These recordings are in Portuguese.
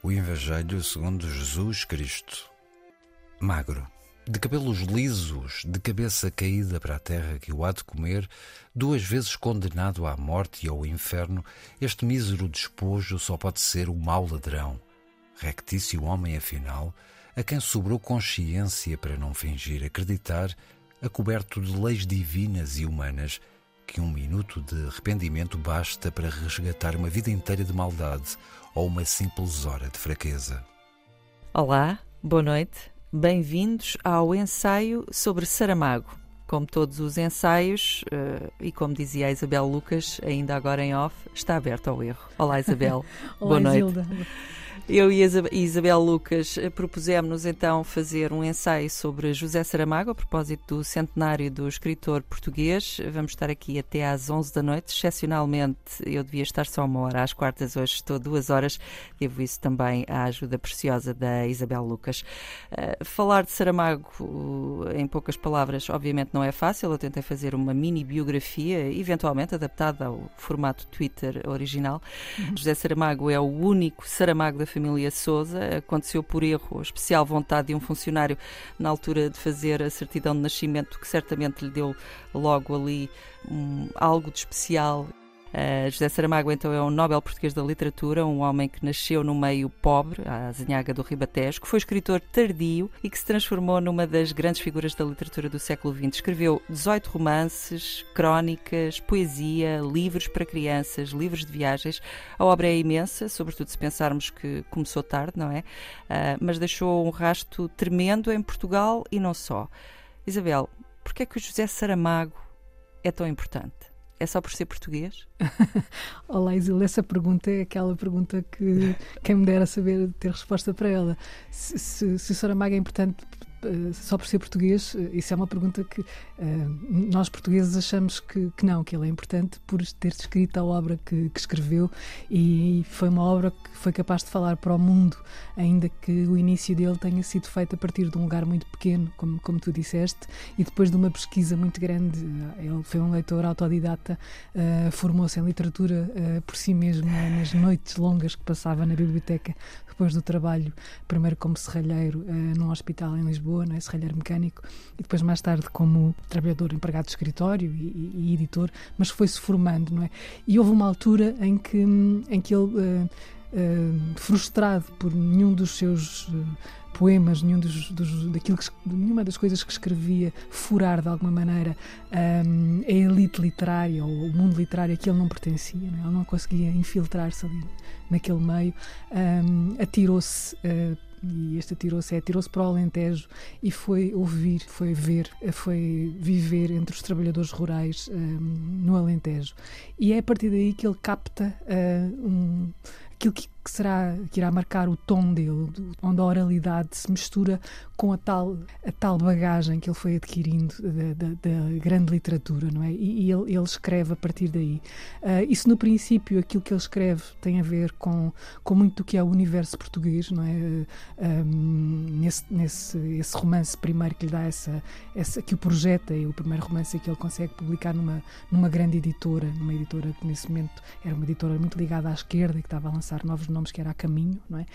O Evangelho segundo Jesus Cristo. Magro, de cabelos lisos, de cabeça caída para a terra que o há de comer, duas vezes condenado à morte e ao inferno, este mísero despojo só pode ser o mau ladrão. Rectício homem, afinal, a quem sobrou consciência para não fingir acreditar, acoberto de leis divinas e humanas, que um minuto de arrependimento basta para resgatar uma vida inteira de maldade ou uma simples hora de fraqueza. Olá, boa noite, bem-vindos ao ensaio sobre Saramago. Como todos os ensaios, uh, e como dizia a Isabel Lucas, ainda agora em off, está aberto ao erro. Olá, Isabel. Olá, boa noite. Isilda. Eu e a Isabel Lucas eh, propusemos-nos então fazer um ensaio sobre José Saramago, a propósito do centenário do escritor português. Vamos estar aqui até às 11 da noite. Excepcionalmente, eu devia estar só uma hora, às quartas, hoje estou duas horas. Devo isso também à ajuda preciosa da Isabel Lucas. Uh, falar de Saramago, uh, em poucas palavras, obviamente não é fácil. Eu tentei fazer uma mini biografia, eventualmente adaptada ao formato Twitter original. Uhum. José Saramago é o único Saramago da família família Souza. Aconteceu por erro, especial vontade de um funcionário na altura de fazer a certidão de nascimento, que certamente lhe deu logo ali um, algo de especial Uh, José Saramago, então, é um Nobel português da literatura, um homem que nasceu no meio pobre, à Zinhaga do Ribatejo, que foi escritor tardio e que se transformou numa das grandes figuras da literatura do século XX. Escreveu 18 romances, crónicas, poesia, livros para crianças, livros de viagens. A obra é imensa, sobretudo se pensarmos que começou tarde, não é? Uh, mas deixou um rasto tremendo em Portugal e não só. Isabel, porquê é que o José Saramago é tão importante? É só por ser português? Olá, Isil, essa pergunta é aquela pergunta que quem me dera saber ter resposta para ela. Se, se, se Saramago é importante só por ser português, eh, isso é uma pergunta que uh, nós portugueses achamos que, que, não, que ele é importante por ter escrito a obra que, que, escreveu e foi uma obra que foi capaz de falar para o mundo, ainda que o início dele tenha sido feito a partir de um lugar muito pequeno, como, como tu disseste, e depois de uma pesquisa muito grande. Ele foi um leitor autodidata, uh, formou-se em literatura uh, por si mesmo nas noites longas que passava na biblioteca depois do trabalho, primeiro como serralheiro num hospital em Lisboa não é? serralheiro mecânico, e depois mais tarde como trabalhador empregado de escritório e, e, e editor, mas foi-se formando, não é? E houve uma altura em que, em que ele, uh, uh, frustrado por nenhum dos seus uh, poemas, nenhum dos, dos, daquilo que, nenhuma das coisas que escrevia furar de alguma maneira um, a elite literária ou o mundo literário a que ele não pertencia, não é? ele não conseguia infiltrar-se ali naquele meio, um, atirou-se uh, e este atirou-se, é, atirou-se para o Alentejo e foi ouvir, foi ver, foi viver entre os trabalhadores rurais um, no Alentejo. E é a partir daí que ele capta uh, um, aquilo que que será que irá marcar o tom dele, onde a oralidade se mistura com a tal, a tal bagagem que ele foi adquirindo da, da, da grande literatura, não é? E, e ele, ele, escreve a partir daí. Uh, isso no princípio, aquilo que ele escreve tem a ver com, com muito do que é o universo português, não é? Um, nesse, nesse esse romance primeiro que lhe dá essa, essa que o projeta, e o primeiro romance que ele consegue publicar numa, numa grande editora, numa editora que nesse momento era uma editora muito ligada à esquerda e que estava a lançar novos nomes que era a caminho, não é?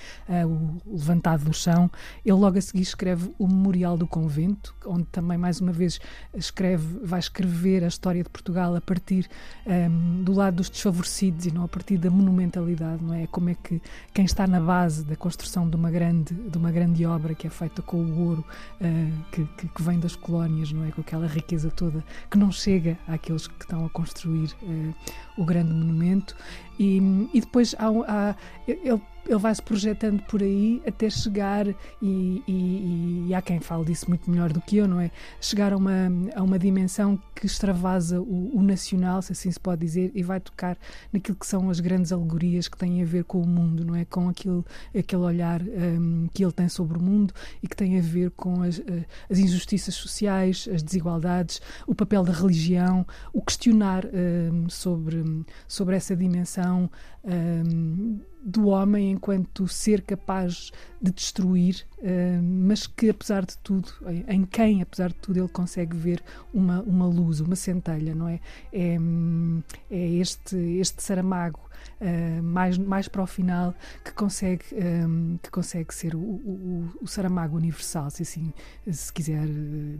Uh, o Levantado do Chão. Ele logo a seguir escreve o Memorial do Convento, onde também mais uma vez escreve, vai escrever a história de Portugal a partir um, do lado dos desfavorecidos e não a partir da monumentalidade, não é? Como é que quem está na base da construção de uma grande, de uma grande obra que é feita com o ouro uh, que, que, que, vem das colónias, não é? Com aquela riqueza toda que não chega àqueles que estão a construir uh, o grande monumento e, e depois há, há, ele ele vai se projetando por aí até chegar, e, e, e, há quem fale disso muito melhor do que eu, não é? Chegar a uma, a uma dimensão que extravasa o, o, nacional, se assim se pode dizer, e vai tocar naquilo que são as grandes alegorias que têm a ver com o mundo, não é? Com aquilo, aquele olhar um, que ele tem sobre o mundo e que tem a ver com as, eh, as injustiças sociais, as desigualdades, o papel da religião, o questionar um, sobre, sobre essa dimensão um, do homem enquanto ser capaz de destruir, uh, mas que apesar de tudo, em quem apesar de tudo ele consegue ver uma, uma luz, uma centelha, não é? É, é este, este Saramago uh, mais, mais para o final que consegue, um, que consegue ser o, o, o Saramago universal, se assim se quiser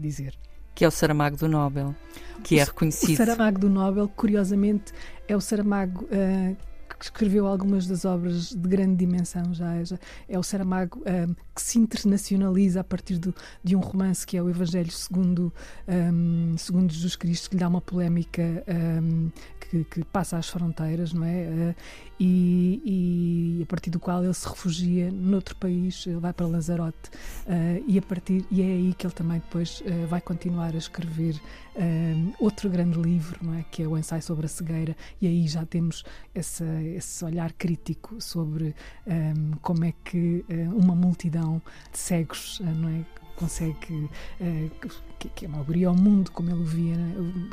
dizer que é o Saramago do Nobel, que é o, é reconhecido. O Saramago do Nobel, curiosamente, é o Saramago uh, que escreveu algumas das obras de grande dimensão já, já é o Saramago um, que se internacionaliza a partir do, de um romance que é o Evangelho segundo, um, segundo Jesus Cristo, que lhe dá uma polémica um, que, que, passa as fronteiras, não é? Uh, e, e, a partir do qual ele se refugia noutro país, ele vai para Lanzarote uh, e a partir e é aí que ele também depois uh, vai continuar a escrever outro grande livro, não é? Que é o ensaio sobre a cegueira e aí já temos essa, esse olhar crítico sobre como é que uma multidão de cegos, não é? consegue uh, que, que, é uma alegoria ao mundo como ele via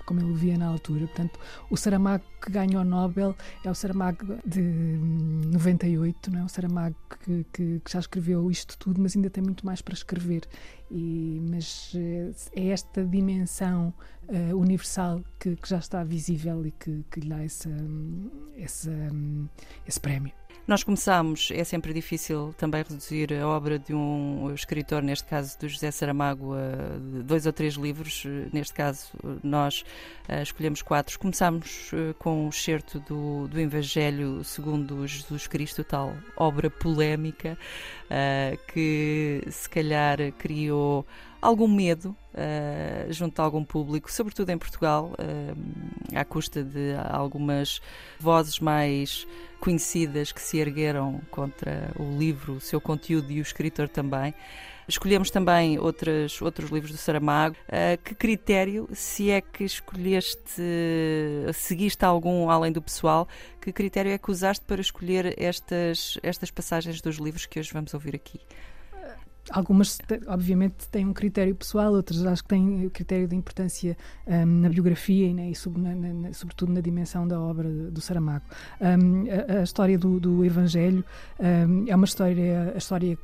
como ele via na altura. Portanto o Saramago que ganhou o Nobel é o Saramago de 98 não é? O Saramago que, que, que já escreveu isto tudo mas ainda tem muito mais para escrever. E mas eh, é esta dimensão uh, universal que, que, já está visível e que, que lhe dá essa, essa, esse prémio nós começamos, é sempre difícil também reduzir a obra de um escritor, neste caso do José Saramago, a dois ou três livros. Neste caso, nós uh, escolhemos quatro. Começámos uh, com o um certo do, do Evangelho segundo Jesus Cristo, tal obra polémica, uh, que se calhar criou algum medo uh, junto a algum público, sobretudo em Portugal, uh, à custa de algumas vozes mais conhecidas que se ergueram contra o livro, o seu conteúdo e o escritor também. Escolhemos também outros, outros livros do Saramago. Uh, que critério, se é que escolheste, seguiste algum além do pessoal, que critério é que usaste para escolher estas, estas passagens dos livros que hoje vamos ouvir aqui? Algumas, obviamente, têm um critério pessoal, outras acho que têm o critério de importância um, na biografia né, e, sobre, na, na, sobretudo, na dimensão da obra do Saramago. Um, a, a, história do, do Evangelho um, é uma história, a história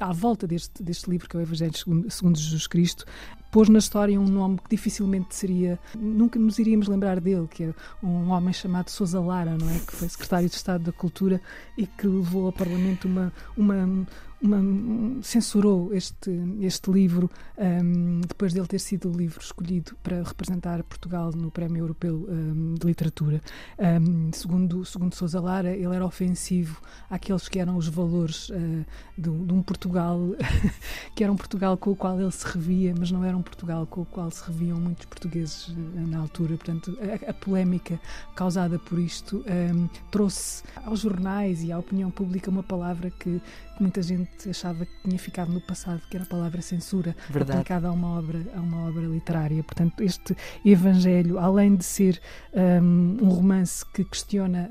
à volta deste, deste livro, que é o Evangelho segundo, segundo Jesus Cristo, pôs na história um nome que dificilmente seria, nunca nos iríamos lembrar dele, que é um homem chamado Sousa Lara, não é? Que foi secretário de Estado da Cultura e que levou ao Parlamento uma, uma, uma, censurou este, este livro um, depois dele ter sido o livro escolhido para representar Portugal no Prémio Europeu um, de Literatura. Um, segundo, segundo Sousa Lara, ele era ofensivo àqueles que eram os valores uh, de, de, um Portugal que era um Portugal com o qual ele se revia, mas não era um Portugal com o qual se reviam muitos portugueses uh, na altura. Portanto, a, a polémica causada por isto trouxe aos jornais e à opinião pública uma palavra que muita gente achava que tinha ficado no passado, que era a palavra censura Verdade. aplicada a uma obra, a uma obra literária. Portanto, este Evangelho, além de ser um, um romance que questiona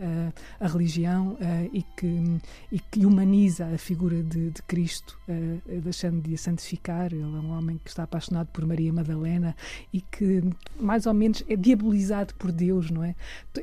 a, a religião uh, e, que, e que humaniza a figura de, de Cristo, uh, deixando de a santificar, ele é um homem que está apaixonado por Maria Madalena e que mais ou menos é diabolizado por Deus, não é?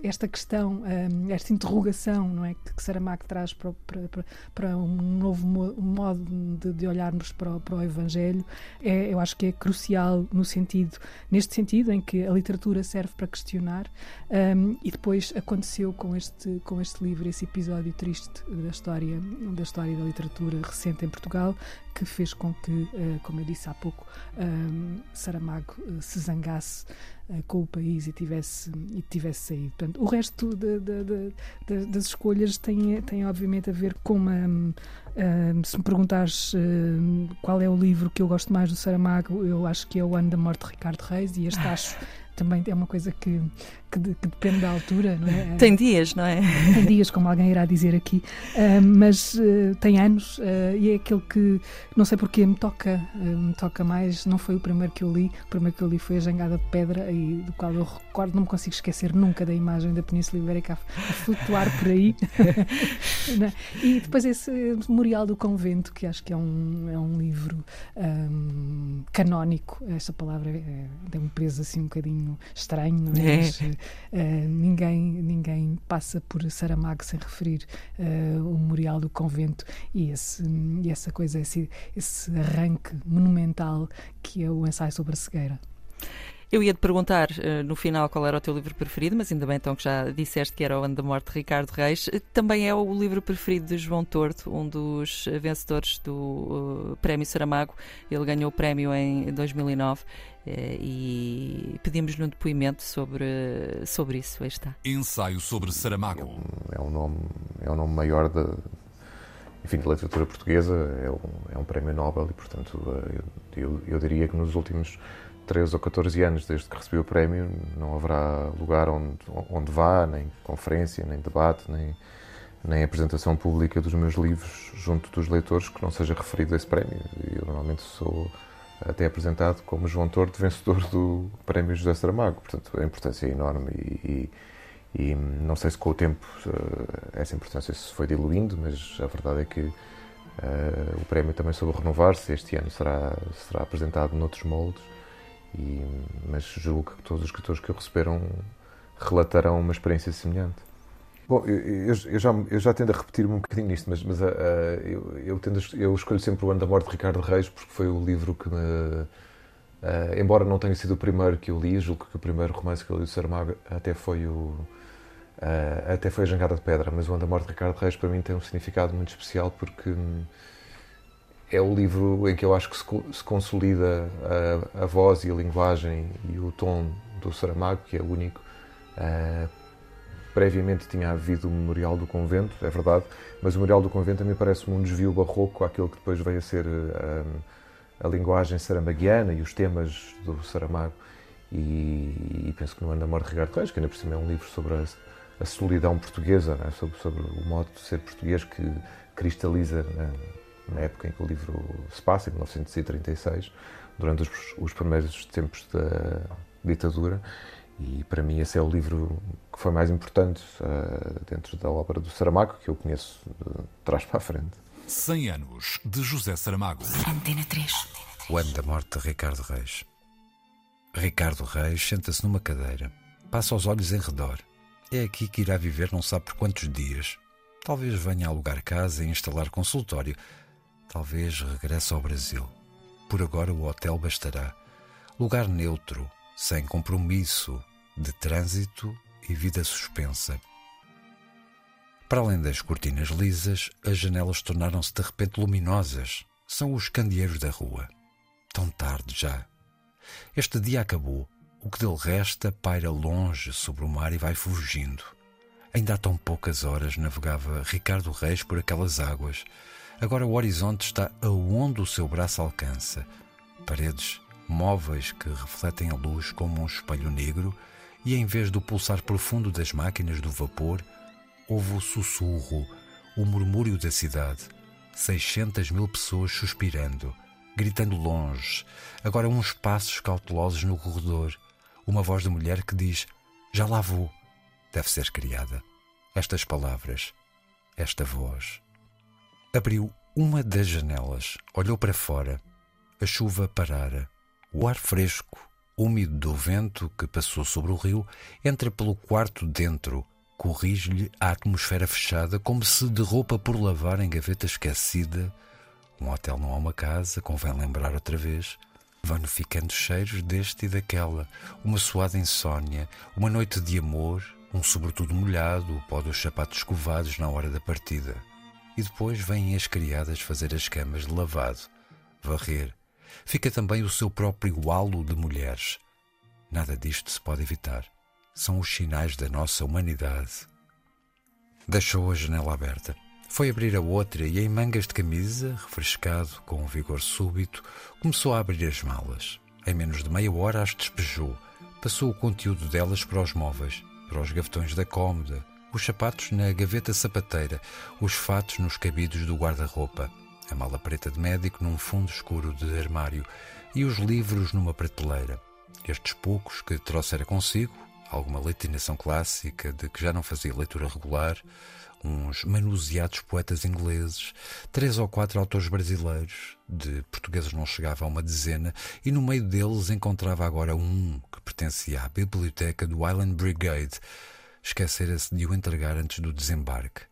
Esta questão, um, esta interrogação, não é, que Saramago traz para, para, para um novo novo modo de, de olharmos para para o Evangelho, é, eu acho que é crucial no sentido, neste sentido em que a literatura serve para questionar um, e depois aconteceu com este, com este livro esse episódio triste da história, da história da literatura recente em Portugal, que fez com que, uh, como eu disse há pouco, um, Saramago uh, se zangasse uh, com o país e tivesse, e tivesse saído. Portanto, o resto de, de, de, das escolhas tem, tem, obviamente, a ver com uma. se me perguntares qual é o livro que eu gosto mais do Saramago, eu acho que é o Ano da Morte de Ricardo Reis, e este acho também é uma coisa que, que, de, que, depende da altura, não é? Tem dias, não é? Tem dias, como alguém irá dizer aqui, uh, mas uh, tem anos uh, e é aquele que, não sei porquê, me toca, me toca mais. Não foi o primeiro que eu li, o primeiro que eu li foi A Jangada de Pedra, e do qual eu recordo, não me consigo esquecer nunca da imagem da Península Ibérica a, a flutuar por aí. e depois esse Memorial do Convento, que acho que é um, é um livro um, canónico, essa palavra é, tem um peso assim um bocadinho estranho, não é? é. Mas, uh, ninguém, ninguém passa por Saramago sem referir uh, o Memorial do Convento e, esse, e essa coisa, esse, esse arranque monumental que é o ensaio sobre a cegueira. Eu ia te perguntar uh, no final qual era o teu livro preferido, mas ainda bem então que já disseste que era o Ano da Morte de Ricardo Reis. Uh, também é o livro preferido de João Torto, um dos vencedores do uh, Prémio Saramago. Ele ganhou o prémio em 2009 e pedimos-lhe um depoimento sobre, sobre isso. Aí está. Ensaio sobre Saramago. É um, é um nome, é um nome maior da, enfim, da literatura portuguesa, é um, é um prémio Nobel e, portanto, eu, eu, eu diria que nos últimos 13 ou 14 anos desde que recebi o prémio, não haverá lugar onde, onde vá, nem conferência, nem debate, nem, nem apresentação pública dos meus livros junto dos leitores que não seja referido a esse prémio. Eu normalmente sou até apresentado como João Torto, vencedor do prémio José Saramago. Portanto, a importância é enorme e, e, e não sei se com o tempo eh, essa importância se foi diluindo, mas a verdade é que uh, o prémio também soube renovar-se. Este ano será, será apresentado noutros moldes e, mas julgo que todos os escritores que o receberam relatarão uma experiência semelhante. Bom, eu, eu, já, eu já tendo a repetir-me um bocadinho nisto, mas, mas uh, eu, eu, tendo, eu escolho sempre o Ano da Morte de Ricardo Reis porque foi o livro que me. Uh, embora não tenha sido o primeiro que eu li, julgo que o primeiro romance que eu li do Saramago até foi o. Uh, até foi a Jangada de Pedra, mas o Ano da Morte de Ricardo Reis para mim tem um significado muito especial porque. Hum, é o livro em que eu acho que se, consolida a, a, voz e a linguagem e o tom do Saramago, que é único. Uh, previamente tinha havido o Memorial do Convento, é verdade, mas o Memorial do Convento também parece um desvio barroco àquilo que depois veio a ser uh, a linguagem saramaguiana e os temas do Saramago. E, e penso que no Ano da Morte de Ricardo Reis, que ainda por cima é um livro sobre a, a solidão portuguesa, né? sobre, sobre, o modo de ser português que cristaliza né? Na época em que o livro se passa, em 1936, durante os, os primeiros tempos da ditadura. E para mim esse é o livro que foi mais importante uh, dentro da obra do Saramago, que eu conheço de trás para a frente. 100 anos de José Saramago. Antena 3. O ano da morte de Ricardo Reis. Ricardo Reis senta-se numa cadeira, passa os olhos em redor. É aqui que irá viver não sabe por quantos dias. Talvez venha a alugar casa e instalar consultório, Talvez regresse ao Brasil. Por agora o hotel bastará. Lugar neutro, sem compromisso, de trânsito e vida suspensa. Para além das cortinas lisas, as janelas tornaram-se de repente luminosas. São os candeeiros da rua. Tão tarde já. Este dia acabou. O que dele resta paira longe sobre o mar e vai fugindo. Ainda há tão poucas horas navegava Ricardo Reis por aquelas águas Agora o horizonte está aonde o seu braço alcança. Paredes móveis que refletem a luz como um espelho negro, e em vez do pulsar profundo das máquinas do vapor, houve o sussurro, o murmúrio da cidade. Seiscentas mil pessoas suspirando, gritando longe, agora uns passos cautelosos no corredor, uma voz de mulher que diz: Já lá vou. Deve ser criada. Estas palavras, esta voz. Abriu uma das janelas, olhou para fora. A chuva parara. O ar fresco, úmido do vento que passou sobre o rio, entra pelo quarto dentro, corrige-lhe a atmosfera fechada, como se de roupa por lavar em gaveta esquecida. Um hotel não é uma casa, convém lembrar outra vez. Vão ficando cheiros deste e daquela, uma suada insônia, uma noite de amor, um sobretudo molhado, o pó dos sapatos escovados na hora da partida e depois vêm as criadas fazer as camas de lavado, varrer. Fica também o seu próprio halo de mulheres. Nada disto se pode evitar. São os sinais da nossa humanidade. Deixou a janela aberta. Foi abrir a outra e, em mangas de camisa, refrescado, com um vigor súbito, começou a abrir as malas. Em menos de meia hora as despejou. Passou o conteúdo delas para os móveis, para os gavetões da cômoda, os sapatos na gaveta sapateira, os fatos nos cabidos do guarda-roupa, a mala preta de médico num fundo escuro de armário e os livros numa prateleira. Estes poucos que trouxera consigo, alguma latinação clássica, de que já não fazia leitura regular, uns manuseados poetas ingleses, três ou quatro autores brasileiros, de portugueses não chegava a uma dezena, e no meio deles encontrava agora um que pertencia à biblioteca do Island Brigade. Esquecera-se de o entregar antes do desembarque.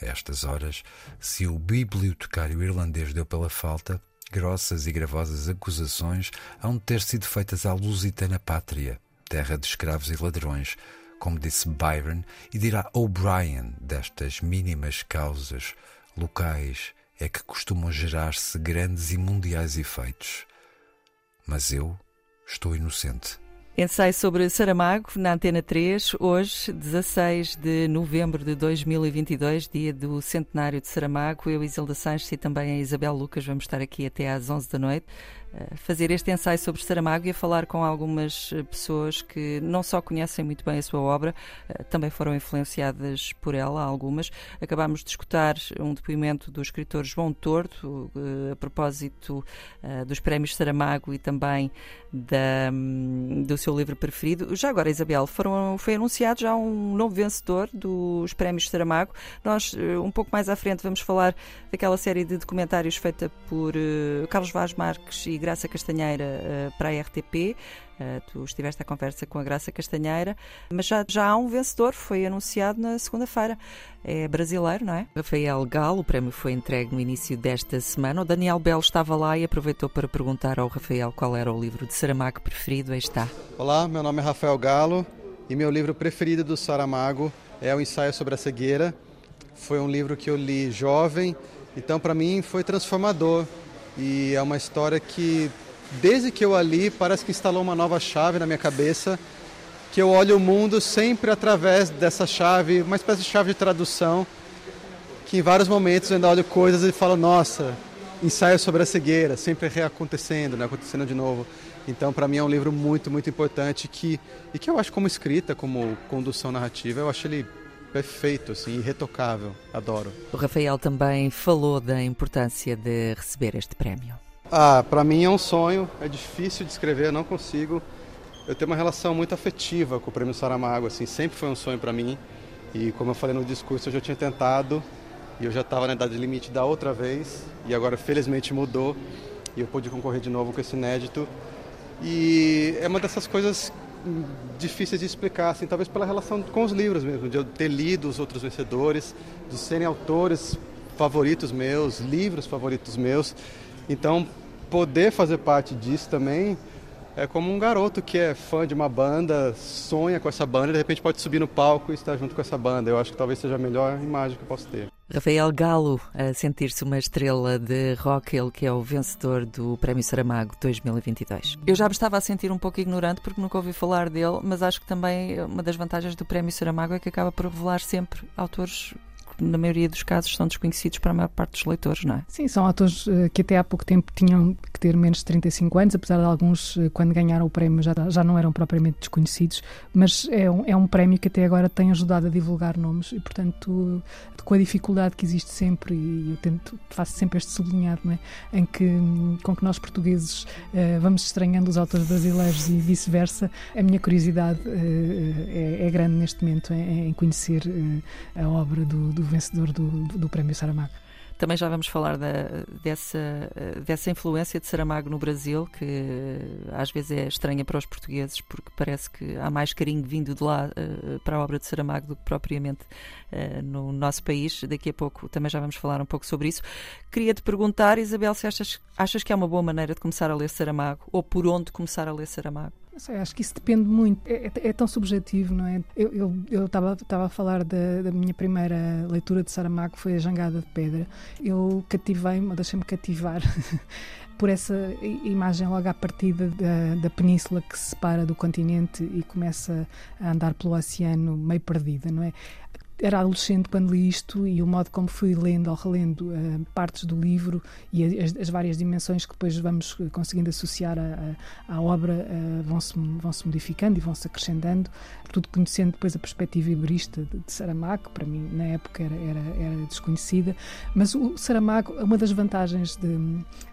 A estas horas, se o bibliotecário irlandês deu pela falta, grossas e gravosas acusações hão de ter sido feitas à lusitana pátria, terra de escravos e ladrões, como disse Byron, e dirá O'Brien destas mínimas causas locais é que costumam gerar-se grandes e mundiais efeitos. Mas eu estou inocente. Ensaio sobre Saramago na Antena 3, hoje, 16 de novembro de 2022, dia do centenário de Saramago. Eu, Isilda Sanches e também a Isabel Lucas vamos estar aqui até às 11 da noite fazer este ensaio sobre Saramago e a falar com algumas eh, pessoas que não só conhecem muito bem a sua obra, eh, também foram influenciadas por ela, algumas. Acabámos de escutar um depoimento do escritor João Torto eh, a propósito dos prémios Saramago e também da, hum, do seu livro preferido. Já agora, Isabel, foram, foi anunciado já um novo vencedor dos prémios Saramago. Nós, um pouco mais à frente, vamos falar daquela série de documentários feita por Carlos Vaz Marques e Graça Castanheira uh, para a RTP. Uh, eh, tu estiveste à conversa com a Graça Castanheira, mas já, já há um vencedor, foi anunciado na segunda-feira. É brasileiro, não é? Rafael Galo, o prémio foi entregue no início desta semana. O Daniel Belo estava lá e aproveitou para perguntar ao Rafael qual era o livro de Saramago preferido. Aí está. Olá, meu nome é Rafael Galo e meu livro preferido do Saramago é O Ensaio sobre a Cegueira. Foi um livro que eu li jovem, então para mim foi transformador e é uma história que, desde que eu ali, parece que instalou uma nova chave na minha cabeça, que eu olho o mundo sempre através dessa chave, uma espécie de chave de tradução, que em vários momentos eu ainda olho coisas e falo, nossa, ensaio sobre a cegueira, sempre reacontecendo, né, acontecendo de novo. Então, para mim é um livro muito, muito importante que e que eu acho como escrita, como condução narrativa, eu acho ele perfeito, assim, irretocável. Adoro. O Rafael também falou da importância de receber este prémio. Ah, para mim é um sonho, é difícil de escrever, não consigo. Eu tenho uma relação muito afetiva com o Prêmio Saramago, assim, sempre foi um sonho para mim. E como eu falei no discurso, eu já tinha tentado e eu já estava na idade limite da outra vez e agora felizmente mudou e eu pude concorrer de novo com esse inédito. E é uma dessas coisas difíceis de explicar, assim, talvez pela relação com os livros mesmo, de eu ter lido os outros vencedores, de serem autores favoritos meus, livros favoritos meus. Então, poder fazer parte disso também é como um garoto que é fã de uma banda, sonha com essa banda e de repente pode subir no palco e estar junto com essa banda. Eu acho que talvez seja a melhor imagem que eu posso ter. Rafael Galo a sentir-se uma estrela de rock, ele que é o vencedor do Prémio Saramago 2022. Eu já me estava a sentir um pouco ignorante porque nunca ouvi falar dele, mas acho que também uma das vantagens do Prémio Saramago é que acaba por revelar sempre autores na maioria dos casos, são desconhecidos para a maior parte dos leitores, não é? Sim, são autores uh, que até há pouco tempo tinham que ter menos de 35 anos, apesar de alguns, uh, quando ganharam o prémio, já, já não eram propriamente desconhecidos, mas é um, é um prémio que até agora tem ajudado a divulgar nomes e, portanto, com a dificuldade que existe sempre, e eu tento, faço sempre este sublinhado, não é? em que, com que nós portugueses vamos estranhando os autores brasileiros e vice-versa, a minha curiosidade é, é, grande neste momento em conhecer a obra do, do vencedor do, do Prémio Saramago. Também já vamos falar da, dessa, dessa influência de Saramago no Brasil, que às vezes é estranha para os portugueses, porque parece que há mais carinho vindo de lá uh, para a obra de Saramago do que propriamente uh, no nosso país. Daqui a pouco também já vamos falar um pouco sobre isso. Queria te perguntar, Isabel, se achas, achas que é uma boa maneira de começar a ler Saramago, ou por onde começar a ler Saramago? Sei, acho que isso depende muito, é, é, é tão subjetivo, não é? Eu estava a falar da, da, minha primeira leitura de Saramago, foi A Jangada de Pedra. Eu cativei-me, deixei-me cativar por essa imagem logo à partida da, da, península que se separa do continente e começa a andar pelo oceano meio perdida, não é? Era adolescente quando li isto e o modo como fui lendo ou relendo uh, partes do livro e as, as, várias dimensões que depois vamos conseguindo associar à, obra uh, vão-se vão -se modificando e vão-se acrescentando, tudo conhecendo depois a perspectiva iberista de, de Saramago, que para mim na época era, era, era desconhecida, mas o Saramago, uma das vantagens de,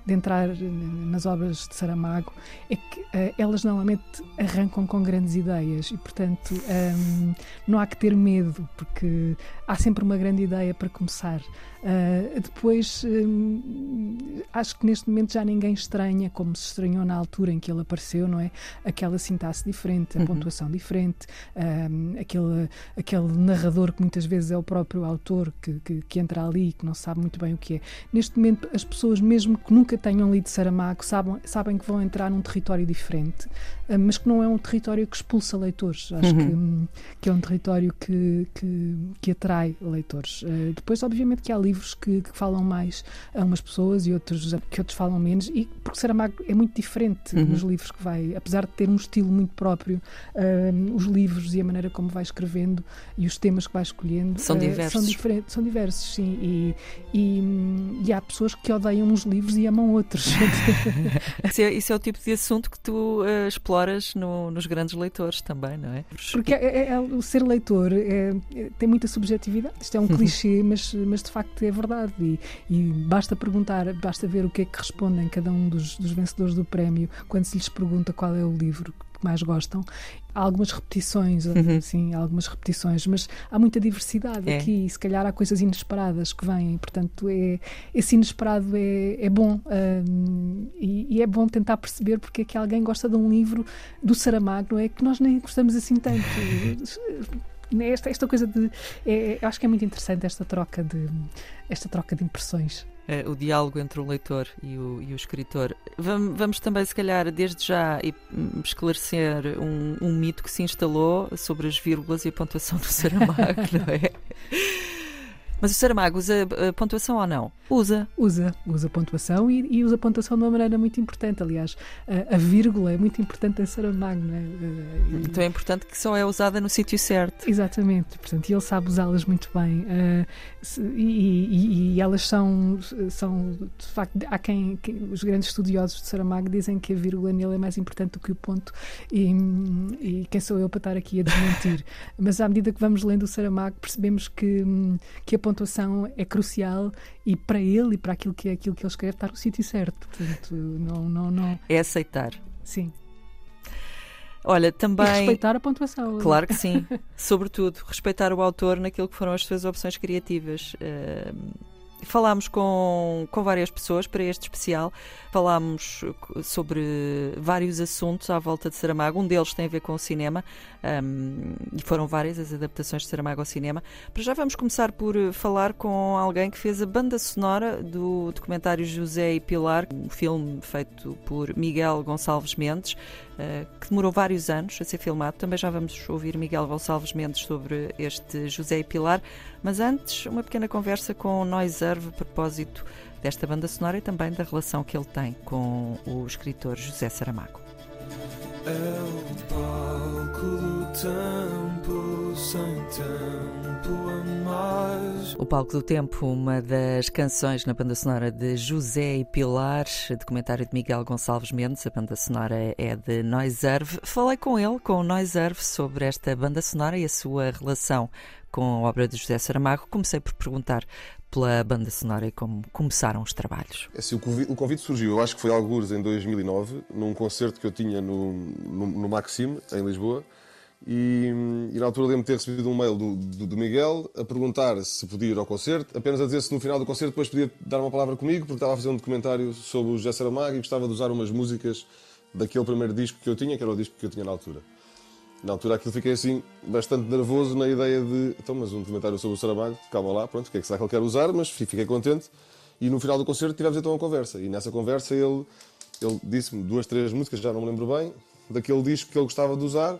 de entrar nas obras de Saramago é que uh, elas normalmente arrancam com grandes ideias e, portanto, um, não há que ter medo, porque há sempre uma grande ideia para começar. Uh, depois, um, acho que neste momento já ninguém estranha, como se estranhou na altura em que ele apareceu, não é? Aquela sintaxe diferente, a uhum. pontuação diferente, um, aquele, aquele narrador que muitas vezes é o próprio autor que, que, que entra ali e que não sabe muito bem o que é. Neste momento, as pessoas, mesmo que nunca tenham lido Saramago, sabem, sabem que vão entrar num território diferente, uh, mas que não é um território que expulsa leitores. Acho uhum. que, que, é um território que, que, que atrai leitores. Uh, depois, obviamente, que há livros que, que, falam mais a umas pessoas e outros que outros falam menos, e porque Saramago é muito diferente uhum. nos livros que vai, apesar de ter um estilo muito próprio, uh, os livros e a maneira como vai escrevendo e os temas que vai escolhendo são diversos. são, diferentes, são diversos, sim. E, e, e, há pessoas que odeiam uns livros e amam outros. isso, é, isso, é, o tipo de assunto que tu uh, exploras no, nos grandes leitores também, não é? Porque é, é, é o ser leitor é, tem muita subjetividade. Isto é um clichê, mas, mas de facto é verdade. E, e, basta perguntar, basta ver o que é que respondem cada um dos, dos vencedores do prémio quando se lhes pergunta qual é o livro que mais gostam. Há algumas repetições, uhum. sim, algumas repetições, mas há muita diversidade é. aqui e se calhar há coisas inesperadas que vêm, portanto é, esse inesperado é, é bom um, e, e, é bom tentar perceber porque é que alguém gosta de um livro do Saramago, não é? Que nós nem gostamos assim tanto. esta, esta coisa de. É, eu acho que é muito interessante esta troca de, esta troca de impressões. É, o diálogo entre o leitor e o, e o escritor. Vamos, vamos, também, se calhar, desde já hum, esclarecer um, um mito que se instalou sobre as vírgulas e a pontuação do Saramago, não é? Mas o Saramago usa uh, pontuação ou não? Usa. Usa, usa pontuação e, e usa pontuação de uma maneira muito importante. Aliás, a, a vírgula é muito importante em Saramago, não é? Uh, então é importante que só é usada no sítio certo. Exatamente, portanto, ele sabe usá-las muito bem. Uh, e, e, e, elas são, são, de facto, há quem, quem, os grandes estudiosos de Saramago dizem que a vírgula nele é mais importante do que o ponto, e, e quem sou eu para estar aqui a desmentir? Mas à medida que vamos lendo o Saramago, percebemos que, que a pontuação é crucial e para ele e para aquilo que é aquilo que ele escreve está no sítio certo. Portanto, não, não, não. É aceitar. Sim. Olha, também. E respeitar a pontuação. Claro que sim. Sobretudo, respeitar o autor naquilo que foram as suas opções criativas. Uh, Falámos com, com várias pessoas para este especial, falámos sobre vários assuntos à volta de Saramago. Um deles tem a ver com o cinema um, e foram várias as adaptações de Saramago ao cinema. Para já vamos começar por falar com alguém que fez a banda sonora do documentário José e Pilar, um filme feito por Miguel Gonçalves Mendes, que demorou vários anos a ser filmado. Também já vamos ouvir Miguel Gonçalves Mendes sobre este José e Pilar. Mas antes, uma pequena conversa com Noise Reserve a propósito desta banda sonora e também da relação que ele tem com o escritor José Saramago. É o palco do tempo, sem tempo. O Palco do Tempo, uma das canções na banda sonora de José e Pilar, documentário de Miguel Gonçalves Mendes. A banda sonora é de Noiserve. Falei com ele, com o Noiserve, sobre esta banda sonora e a sua relação com a obra de José Saramago. Comecei por perguntar pela banda sonora e como começaram os trabalhos. É assim, o, convite, o, convite, surgiu, eu acho que foi alguns em 2009, num concerto que eu tinha no, no, no Maxime, em Lisboa, e, e, na altura lembro-me ter recebido um mail do, do, do, Miguel a perguntar se podia ir ao concerto, apenas a dizer se no final do concerto depois podia dar uma palavra comigo, porque estava a fazer um documentário sobre o José Saramago e gostava de usar umas músicas daquele primeiro disco que eu tinha, que era o disco que eu tinha na altura. Na altura aquilo fiquei assim bastante nervoso na ideia de então, mas um documentário sobre o Saramago, calma lá, pronto, o que é que será que ele quer usar, mas fiquei contente. E no final do concerto tivemos então uma conversa. E nessa conversa ele, ele disse-me duas, três músicas, já não me lembro bem, daquele disco que ele gostava de usar,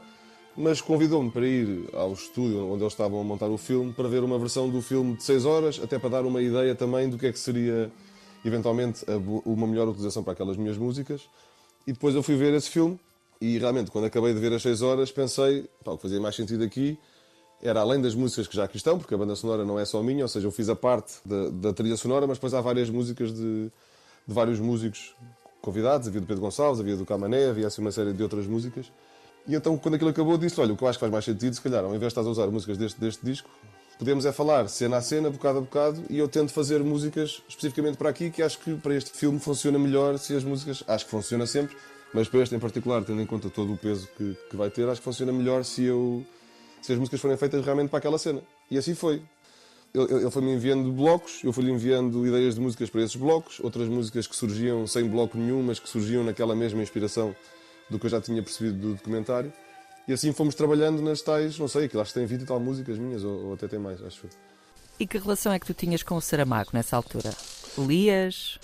mas convidou-me para ir ao estúdio onde eles estavam a montar o filme para ver uma versão do filme de 6 horas, até para dar uma ideia também do que é que seria eventualmente uma melhor utilização para aquelas minhas músicas. E depois eu fui ver esse filme e realmente, quando acabei de ver as 6 horas, pensei, pá, o que fazia mais sentido aqui era além das músicas que já aqui estão, porque a banda sonora não é só minha, ou seja, eu fiz a parte da, da trilha sonora, mas depois há várias músicas de, de, vários músicos convidados, havia do Pedro Gonçalves, havia do Camané, havia assim uma série de outras músicas. E então, quando aquilo acabou, disse: Olha, o que eu acho que faz mais sentido, se calhar, ao invés de estás a usar músicas deste, deste disco, podemos é falar cena a cena, bocado a bocado, e eu tento fazer músicas especificamente para aqui, que acho que para este filme funciona melhor se as músicas. Acho que funciona sempre, mas para este em particular, tendo em conta todo o peso que, que vai ter, acho que funciona melhor se eu se as músicas forem feitas realmente para aquela cena. E assim foi. Ele, foi-me enviando blocos, eu fui-lhe enviando ideias de músicas para esses blocos, outras músicas que surgiam sem bloco nenhum, mas que surgiam naquela mesma inspiração do que eu já tinha percebido do documentário. E assim fomos trabalhando nas tais, não sei, aquilo acho que tem 20 e tal músicas minhas, ou, ou até tem mais, acho. E que relação é que tu tinhas com o Saramago nessa altura? Lias?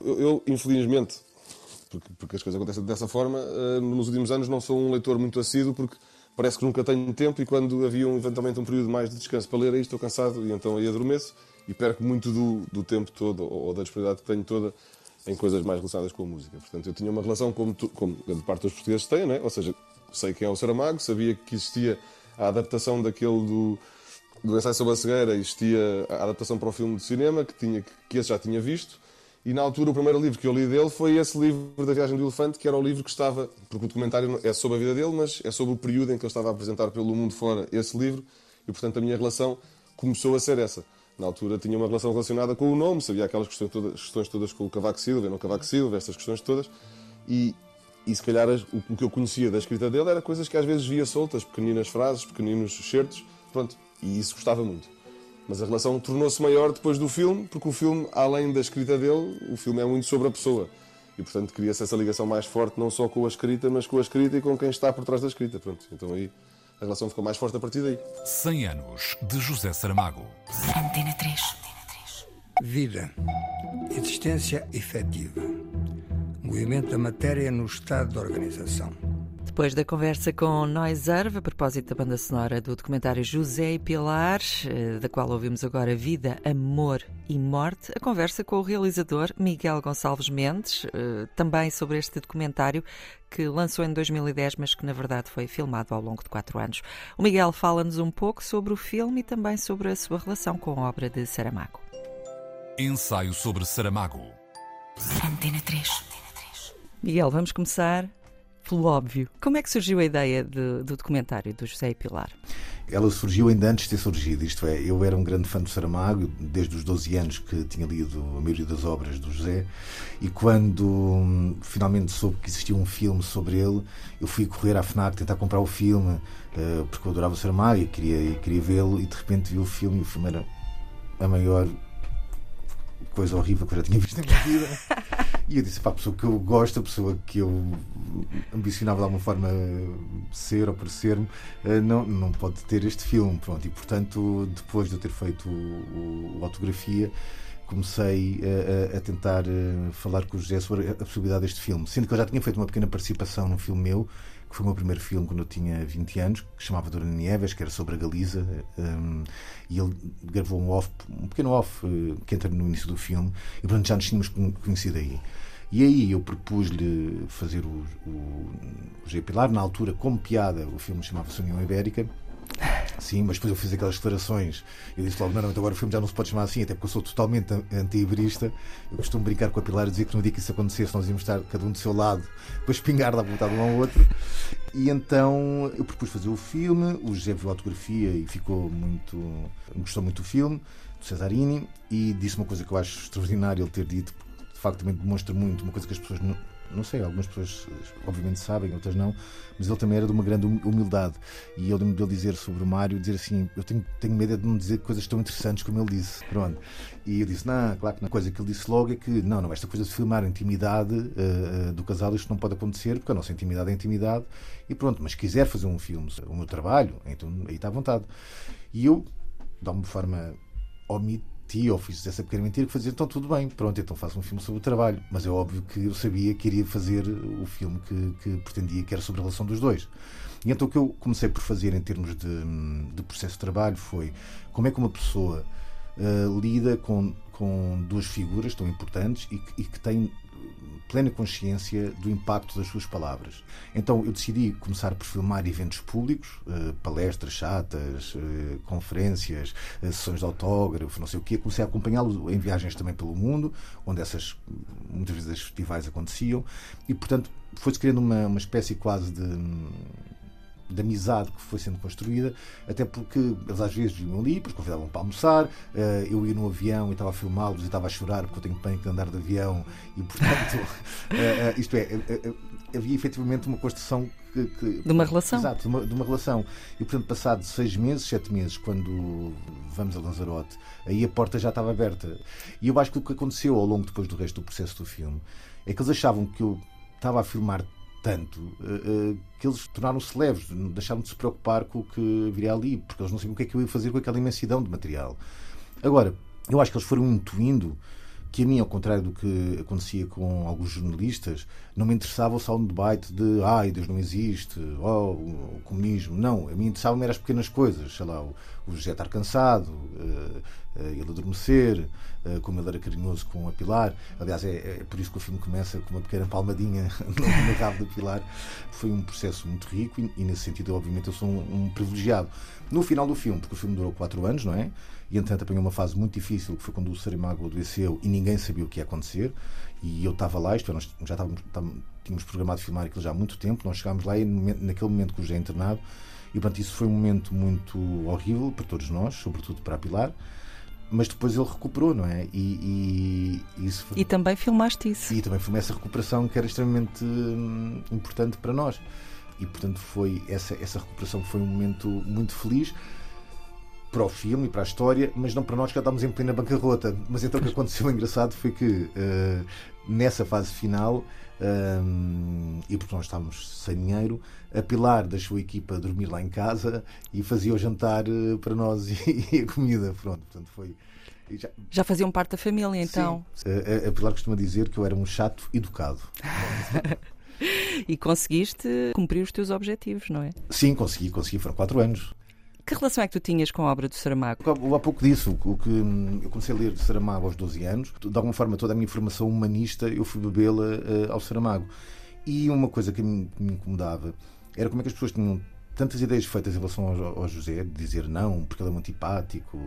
Eu, eu infelizmente, porque, porque, as coisas acontecem dessa forma, uh, nos últimos anos não sou um leitor muito assíduo, porque parece que nunca tenho tempo e quando havia um, eventualmente um período mais de descanso para ler aí estou cansado e então aí adormeço e perco muito do, do tempo todo ou, da disponibilidade que tenho toda em coisas mais relacionadas com a música. Portanto, eu tinha uma relação como, tu, como grande parte dos portugueses têm, né? ou seja, sei quem é o Saramago, sabia que existia a adaptação daquele do, do ensaio sobre a cegueira, existia a adaptação para o filme de cinema, que, tinha, que esse já tinha visto, e na altura, o primeiro livro que eu li dele foi esse livro da Viagem do Elefante, que era o livro que estava. Porque o documentário é sobre a vida dele, mas é sobre o período em que ele estava a apresentar pelo mundo fora esse livro, e portanto a minha relação começou a ser essa. Na altura tinha uma relação relacionada com o nome, sabia aquelas questões todas, questões todas com o Cavaco Silva, não Cavaco Silva, estas questões todas, e, e se calhar o que eu conhecia da escrita dele era coisas que às vezes via soltas, pequeninas frases, pequeninos certos, pronto, e isso gostava muito. Mas a relação tornou-se maior depois do filme, porque o filme, além da escrita dele, o filme é muito sobre a pessoa. E, portanto, cria-se essa ligação mais forte, não só com a escrita, mas com a escrita e com quem está por trás da escrita. Pronto, então aí a relação ficou mais forte a partir daí. 100 anos de José Saramago. Antena 3. Vida. Existência efetiva. Movimento da matéria no estado de organização. Depois da conversa com Noiserve, a propósito da banda sonora do documentário José e Pilar, eh, da qual ouvimos agora Vida, Amor e Morte, a conversa com o realizador Miguel Gonçalves Mendes, eh, também sobre este documentário que lançou em 2010, mas que na verdade foi filmado ao longo de quatro anos. O Miguel fala-nos um pouco sobre o filme e também sobre a sua relação com a obra de Saramago. Ensaio sobre Saramago. Antena 3. Miguel, vamos começar pelo óbvio. Como é que surgiu a ideia de, do documentário do José e Pilar? Ela surgiu ainda antes de ter surgido, isto é, eu era um grande fã do Saramago, desde os 12 anos que tinha lido a maioria das obras do José, e quando hum, finalmente soube que existia um filme sobre ele, eu fui correr à FNAC tentar comprar o filme, uh, porque eu adorava o Saramago e queria, queria vê-lo, e de repente vi o filme e o filme era a maior coisa horrível que eu já tinha visto na minha vida. E eu disse, para a pessoa que eu gosto, a pessoa que eu ambicionava de alguma forma ser ou parecer-me, eh, não, não pode ter este filme. Pronto. E portanto, depois de eu ter feito o, o autografia, comecei a, a, tentar eh, falar com o José sobre a possibilidade deste filme. Sendo que eu já tinha feito uma pequena participação num filme meu, que foi o meu primeiro filme quando eu tinha 20 anos, que chamava Dona Nieves, que era sobre a Galiza, um, e ele gravou um off, um pequeno off uh, que entra no início do filme, e portanto já nos tínhamos conhecido aí. E aí eu propus-lhe fazer o, o, o G. Pilar, na altura, como piada, o filme chamava-se União Ibérica, Sim, mas depois eu fiz aquelas declarações. Eu disse logo: não, não, agora o filme já não se pode chamar assim, até porque eu sou totalmente anti-iberista. Eu costumo brincar com a Pilar e dizer que no dia que isso acontecesse, nós íamos estar cada um do seu lado, depois espingar da vontade um ao outro. E então eu propus fazer o filme. O José viu a autografia e ficou muito. gostou muito do filme, do Cesarini, e disse uma coisa que eu acho extraordinário ele ter dito, porque de facto também demonstra muito, uma coisa que as pessoas não não sei, algumas pessoas obviamente sabem, outras não, mas ele também era de uma grande humildade. E eu lembro dele dizer sobre o Mário, dizer assim: Eu tenho, tenho medo de não dizer coisas tão interessantes como ele disse. Pronto. E eu disse: Não, claro que não. A coisa que ele disse logo é que, não, não, esta coisa de filmar a intimidade uh, do casal, isto não pode acontecer, porque a nossa intimidade é intimidade. E pronto, mas se quiser fazer um filme, o meu trabalho, então aí está à vontade. E eu, de alguma forma, omito menti ou fiz essa pequena mentira que fazia, então tudo bem, pronto, então faço um filme sobre o trabalho. Mas é óbvio que eu sabia que iria fazer o filme que, que pretendia, que era sobre a relação dos dois. E então o que eu comecei por fazer em termos de, de processo de trabalho foi como é que uma pessoa uh, lida com, com duas figuras tão importantes e que, e que plena consciência do impacto das suas palavras. Então eu decidi começar por filmar eventos públicos, uh, palestras chatas, uh, conferências, uh, sessões de autógrafo, não sei o quê. Comecei a acompanhá-lo em viagens também pelo mundo, onde essas, muitas vezes, festivais aconteciam. E, portanto, foi-se criando uma, uma espécie quase de de amizade que foi sendo construída, até porque eles às vezes vinham ali, depois convidavam para almoçar, eh, eu ia no avião e estava a filmá-los e estava a chorar porque eu tenho pânico de andar de avião e, portanto, eh, eh, isto é, havia efetivamente uma construção que, que, de uma relação. Exato, de uma, de uma, relação. E, portanto, passado seis meses, sete meses, quando vamos a Lanzarote, aí a porta já estava aberta. E eu acho que o que aconteceu ao longo depois do resto do processo do filme é que eles achavam que eu estava a filmar tanto uh, uh, que eles tornaram-se leves, deixaram de se preocupar com o que viria ali, porque eles não sabiam o que é que eu ia fazer com aquela imensidão de material. Agora, eu acho que eles foram intuindo que a mim, ao contrário do que acontecia com alguns jornalistas, não me interessava o soundbite de ai, Deus não existe, oh, o comunismo. Não, a mim interessava-me as pequenas coisas, sei lá, o, o José estar cansado, uh, uh, ele adormecer, uh, como ele era carinhoso com a Pilar. Aliás, é, é, por isso que o filme começa com uma pequena palmadinha no, rabo da Pilar. Foi um processo muito rico e, e nesse sentido, obviamente, eu sou um, um privilegiado. No final do filme, porque o filme durou quatro anos, não é? E entretanto apanhou uma fase muito difícil que foi quando o Saramago adoeceu e ninguém sabia o que ia acontecer e eu estava lá, isto é, nós já estávamos, estávamos, tínhamos programado filmar aquilo já há muito tempo, nós chegámos lá e naquele momento que o José é internado e portanto isso foi um momento muito horrível para todos nós, sobretudo para a Pilar mas depois ele recuperou, não é? E, e, isso foi... e também filmaste isso. E também filmei essa recuperação que era extremamente hum, importante para nós. E portanto foi essa, essa recuperação foi um momento muito feliz para o filme e para a história, mas não para nós que já estávamos em plena bancarrota. Mas então o que aconteceu engraçado foi que uh, nessa fase final, um, e porque nós estávamos sem dinheiro, a Pilar deixou a equipa dormir lá em casa e fazia o jantar uh, para nós e, e, a comida. Pronto, portanto foi. Já... já faziam parte da família então? Sim. A, a Pilar costuma dizer que eu era um chato educado. e conseguiste cumprir os teus objetivos, não é? Sim, consegui, consegui. Foram quatro anos. Que relação é que tu tinhas com a obra do Saramago? Há pouco disso, o que eu comecei a ler Saramago aos 12 anos, de alguma forma toda a minha formação humanista eu fui bebê-la uh, ao Saramago. E uma coisa que me, me incomodava era como é que as pessoas tinham tantas ideias feitas em relação ao, ao, José, de dizer não, porque ele é muito antipático.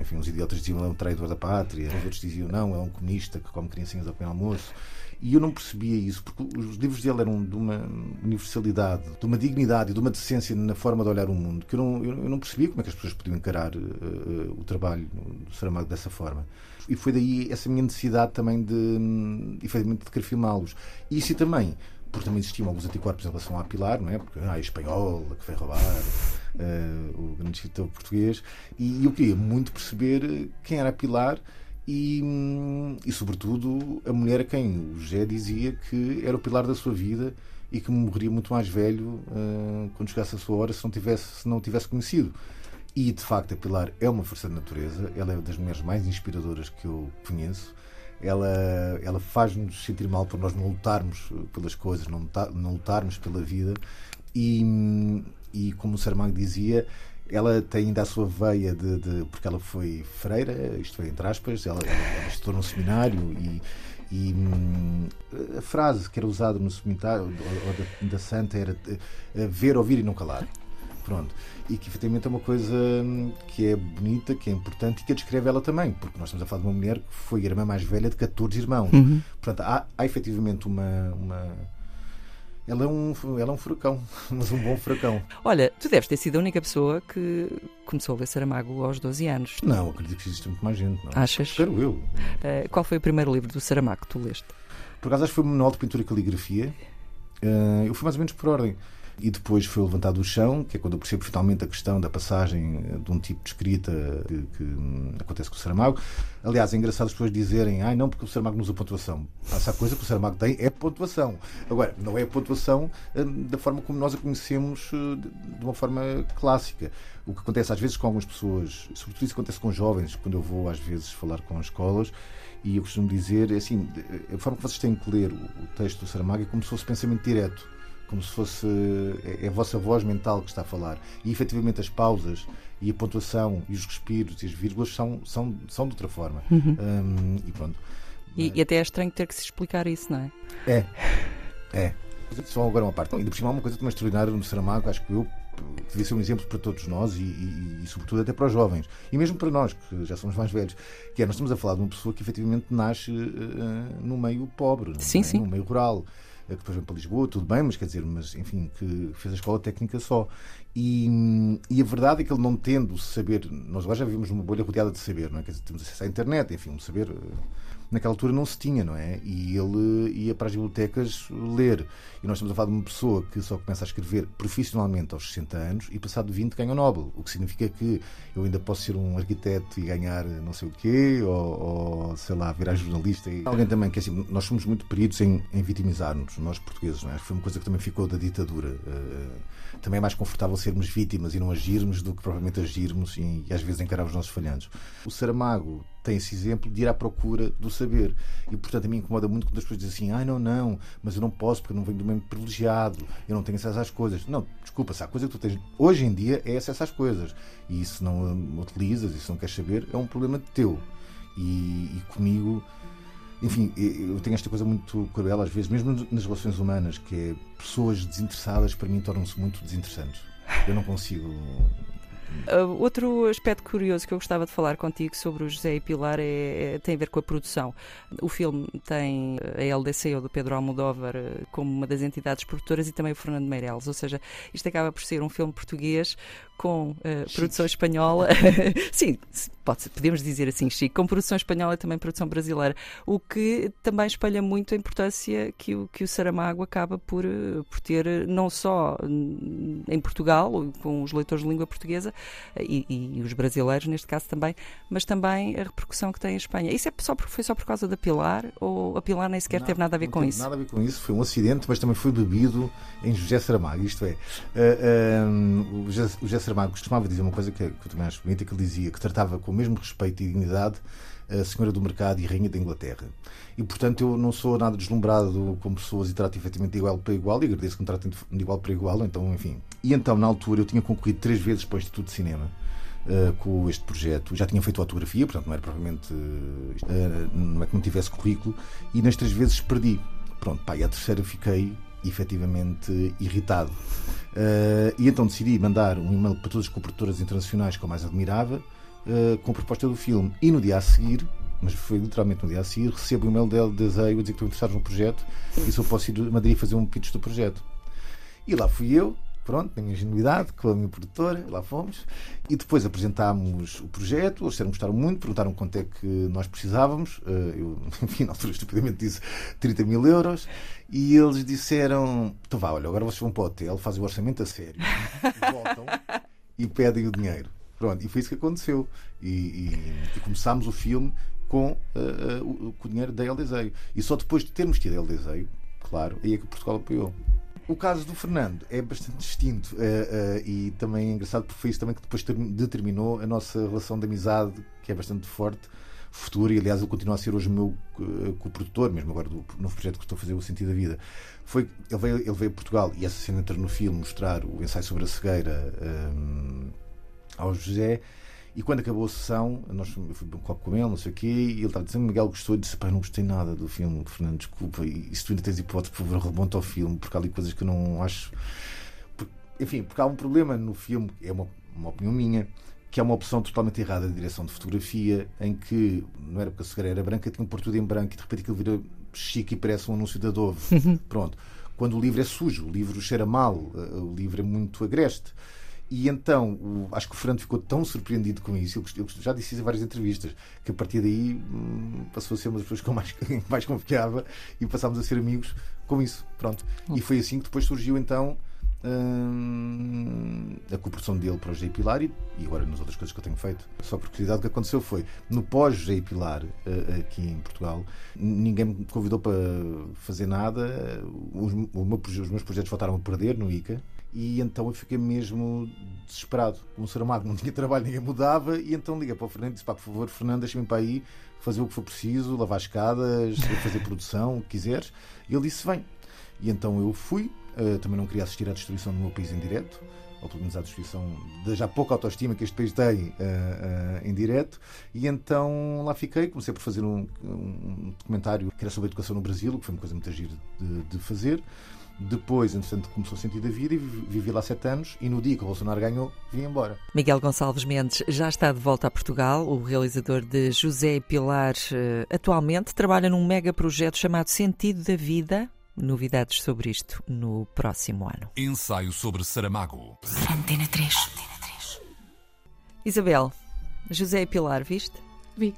Enfim, os idiotas diziam ele é um traidor da pátria, os outros diziam não, é um comunista que come criancinhas ao pequeno almoço. E eu não percebia isso, porque os livros dele eram de uma universalidade, de uma dignidade e de uma decência na forma de olhar o mundo, que eu não, eu não percebia como é que as pessoas podiam encarar uh, o trabalho do Saramago dessa forma. E foi daí essa minha necessidade também de, um, efetivamente, de querer filmá-los. E isso também, porque também existiam alguns anticorpos em relação à Pilar, não é? Porque, ah, espanhola, que foi roubar, uh, o grande escritor português. E eu queria muito perceber quem era a Pilar e, e, sobretudo, a mulher a quem o José dizia que era o pilar da sua vida e que morreria muito mais velho uh, quando chegasse a sua hora se não tivesse, se não tivesse conhecido. E, de facto, a Pilar é uma força da natureza, ela é das mulheres mais inspiradoras que eu conheço. Ela, ela faz-nos sentir mal por nós não lutarmos pelas coisas, não lutarmos pela vida. E, e como o Saramago dizia, ela tem ainda a sua veia de, de, porque ela foi freira, isto é, entre aspas, ela, ela, estudou num seminário e, e hum, a frase que era usada no seminário da, da, Santa era uh, ver, ouvir e não calar. Pronto. E que efetivamente é uma coisa hum, que é bonita, que é importante e que a descreve ela também, porque nós estamos a falar de uma mulher que foi a irmã mais velha de 14 irmãos. Uhum. Portanto, há, há efetivamente uma, uma ela é um, ela é um furacão, mas um bom furacão. Olha, tu deves ter sido a única pessoa que começou a ler Saramago aos 12 anos. Não, acredito que existe muito mais gente. Não. Achas? Espero eu. Uh, qual foi o primeiro livro do Saramago que tu leste? Por acaso acho que foi o Manual de Pintura e Caligrafia. Uh, eu fui mais ou menos por ordem e depois foi levantado o chão, que é quando eu percebo finalmente a questão da passagem eh, de um tipo de escrita que, que hum, acontece com o Saramago. Aliás, é engraçado as pessoas dizerem, ah, não, porque o Saramago não usa pontuação. Essa coisa que o Saramago tem é pontuação. Agora, não é a pontuação hum, da forma como nós a conhecemos eh, de uma forma clássica. O que acontece às vezes com algumas pessoas, sobretudo isso acontece com jovens, quando eu vou às vezes falar com escolas, e eu costumo dizer, é assim, a forma que vocês têm que ler o texto do Saramago é como se fosse pensamento direto como se fosse é, é a vossa voz mental que está a falar. E efetivamente as pausas e a pontuação e os respiros e as vírgulas são, são, são de outra forma. Uhum. Um, e pronto. E, e, até é estranho ter que se explicar isso, não é? É. É. Só agora uma parte. Não, ainda por cima há uma coisa também extraordinária no Saramago, acho que eu devia ser um exemplo para todos nós e, e, e, sobretudo até para os jovens e mesmo para nós que já somos mais velhos que é nós estamos a falar de uma pessoa que efetivamente nasce uh, no meio pobre sim, é? sim. no meio rural que depois vem para Lisboa, tudo bem, mas quer dizer, mas enfim, que fez a escola técnica só. E, e a verdade é que ele não tendo saber, nós agora já vivemos numa bolha rodeada de saber, não é? Quer dizer, temos acesso à internet, enfim, um saber naquela altura não se tinha, não é? E ele ia para as bibliotecas ler. E nós estamos a falar de uma pessoa que só começa a escrever profissionalmente aos 60 anos e passado 20 ganha o Nobel. O que significa que eu ainda posso ser um arquiteto e ganhar não sei o quê, ou, ou sei lá, virar jornalista. E... Alguém também que assim, nós somos muito peritos em, em vitimizar-nos, nós portugueses, não é? Foi uma coisa que também ficou da ditadura. Uh, também é mais confortável sermos vítimas e não agirmos do que provavelmente agirmos e, e às vezes encarar os nossos falhanços. O Saramago tem esse exemplo de ir à procura do saber. E, portanto, a mim incomoda muito quando as pessoas dizem assim: ai, não, não, mas eu não posso porque eu não venho do meio privilegiado, eu não tenho acesso às coisas. Não, desculpa, se há coisa que tu tens hoje em dia é acesso às coisas. E se não utilizas e se não queres saber, é um problema teu. E, e comigo enfim, eu tenho esta coisa muito cruel às vezes, mesmo nas relações humanas, que é pessoas desinteressadas para mim tornam-se muito desinteressantes. Eu não consigo Uh, outro aspecto curioso que eu gostava de falar contigo sobre o José e Pilar é, é, tem a ver com a produção. O filme tem a LDC, ou do Pedro Almodóvar, uh, como uma das entidades produtoras e também o Fernando Meirelles. Ou seja, isto acaba por ser um filme português com uh, produção espanhola. Sim, pode, podemos dizer assim, Chico, com produção espanhola e também produção brasileira. O que também espalha muito a importância que o, que o Saramago acaba por, por ter, não só em Portugal, com os leitores de língua portuguesa, e, e, os brasileiros, neste caso também, mas também a repercussão que tem em Espanha. Isso é só por, foi só por causa da Pilar ou a Pilar nem sequer não, teve nada a ver com isso? Nada a ver com isso, foi um acidente, mas também foi bebido em José Saramago. Isto é, uh, uh, o, José, o José Saramago costumava dizer uma coisa que, que eu também acho bonita, que ele dizia que tratava com o mesmo respeito e dignidade a senhora do mercado e rainha da Inglaterra. E, portanto, eu não sou nada deslumbrado com pessoas e trato efetivamente de igual para igual e agradeço que me tratem de igual para igual, então, enfim. E então, na altura, eu tinha concorrido três vezes para o Instituto de Cinema. Uh, com este projeto. Já tinha feito autografia, portanto não era provavelmente. Uh, não é que não tivesse currículo, e nas três vezes perdi. Pronto, pá, e a terceira fiquei efetivamente irritado. Uh, e então decidi mandar um e-mail para todas as coprodutoras internacionais que eu mais admirava, com a proposta do filme. E no dia a seguir, mas foi literalmente no dia a seguir, recebo o e-mail dele de Azeio a dizer que estou interessado no projeto e se eu posso ir a Madrid fazer um pitch do projeto. E lá fui eu, pronto, na minha ingenuidade, com a minha produtora, lá fomos, e depois apresentámos o projeto, eles gostaram muito, perguntaram quanto é que nós precisávamos, eh, eu, enfim, na altura estupidamente disse 30 mil euros, e eles disseram, então vá, olha, agora vocês vão para o hotel, fazem o orçamento a sério, voltam e pedem o dinheiro. Pronto, e foi isso que aconteceu. E, e, e começámos o filme com, uh, uh, o, com o dinheiro da Eldeseio. E só depois de termos tido a Eldeseio, claro, aí é que Portugal apoiou. O caso do Fernando é bastante distinto uh, uh, e também é engraçado porque foi isso também que depois determinou a nossa relação de amizade, que é bastante forte, futura, e aliás ele continua a ser hoje o meu uh, co-produtor, mesmo agora do novo projeto que estou a fazer, O Sentido da Vida. Foi, ele, veio, ele veio a Portugal e essa cena entra no filme mostrar o ensaio sobre a cegueira um, ao José e quando acabou a sessão, nós, eu fui um copo com ele, não sei o quê, e ele estava dizendo: Miguel gostou. E disse: Pai, não gostei nada do filme, Fernando, desculpa. E, se tu ainda tens hipótese, por favor, remonta ao filme, porque há ali coisas que eu não acho. Porque, enfim, porque há um problema no filme, é uma, uma opinião minha, que é uma opção totalmente errada de direção de fotografia, em que não era porque a cegueira era branca, tinha por tudo em branco e de repente aquilo vira chique e parece um anúncio da Dove. Pronto. Quando o livro é sujo, o livro cheira mal, eh, o livro é muito agreste. E então, o, acho que o Fernando ficou tão surpreendido com isso, eu, já disse isso em várias entrevistas, que a partir daí hum, passou a ser uma das pessoas que eu mais, mais confiava e passámos a ser amigos com isso. Pronto. E foi assim que depois surgiu então hum, a cooperação dele para o José Pilar e, e, agora nas outras coisas que eu tenho feito. Só por curiosidade, o que aconteceu foi no pós-José Pilar, uh, aqui em Portugal, ninguém me convidou para fazer nada, os, os meus projetos voltaram a perder no ICA e então eu fiquei mesmo desesperado. Um Saramago não tinha trabalho, ninguém mudava, e então liguei para o Fernando e disse: pá, por favor, Fernando, deixa-me para aí fazer o que for preciso, lavar escadas, fazer produção, o que quiseres. E ele disse: vem. E então eu fui, uh, também não queria assistir à destruição do meu país em direto, ou pelo menos à destruição da já pouca autoestima que este país tem uh, uh, em direto. E então lá fiquei, comecei por fazer um, um, documentário que era sobre a educação no Brasil, que foi uma coisa muito gira de, de fazer. Depois, entretanto, começou a sentir da vida e vivi lá sete anos. E no dia que o Bolsonaro ganhou, vim embora. Miguel Gonçalves Mendes já está de volta a Portugal. O realizador de José Pilar atualmente trabalha num mega projeto chamado Sentido da Vida, Novidades sobre isto no próximo ano. Ensaio sobre Saramago. Antena 3. Antena 3. Isabel, José e Pilar, viste? Vi.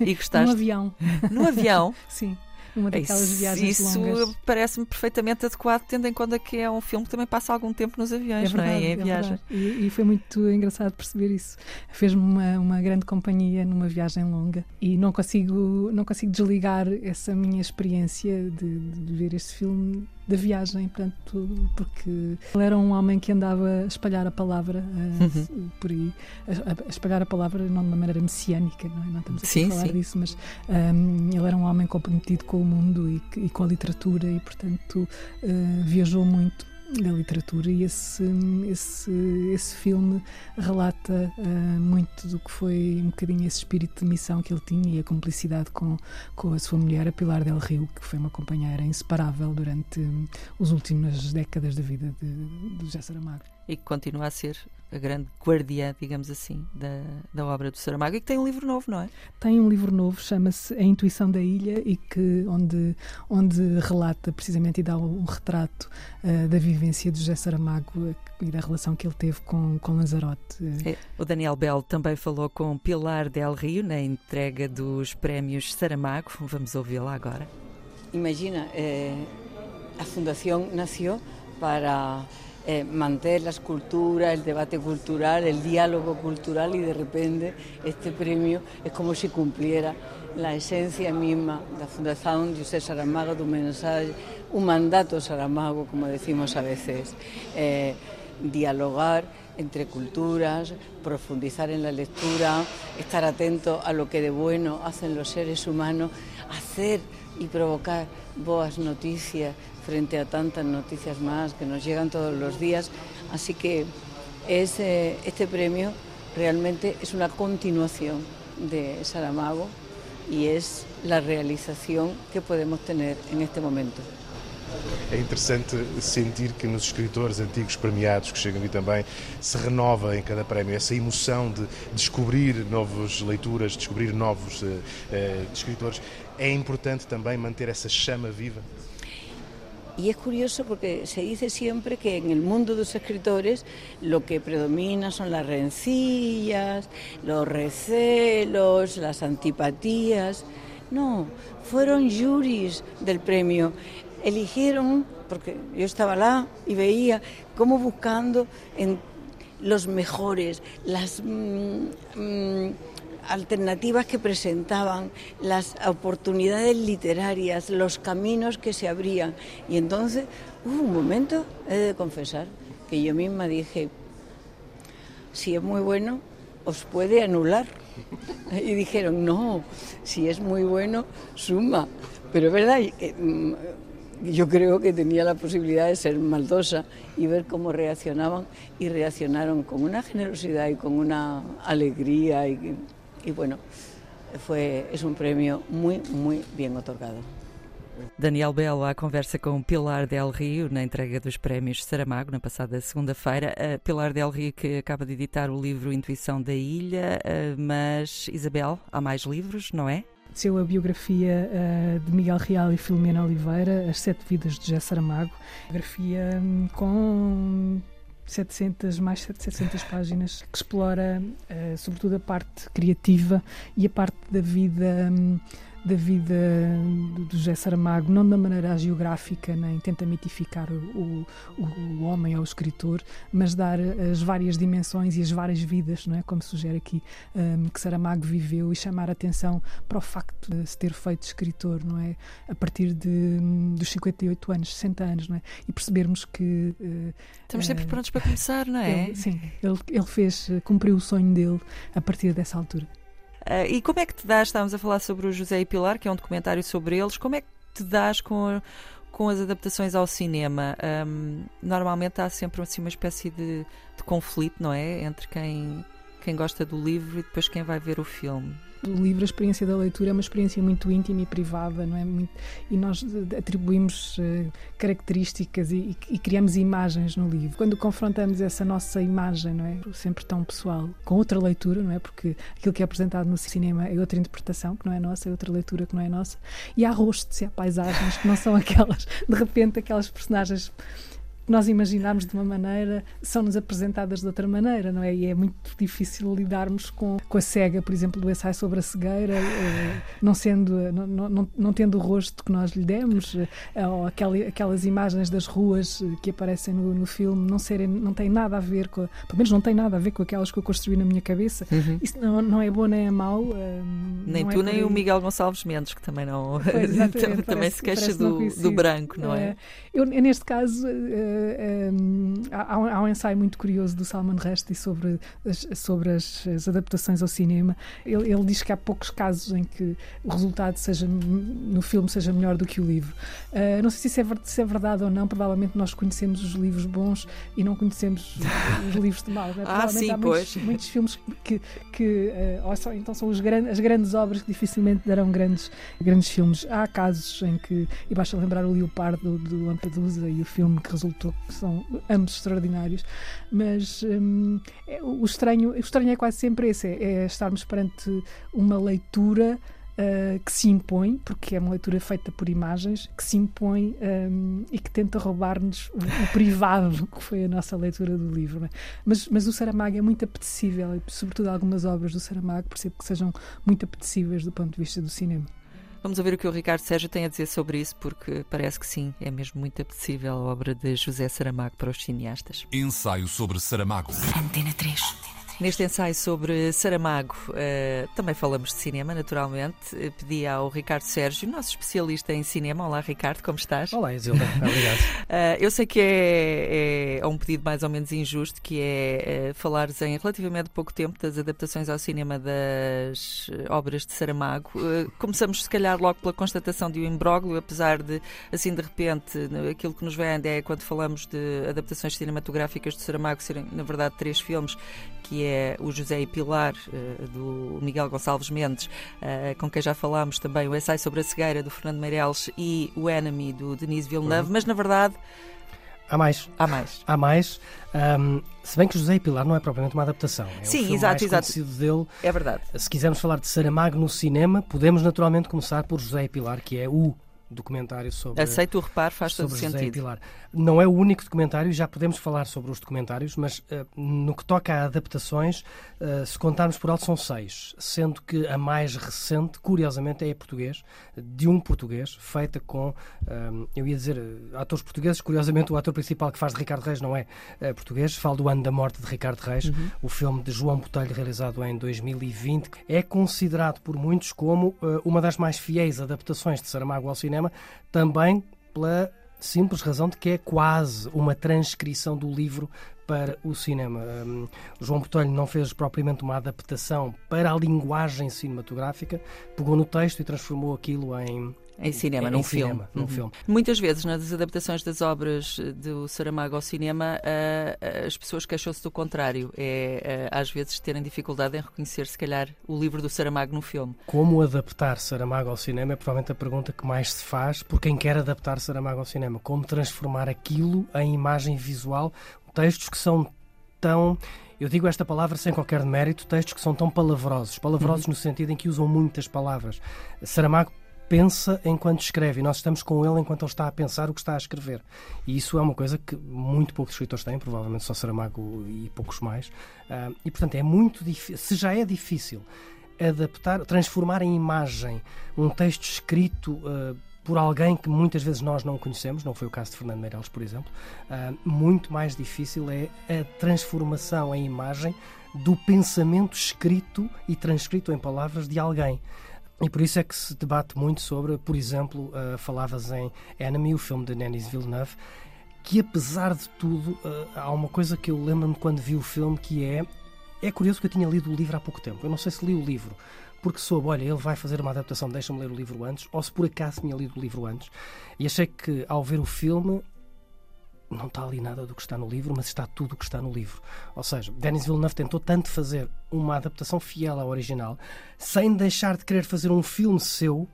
E gostaste? No avião. No avião? Sim uma daquelas isso, viagens isso longas. Isso parece-me perfeitamente adequado, tendo em conta que é um filme que também passa algum tempo nos aviões, é verdade, não é? é, viagem. E, e, foi muito engraçado perceber isso. Fez-me uma, uma grande companhia numa viagem longa e não consigo, não consigo desligar essa minha experiência de, de ver este filme da viagem, portanto, porque ele era um homem que andava a espalhar a palavra uh, uhum. por aí, a, a, espalhar a palavra não de uma maneira messiânica, não, é? não estamos sim, a falar sim. disso, mas um, ehm, ele era um homem comprometido com o mundo e, e com a literatura e, portanto, uh, viajou muito da literatura e esse, esse, esse filme relata uh, muito do que foi um bocadinho esse espírito de missão que ele tinha e a cumplicidade com, com a sua mulher, a Pilar del Rio, que foi uma companheira inseparável durante as últimas décadas da vida de, de José Saramago. E que continua a ser a grande guardiã, digamos assim, da, da obra do Saramago e que tem um livro novo, não é? Tem um livro novo, chama-se A Intuição da Ilha e que onde, onde relata precisamente e dá um retrato uh, da vivência de José Saramago e da relação que ele teve com, com Lanzarote. É, o Daniel Bell também falou com Pilar Del Rio na entrega dos prémios Saramago. Vamos ouvi-la agora. Imagina, eh, a fundação nasceu para eh, mantener las culturas, el debate cultural, el diálogo cultural y de repente este premio es como si cumpliera la esencia misma de la Fundación José Saramago, de un mensaje, un mandato Saramago, como decimos a veces, eh, dialogar entre culturas, profundizar en la lectura, estar atento a lo que de bueno hacen los seres humanos, hacer y provocar boas noticias frente a tantas noticias más que nos llegan todos los días. Así que es, este premio realmente es una continuación de Saramago y es la realización que podemos tener en este momento. É interessante sentir que nos escritores antigos premiados que chegam aqui também se renova em cada prémio essa emoção de descobrir novas leituras, descobrir novos uh, uh, escritores. É importante também manter essa chama viva. Y es curioso porque se dice siempre que en el mundo de los escritores lo que predomina son las rencillas, los recelos, las antipatías. No, fueron juris del premio. Eligieron, porque yo estaba lá y veía cómo buscando en los mejores, las... Mmm, mmm, alternativas que presentaban, las oportunidades literarias, los caminos que se abrían. Y entonces hubo un momento, he de confesar, que yo misma dije, si es muy bueno, os puede anular. Y dijeron, no, si es muy bueno, suma. Pero es verdad, mm, yo creo que tenía la posibilidad de ser maldosa y ver cómo reaccionaban y reaccionaron con una generosidad y con una alegría y y bueno, fue, es un premio muy, muy bien otorgado. Daniel Belo à conversa com Pilar Del Rio na entrega dos prémios Saramago na passada segunda-feira. Pilar Del Rio que acaba de editar o livro Intuição da Ilha, mas Isabel, há mais livros, não é? Seu a biografia uh, de Miguel Real e Filomena Oliveira, As Sete Vidas de José Saramago. Biografia um, com 700, mais de 700 páginas, que explora uh, sobretudo a parte criativa e a parte da vida. Um, da vida do José Saramago, não da maneira geográfica, nem tenta mitificar o, o, o, homem ou o escritor, mas dar as várias dimensões e as várias vidas, não é? Como sugere aqui, um, que Saramago viveu e chamar a atenção para o facto de se ter feito escritor, não é? A partir de, dos 58 anos, 60 anos, não é? E percebermos que. Uh, Estamos sempre uh, prontos para começar, não é? Ele, sim, ele, ele fez, cumpriu o sonho dele a partir dessa altura. Uh, e como é que te dás? Estávamos a falar sobre o José e Pilar, que é um documentário sobre eles. Como é que te dás com, com as adaptações ao cinema, um, normalmente há sempre assim, uma espécie de, de conflito, não é? Entre quem, quem gosta do livro e depois quem vai ver o filme do livro, a experiência da leitura é uma experiência muito íntima e privada, não é? Muito, e nós eh, atribuímos uh, características e, e, criamos imagens no livro. Quando confrontamos essa nossa imagem, não é? Sempre tão pessoal, com outra leitura, não é? Porque aquilo que é apresentado no cinema é outra interpretação que não é nossa, é outra leitura que não é nossa. E há rostos e há paisagens que não são aquelas, de repente, aquelas personagens nós imaginarmos de uma maneira, são-nos apresentadas de outra maneira, não é? E é muito difícil lidarmos com, com a cega, por exemplo, do ensaio sobre a cegueira, eh, não sendo, não, não, não tendo o rosto que nós lhe demos, eh, ou aquela, aquelas imagens das ruas eh, que aparecem no, no filme, não, serem, não têm nada a ver com, pelo menos não tem nada a ver com aquelas que eu construí na minha cabeça. Uhum. Isso não, não é bom nem é mau. nem tu, é nem o Miguel Gonçalves Mendes, que também não. também parece, se queixa do, do branco, não é? é? Eu, neste caso um, há, há, um ensaio muito curioso do Salman Rushdie sobre as, sobre as, as adaptações ao cinema. Ele, ele, diz que há poucos casos em que o resultado seja no filme seja melhor do que o livro. Uh, não sei se isso é, se é, verdade ou não. Provavelmente nós conhecemos os livros bons e não conhecemos os livros de mal. Né? Ah, sim, há muitos, muitos, filmes que, que uh, só, então são gran, as grandes obras que dificilmente darão grandes, grandes filmes. Há casos em que, e basta lembrar o Leopardo do Lampedusa e o filme que resultou que são ambos extraordinários, mas hum, é, o, estranho, o estranho é quase sempre esse: é, é estarmos perante uma leitura. Uh, que se impõe, porque é uma leitura feita por imagens, que se impõe um, e que tenta roubar-nos o, o, privado, que foi a nossa leitura do livro. É? Mas, mas o Saramago é muito apetecível, sobretudo algumas obras do Saramago, percebo que sejam muito apetecíveis do ponto de vista do cinema. Vamos ouvir o que o Ricardo Sérgio tem a dizer sobre isso, porque parece que sim, é mesmo muito apetecível a obra de José Saramago para os cineastas. Ensaio sobre Saramago. Antena 3. Neste ensaio sobre Saramago, uh, também falamos de cinema, naturalmente. Uh, pedi ao Ricardo Sérgio, nosso especialista em cinema. Olá, Ricardo, como estás? Olá, Isilda, obrigado. uh, eu sei que é, é, é, um pedido mais ou menos injusto, que é falares em relativamente pouco tempo das adaptações ao cinema das obras de Saramago. começamos, se calhar, logo pela constatação de um imbróglio, apesar de, assim, de repente, aquilo que nos vende é quando falamos de adaptações cinematográficas de Saramago serem, na verdade, três filmes que é o José e Pilar, eh, do Miguel Gonçalves Mendes, eh, com quem já falámos também, o ensaio sobre a cegueira, do Fernando Meirelles, e o Enemy, do Denise Villeneuve, uhum. mas na verdade. Há mais. Há mais. Há mais. Um, se bem que José e Pilar não é propriamente uma adaptação. É Sim, o exato, exato. dele. É verdade. Se quisermos falar de Saramago no cinema, podemos naturalmente começar por José e Pilar, que é o documentário sobre. Aceito o reparo, faz todo sentido. Pilar. Não é o único documentário, já podemos falar sobre os documentários, mas uh, no que toca a adaptações, uh, se contarmos por alto, são seis, sendo que a mais recente, curiosamente, é português, de um português, feita com, uh, eu ia dizer, atores portugueses. Curiosamente, o ator principal que faz de Ricardo Reis não é português, falo do ano da morte de Ricardo Reis, uhum. o filme de João Botelho, realizado em 2020, é considerado por muitos como uma das mais fiéis adaptações de Saramago ao cinema, também pela simples razão de que é quase uma transcrição do livro para o cinema. Um, João Botelho não fez propriamente uma adaptação para a linguagem cinematográfica, pegou no texto e transformou aquilo em em cinema, em, num, em filme. Cinema, num uhum. filme. Muitas vezes, nas adaptações das obras do Saramago ao cinema, uh, as pessoas queixam-se do contrário. É, uh, às vezes, terem dificuldade em reconhecer, se calhar, o livro do Saramago no filme. Como adaptar Saramago ao cinema é provavelmente a pergunta que mais se faz por quem quer adaptar Saramago ao cinema. Como transformar aquilo em imagem visual, textos que são tão eu digo esta palavra sem qualquer mérito, textos que são tão palavrosos, palavrosos uhum. no sentido em que usam muitas palavras. Saramago pensa enquanto escreve e nós estamos com ele enquanto ele está a pensar o que está a escrever. E isso é uma coisa que muito poucos escritores têm, provavelmente só Saramago e poucos mais. Uh, e portanto é muito difícil, se já é difícil adaptar, transformar em imagem um texto escrito uh, por alguém que muitas vezes nós não conhecemos, não foi o caso de Fernando Meirelles, por exemplo, uh, muito mais difícil é a transformação em imagem do pensamento escrito e transcrito em palavras de alguém. E por isso é que se debate muito sobre, por exemplo, uh, falavas em Enemy, o filme de Denis Villeneuve, que apesar de tudo, uh, há uma coisa que eu lembro-me quando vi o filme que é. É curioso que eu tinha lido o livro há pouco tempo. Eu não sei se li o livro, porque soube, olha, ele vai fazer uma adaptação, deixa-me ler o livro antes, ou se por acaso tinha lido o livro antes, e achei que ao ver o filme não está ali nada do que está no livro, mas está tudo o que está no livro. Ou seja, Denis Villeneuve tentou tanto fazer uma adaptação fiel ao original, sem deixar de querer fazer um filme seu,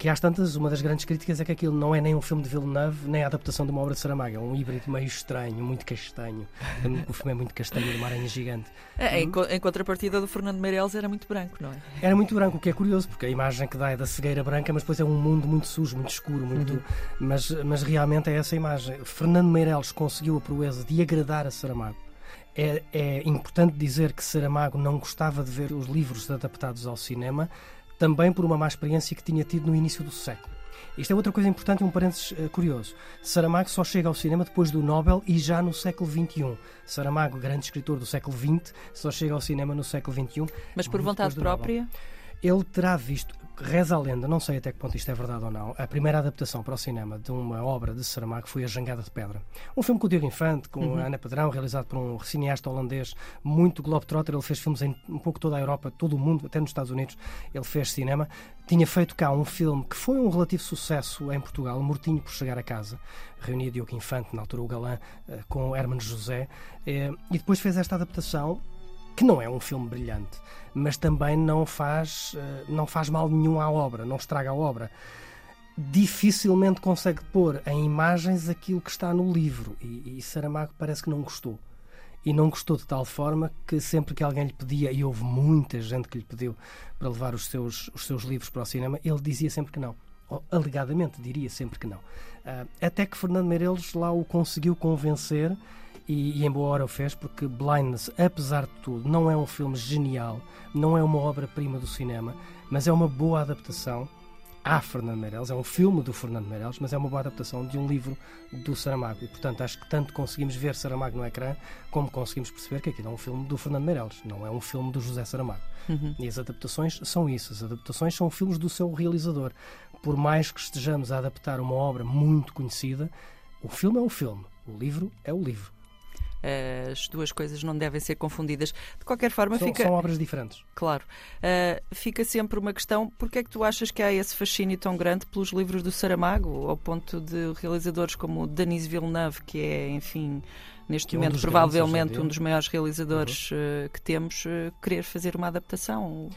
que às tantas, uma das grandes críticas é que aquilo não é nem um filme de Villeneuve, nem a adaptação de uma obra de Saramago. É um híbrido meio estranho, muito castanho. O filme é muito castanho, de uma aranha gigante. É, em, em, contrapartida do Fernando Meirelles era muito branco, não é? Era muito branco, o que é curioso, porque a imagem que dá é da cegueira branca, mas depois é um mundo muito sujo, muito escuro, muito... Uhum. Mas, mas realmente é essa imagem. Fernando Meirelles conseguiu a proeza de agradar a Saramago. É, é importante dizer que Saramago não gostava de ver os livros adaptados ao cinema, também por uma má experiência que tinha tido no início do século. Isto é outra coisa importante e um parênteses uh, curioso. Saramago só chega ao cinema depois do Nobel e já no século XXI. Saramago, grande escritor do século XX, só chega ao cinema no século XXI. Mas por vontade própria? Nobel. Ele terá visto, Reza a lenda, não sei até que ponto isto é verdade ou não, a primeira adaptação para o cinema de uma obra de Saramago foi A Jangada de Pedra. Um filme com o Diego Infante, com uhum. a Ana Padrão, realizado por um cineasta holandês muito globetrotter. Ele fez filmes em um pouco toda a Europa, todo o mundo, até nos Estados Unidos. Ele fez cinema. Tinha feito cá um filme que foi um relativo sucesso em Portugal, Mortinho por Chegar a Casa. Reunia Diogo Infante, na altura o galã, eh, com Hermano José. Eh, e depois fez esta adaptação que não é um filme brilhante, mas também não faz, eh, não faz mal nenhum à obra, não estraga a obra. Dificilmente consegue pôr em imagens aquilo que está no livro e, e Saramago parece que não gostou. E não gostou de tal forma que sempre que alguém lhe pedia, e houve muita gente que lhe pediu para levar os seus, os seus livros para o cinema, ele dizia sempre que não. Alegadamente diria sempre que não. Uh, até que Fernando Meirelles lá o conseguiu convencer e, e, em boa hora o fez, porque Blindness, apesar de tudo, não é um filme genial, não é uma obra-prima do cinema, mas é uma boa adaptação a Fernando Meirelles. É um filme do Fernando Meirelles, mas é uma boa adaptação de um livro do Saramago. E, portanto, acho que tanto conseguimos ver Saramago no ecrã, como conseguimos perceber que aquilo é um filme do Fernando Meirelles, não é um filme do José Saramago. Uhum. E as adaptações são isso. As adaptações são filmes do seu realizador. Por mais que estejamos a adaptar uma obra muito conhecida, o filme é um filme, o livro é o livro. As duas coisas não devem ser confundidas. De qualquer forma, são, fica. São obras diferentes. Claro. Uh, fica sempre uma questão: porquê é que tu achas que há esse fascínio tão grande pelos livros do Saramago, ao ponto de realizadores como Denis Villeneuve, que é, enfim, neste que momento, é um provavelmente um dos maiores realizadores uhum. uh, que temos, querer fazer uma adaptação?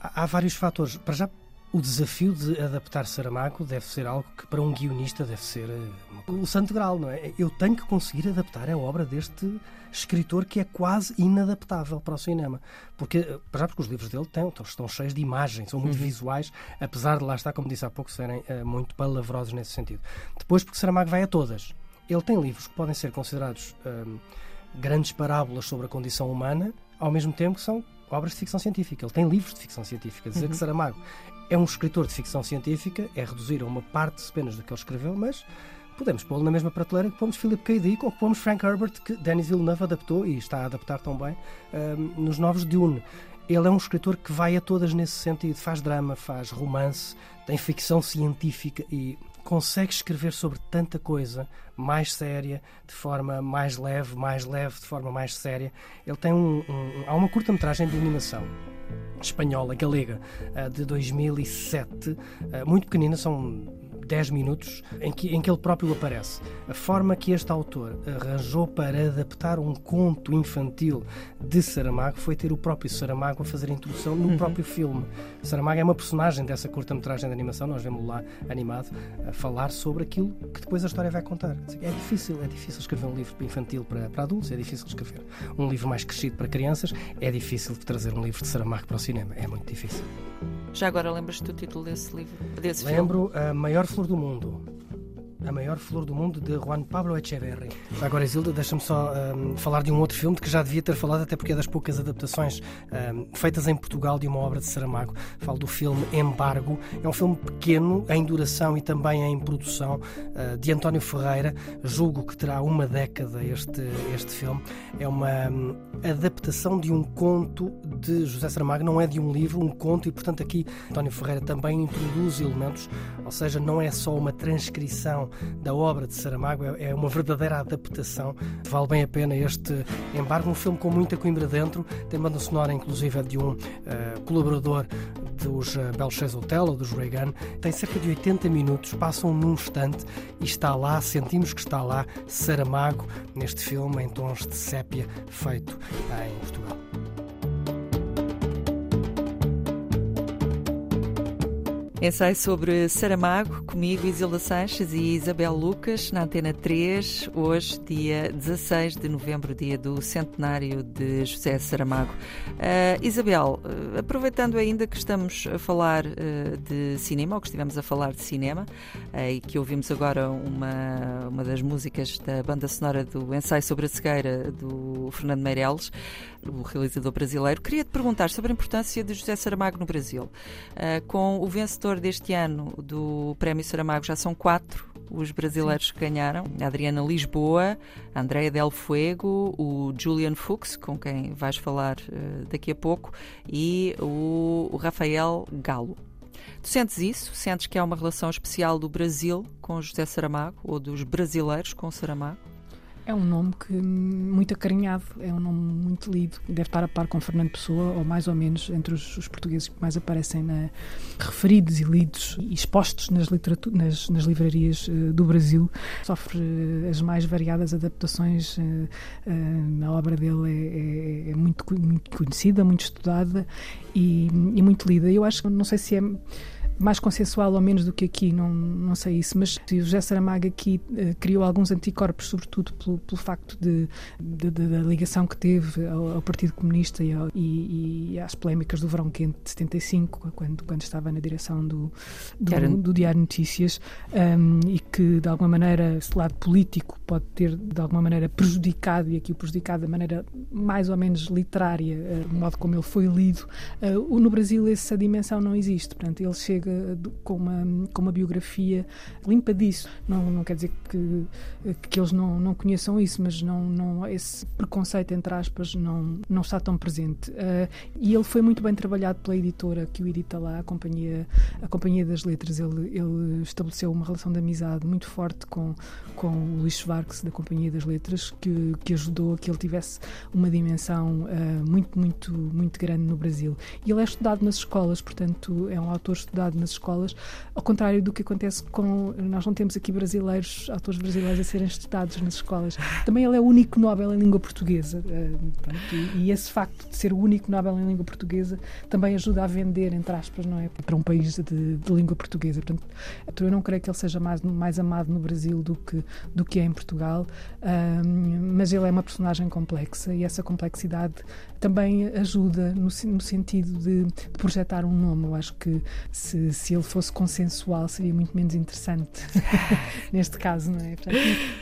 Há, há vários fatores. Para já, o desafio de adaptar Saramago deve ser algo que para um guionista deve ser eh, o santo grau, não é? Eu tenho que conseguir adaptar a obra deste escritor que é quase inadaptável para o cinema. Porque, eh, já porque os livros dele têm, estão cheios de imagens, são muito uhum. visuais, apesar de lá estar, como disse há pouco, serem uh, muito palavrosos nesse sentido. Depois, porque Saramago vai a todas. Ele tem livros que podem ser considerados uh, grandes parábolas sobre a condição humana, ao mesmo tempo que são obras de ficção científica. Ele tem livros de ficção científica. Dizer uhum. que Saramago é um escritor de ficção científica, é reduzir a uma parte apenas do que ele escreveu, mas podemos pô-lo na mesma prateleira que pomos Philip K. Dick ou que pomos Frank Herbert, que Denis Villeneuve adaptou e está a adaptar tão bem um, nos novos Dune. Ele é um escritor que vai a todas nesse sentido, faz drama, faz romance, tem ficção científica e consegue escrever sobre tanta coisa mais séria, de forma mais leve, mais leve, de forma mais séria. Ele tem um, um há uma curta-metragem de animação espanhola, galega, eh, de 2007, eh, muito pequenina, são 10 minutos em que, em que ele próprio aparece. A forma que este autor arranjou para adaptar um conto infantil de Saramago foi ter o próprio Saramago a fazer a introdução no uhum. próprio filme. Saramago é uma personagem dessa curta-metragem de animação, nós vemos lá animado a falar sobre aquilo que depois a história vai contar. É difícil, é difícil escrever um livro infantil para, para adultos, é difícil escrever um livro mais crescido para crianças, é difícil trazer um livro de Saramago para o cinema, é muito difícil. Já agora lembras-te do título desse livro, desse Lembro, filme? A Maior do Mundo. A Maior Flor do Mundo, de Juan Pablo Echeverri. Agora, Isilda, deixa-me só um, falar de um outro filme que já devia ter falado, até porque é das poucas adaptações um, feitas em Portugal de uma obra de Saramago. Falo do filme Embargo. É um filme pequeno, em duração e também em produção, uh, de António Ferreira. Julgo que terá uma década este, este filme. É uma um, adaptação de um conto de José Saramago, não é de um livro, um conto, e portanto aqui António Ferreira também introduz elementos, ou seja, não é só uma transcrição adaptação da obra de Saramago, é, é uma verdadeira adaptação. Vale bem a pena este embargo. Um filme com muita coimbra dentro, tem banda sonora inclusive de um uh, colaborador dos uh, Belchaz Hotel ou dos Reagan. Tem cerca de 80 minutos, passam num instante e está lá, sentimos que está lá Saramago neste filme em tons de sépia feito em Portugal. Ensaio sobre Saramago, comigo Isilda Sanches e Isabel Lucas, na Antena 3, hoje, dia 16 de novembro, dia do centenário de José Saramago. Uh, Isabel, uh, aproveitando ainda que estamos a falar uh, de cinema, ou que estivemos a falar de cinema, e que ouvimos agora uma, uma das músicas da banda sonora do Ensaio sobre a Cegueira, do Fernando Meirelles, o realizador brasileiro, queria te perguntar sobre a importância de José Saramago no Brasil. com o vencedor deste ano do Prémio Saramago já são quatro os brasileiros Sim. que ganharam: a Adriana Lisboa, a Andrea Del Fuego, o Julian Fuchs, com quem vais falar uh, daqui a pouco, e o, o Rafael Galo. Tu sentes isso? Sentes que há uma relação especial do Brasil com José Saramago ou dos brasileiros com Saramago? É um nome que muito acarinhado, é um nome muito lido. Deve estar a par com Fernando Pessoa, ou mais ou menos entre os, os portugueses que mais aparecem na, referidos e lidos e expostos nas, nas, nas livrarias uh, do Brasil. Sofre uh, as mais variadas adaptações. Uh, a obra dele é, é, é, muito, muito conhecida, muito estudada e, e muito lida. Eu acho que não sei se é mais consensual ou menos do que aqui, não, não sei isso, mas o José Saramago aqui uh, criou alguns anticorpos, sobretudo pelo, pelo facto de, de, de, da ligação que teve ao, ao Partido Comunista e, ao, e, e, às polémicas do Verão Quente de 75, quando, quando estava na direção do, do, do Diário Notícias, um, e que de alguma maneira esse lado político pode ter de alguma maneira prejudicado, e aqui o prejudicado da maneira mais ou menos literária, uh, o modo como ele foi lido. Uh, no Brasil essa dimensão não existe, portanto ele chega com uma, com uma biografia limpa disso. Não, não quer dizer que, que eles não, não conheçam isso, mas não, não, esse preconceito, entre aspas, não, não está tão presente. E ele foi muito bem trabalhado pela editora que o edita lá, a Companhia, a Companhia das Letras. Ele, ele estabeleceu uma relação de amizade muito forte com, com o Luís Da Companhia das Letras, que, que ajudou a que ele tivesse uma dimensão uh, muito, muito, muito grande no Brasil. E ele é estudado nas escolas, portanto, é um autor estudado nas escolas, ao contrário do que acontece com. Nós não temos aqui brasileiros, autores brasileiros a serem estudados nas escolas. Também ele é o único Nobel em língua portuguesa. Eh, e, e, esse facto de ser o único Nobel em língua portuguesa também ajuda a vender, entre aspas, não é? Para um país de, de língua portuguesa. Portanto, eu não creio que ele seja mais, mais amado no Brasil do que, do que é em Portugal, mas ele é uma personagem complexa e essa complexidade também ajuda no, no sentido de, de, projetar um nome. Eu acho que se, se ele fosse consensual seria muito menos interessante neste caso, não é?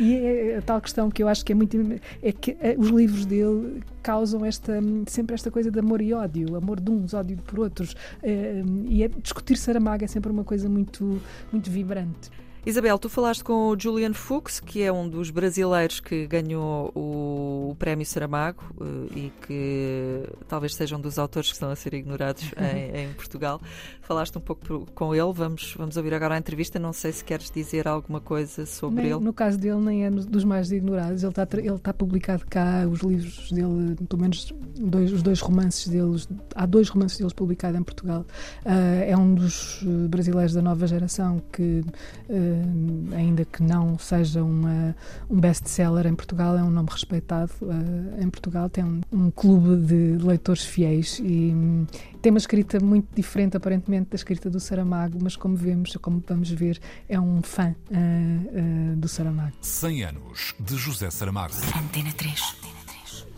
E, é a tal questão que eu acho que é muito é que eh, os livros dele causam esta sempre esta coisa de amor e ódio, amor de uns, ódio por outros, eh, e é, discutir Saramago é sempre uma coisa muito muito vibrante. Isabel, tu falaste com o Julian Fuchs, que é um dos brasileiros que ganhou o, o Prémio Saramago eh, e que talvez seja um dos autores que estão a ser ignorados em, em, Portugal. Falaste um pouco com ele, vamos, vamos ouvir agora a entrevista. Não sei se queres dizer alguma coisa sobre nem, ele. No caso dele, nem é dos mais ignorados. Ele está, ele está publicado cá, os livros dele, pelo menos dois, os dois romances deles, há dois romances deles publicados em Portugal. Uh, é um dos brasileiros da nova geração que. Uh, uh, ainda que não seja uma, um best-seller em Portugal, é um nome respeitado uh, em Portugal, tem um, um, clube de leitores fiéis e um, tem uma escrita muito diferente, aparentemente, da escrita do Saramago, mas como vemos, como vamos ver, é um fã uh, do Saramago. 100 anos de José Saramago. Antena 3.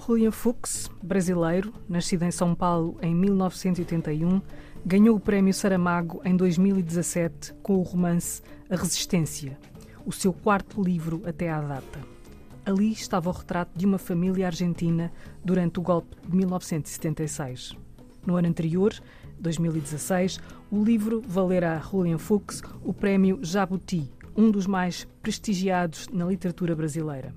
Julian Fuchs, brasileiro, nascido em São Paulo em 1981, ganhou o Prémio Saramago em 2017 com o romance A Resistência, o seu quarto livro até à data. Ali estava o retrato de uma família argentina durante o golpe de 1976. No ano anterior, 2016, o livro valerá a Julian Fuchs o Prémio Jabuti, um dos mais prestigiados na literatura brasileira.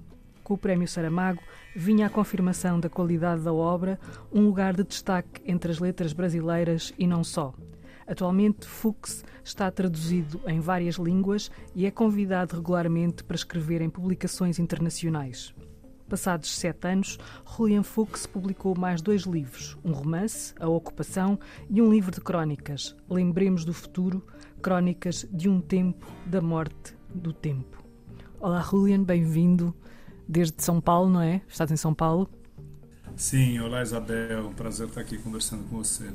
Com o Prémio Saramago, vinha a confirmação da qualidade da obra, um lugar de destaque entre as letras brasileiras e não só. Atualmente, Fuchs está traduzido em várias línguas e é convidado regularmente para escrever em publicações internacionais. Passados sete anos, Julian Fuchs publicou mais dois livros: um romance, A Ocupação, e um livro de crónicas, Lembremos do Futuro Crónicas de um Tempo da Morte do Tempo. Olá, Julian, bem-vindo desde São Paulo, não é? Estás em São Paulo? Sim, olá Isabel, um prazer estar aqui conversando com você.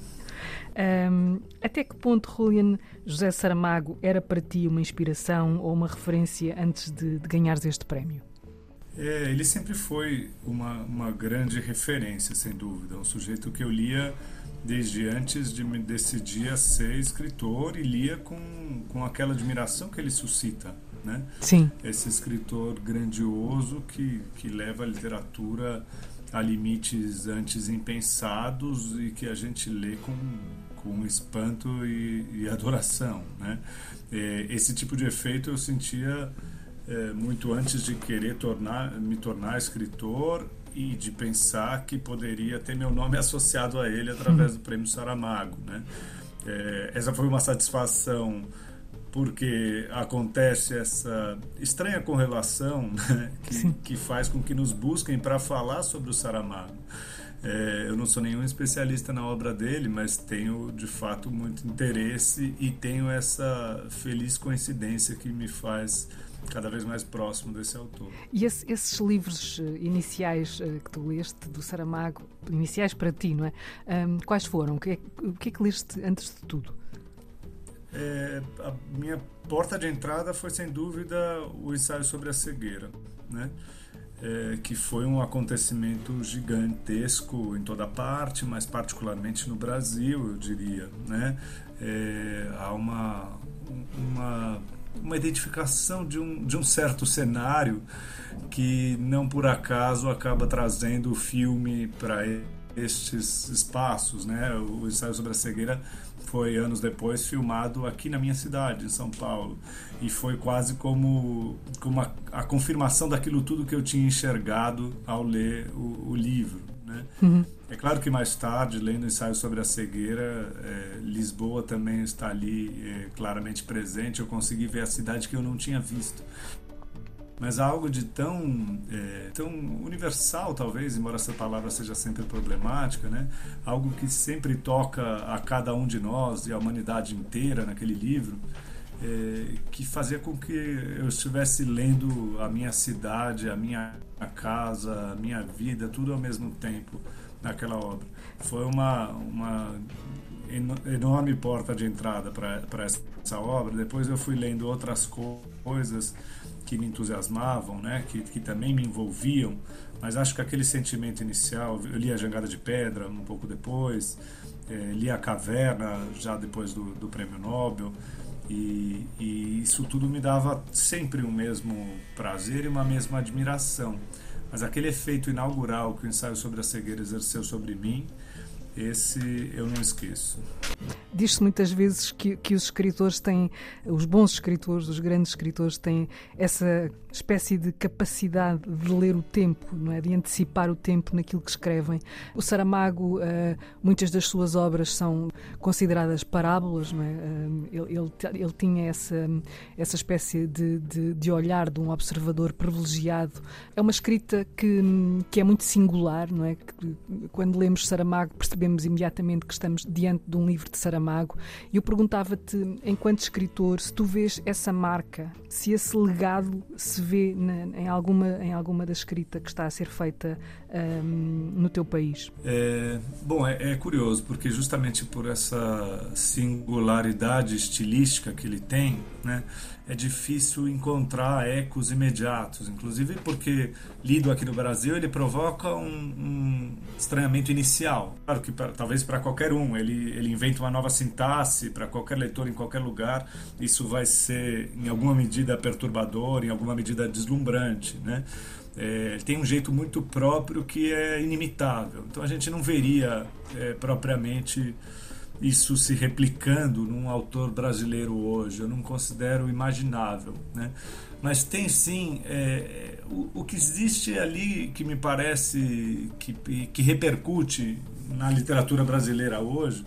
Um, até que ponto, Julian, José Saramago era para ti uma inspiração ou uma referência antes de, de ganhares este prémio? É, ele sempre foi uma, uma grande referência, sem dúvida. Um sujeito que eu lia desde antes de me decidir a ser escritor e lia com, com aquela admiração que ele suscita. Né? Sim. Esse escritor grandioso que, que leva a literatura a limites antes impensados e que a gente lê com, com espanto e, e adoração. Né? É, esse tipo de efeito eu sentia é, muito antes de querer tornar, me tornar escritor e de pensar que poderia ter meu nome associado a ele através do Prêmio Saramago. Né? É, essa foi uma satisfação porque acontece essa estranha correlação né, que, que, faz com que nos busquem para falar sobre o Saramago. É, eu não sou nenhum especialista na obra dele, mas tenho de fato muito interesse e tenho essa feliz coincidência que me faz cada vez mais próximo desse autor. E esse, esses livros eh, iniciais eh, que tu leste do Saramago, iniciais para ti, não é? Um, quais foram? O que, é, o que é que leste antes de tudo? É, a minha porta de entrada foi sem dúvida o ensaio sobre a cegueira, né? É, que foi um acontecimento gigantesco em toda parte, mas particularmente no Brasil, eu diria, né? É, há uma, uma uma identificação de um, de um certo cenário que não por acaso acaba trazendo o filme para estes espaços, né? O ensaio sobre a cegueira foi anos depois filmado aqui na minha cidade, em São Paulo, e foi quase como, como a, a confirmação daquilo tudo que eu tinha enxergado ao ler o, o livro, né? Uhum. É claro que mais tarde, lendo o ensaio sobre a cegueira, é, Lisboa também está ali é, claramente presente. Eu consegui ver a cidade que eu não tinha visto. Mas algo de tão, é, tão universal, talvez, embora essa palavra seja sempre problemática, né? algo que sempre toca a cada um de nós e a humanidade inteira naquele livro, é, que fazia com que eu estivesse lendo a minha cidade, a minha casa, a minha vida, tudo ao mesmo tempo naquela obra. Foi uma, uma enorme porta de entrada para essa obra. Depois eu fui lendo outras coisas que me entusiasmavam, né? que, que também me envolviam, mas acho que aquele sentimento inicial, eu li A Jangada de Pedra um pouco depois, é, li A Caverna já depois do, do Prêmio Nobel, e, e isso tudo me dava sempre o mesmo prazer e uma mesma admiração. Mas aquele efeito inaugural que o ensaio sobre a cegueira exerceu sobre mim, esse eu não esqueço. Diz-se muitas vezes que, que os escritores têm, os bons escritores, os grandes escritores têm essa espécie de capacidade de ler o tempo, não é? de antecipar o tempo naquilo que escrevem. O Saramago, uh, muitas das suas obras são consideradas parábolas, não é? Uh, ele, ele, ele, tinha essa, essa espécie de, de, de, olhar de um observador privilegiado. É uma escrita que, que é muito singular, não é? Que, quando lemos Saramago percebemos imediatamente que estamos diante de um livro de Saramago. E eu perguntava-te, enquanto escritor, se tu vês essa marca, se esse legado se vê na, em, alguma, em alguma da escrita que está a ser feita um, no teu país? É, bom, é, é, curioso, porque justamente por essa singularidade estilística que ele tem, né, é difícil encontrar ecos imediatos, inclusive porque, lido aqui no Brasil, ele provoca um, um estranhamento inicial. Claro que pra, talvez para qualquer um, ele, ele inventa uma nova sintaxe, para qualquer leitor em qualquer lugar, isso vai ser em alguma medida perturbador, em alguma medida deslumbrante, né? É, tem um jeito muito próprio que é inimitável. Então a gente não veria é, propriamente isso se replicando num autor brasileiro hoje. Eu não considero imaginável, né? Mas tem sim é, o, o, que existe ali que me parece que, que repercute na literatura brasileira hoje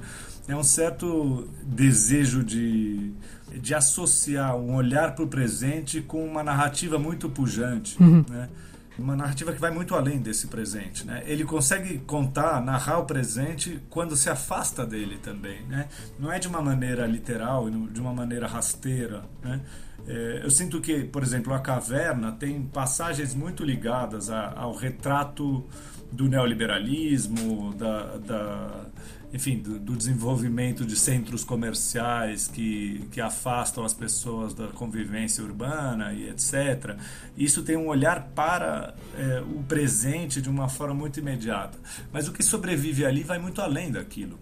é um certo desejo de, de associar um olhar para o presente com uma narrativa muito pujante, uhum. né? Uma narrativa que vai muito além desse presente. Né? Ele consegue contar, narrar o presente quando se afasta dele também. Né? Não é de uma maneira literal, de uma maneira rasteira. Né? É, eu sinto que, por exemplo, a caverna tem passagens muito ligadas ao retrato do neoliberalismo, da, da enfim, do, do, desenvolvimento de centros comerciais que, que afastam as pessoas da convivência urbana e etc. Isso tem um olhar para é, o presente de uma forma muito imediata. Mas o que sobrevive ali vai muito além daquilo.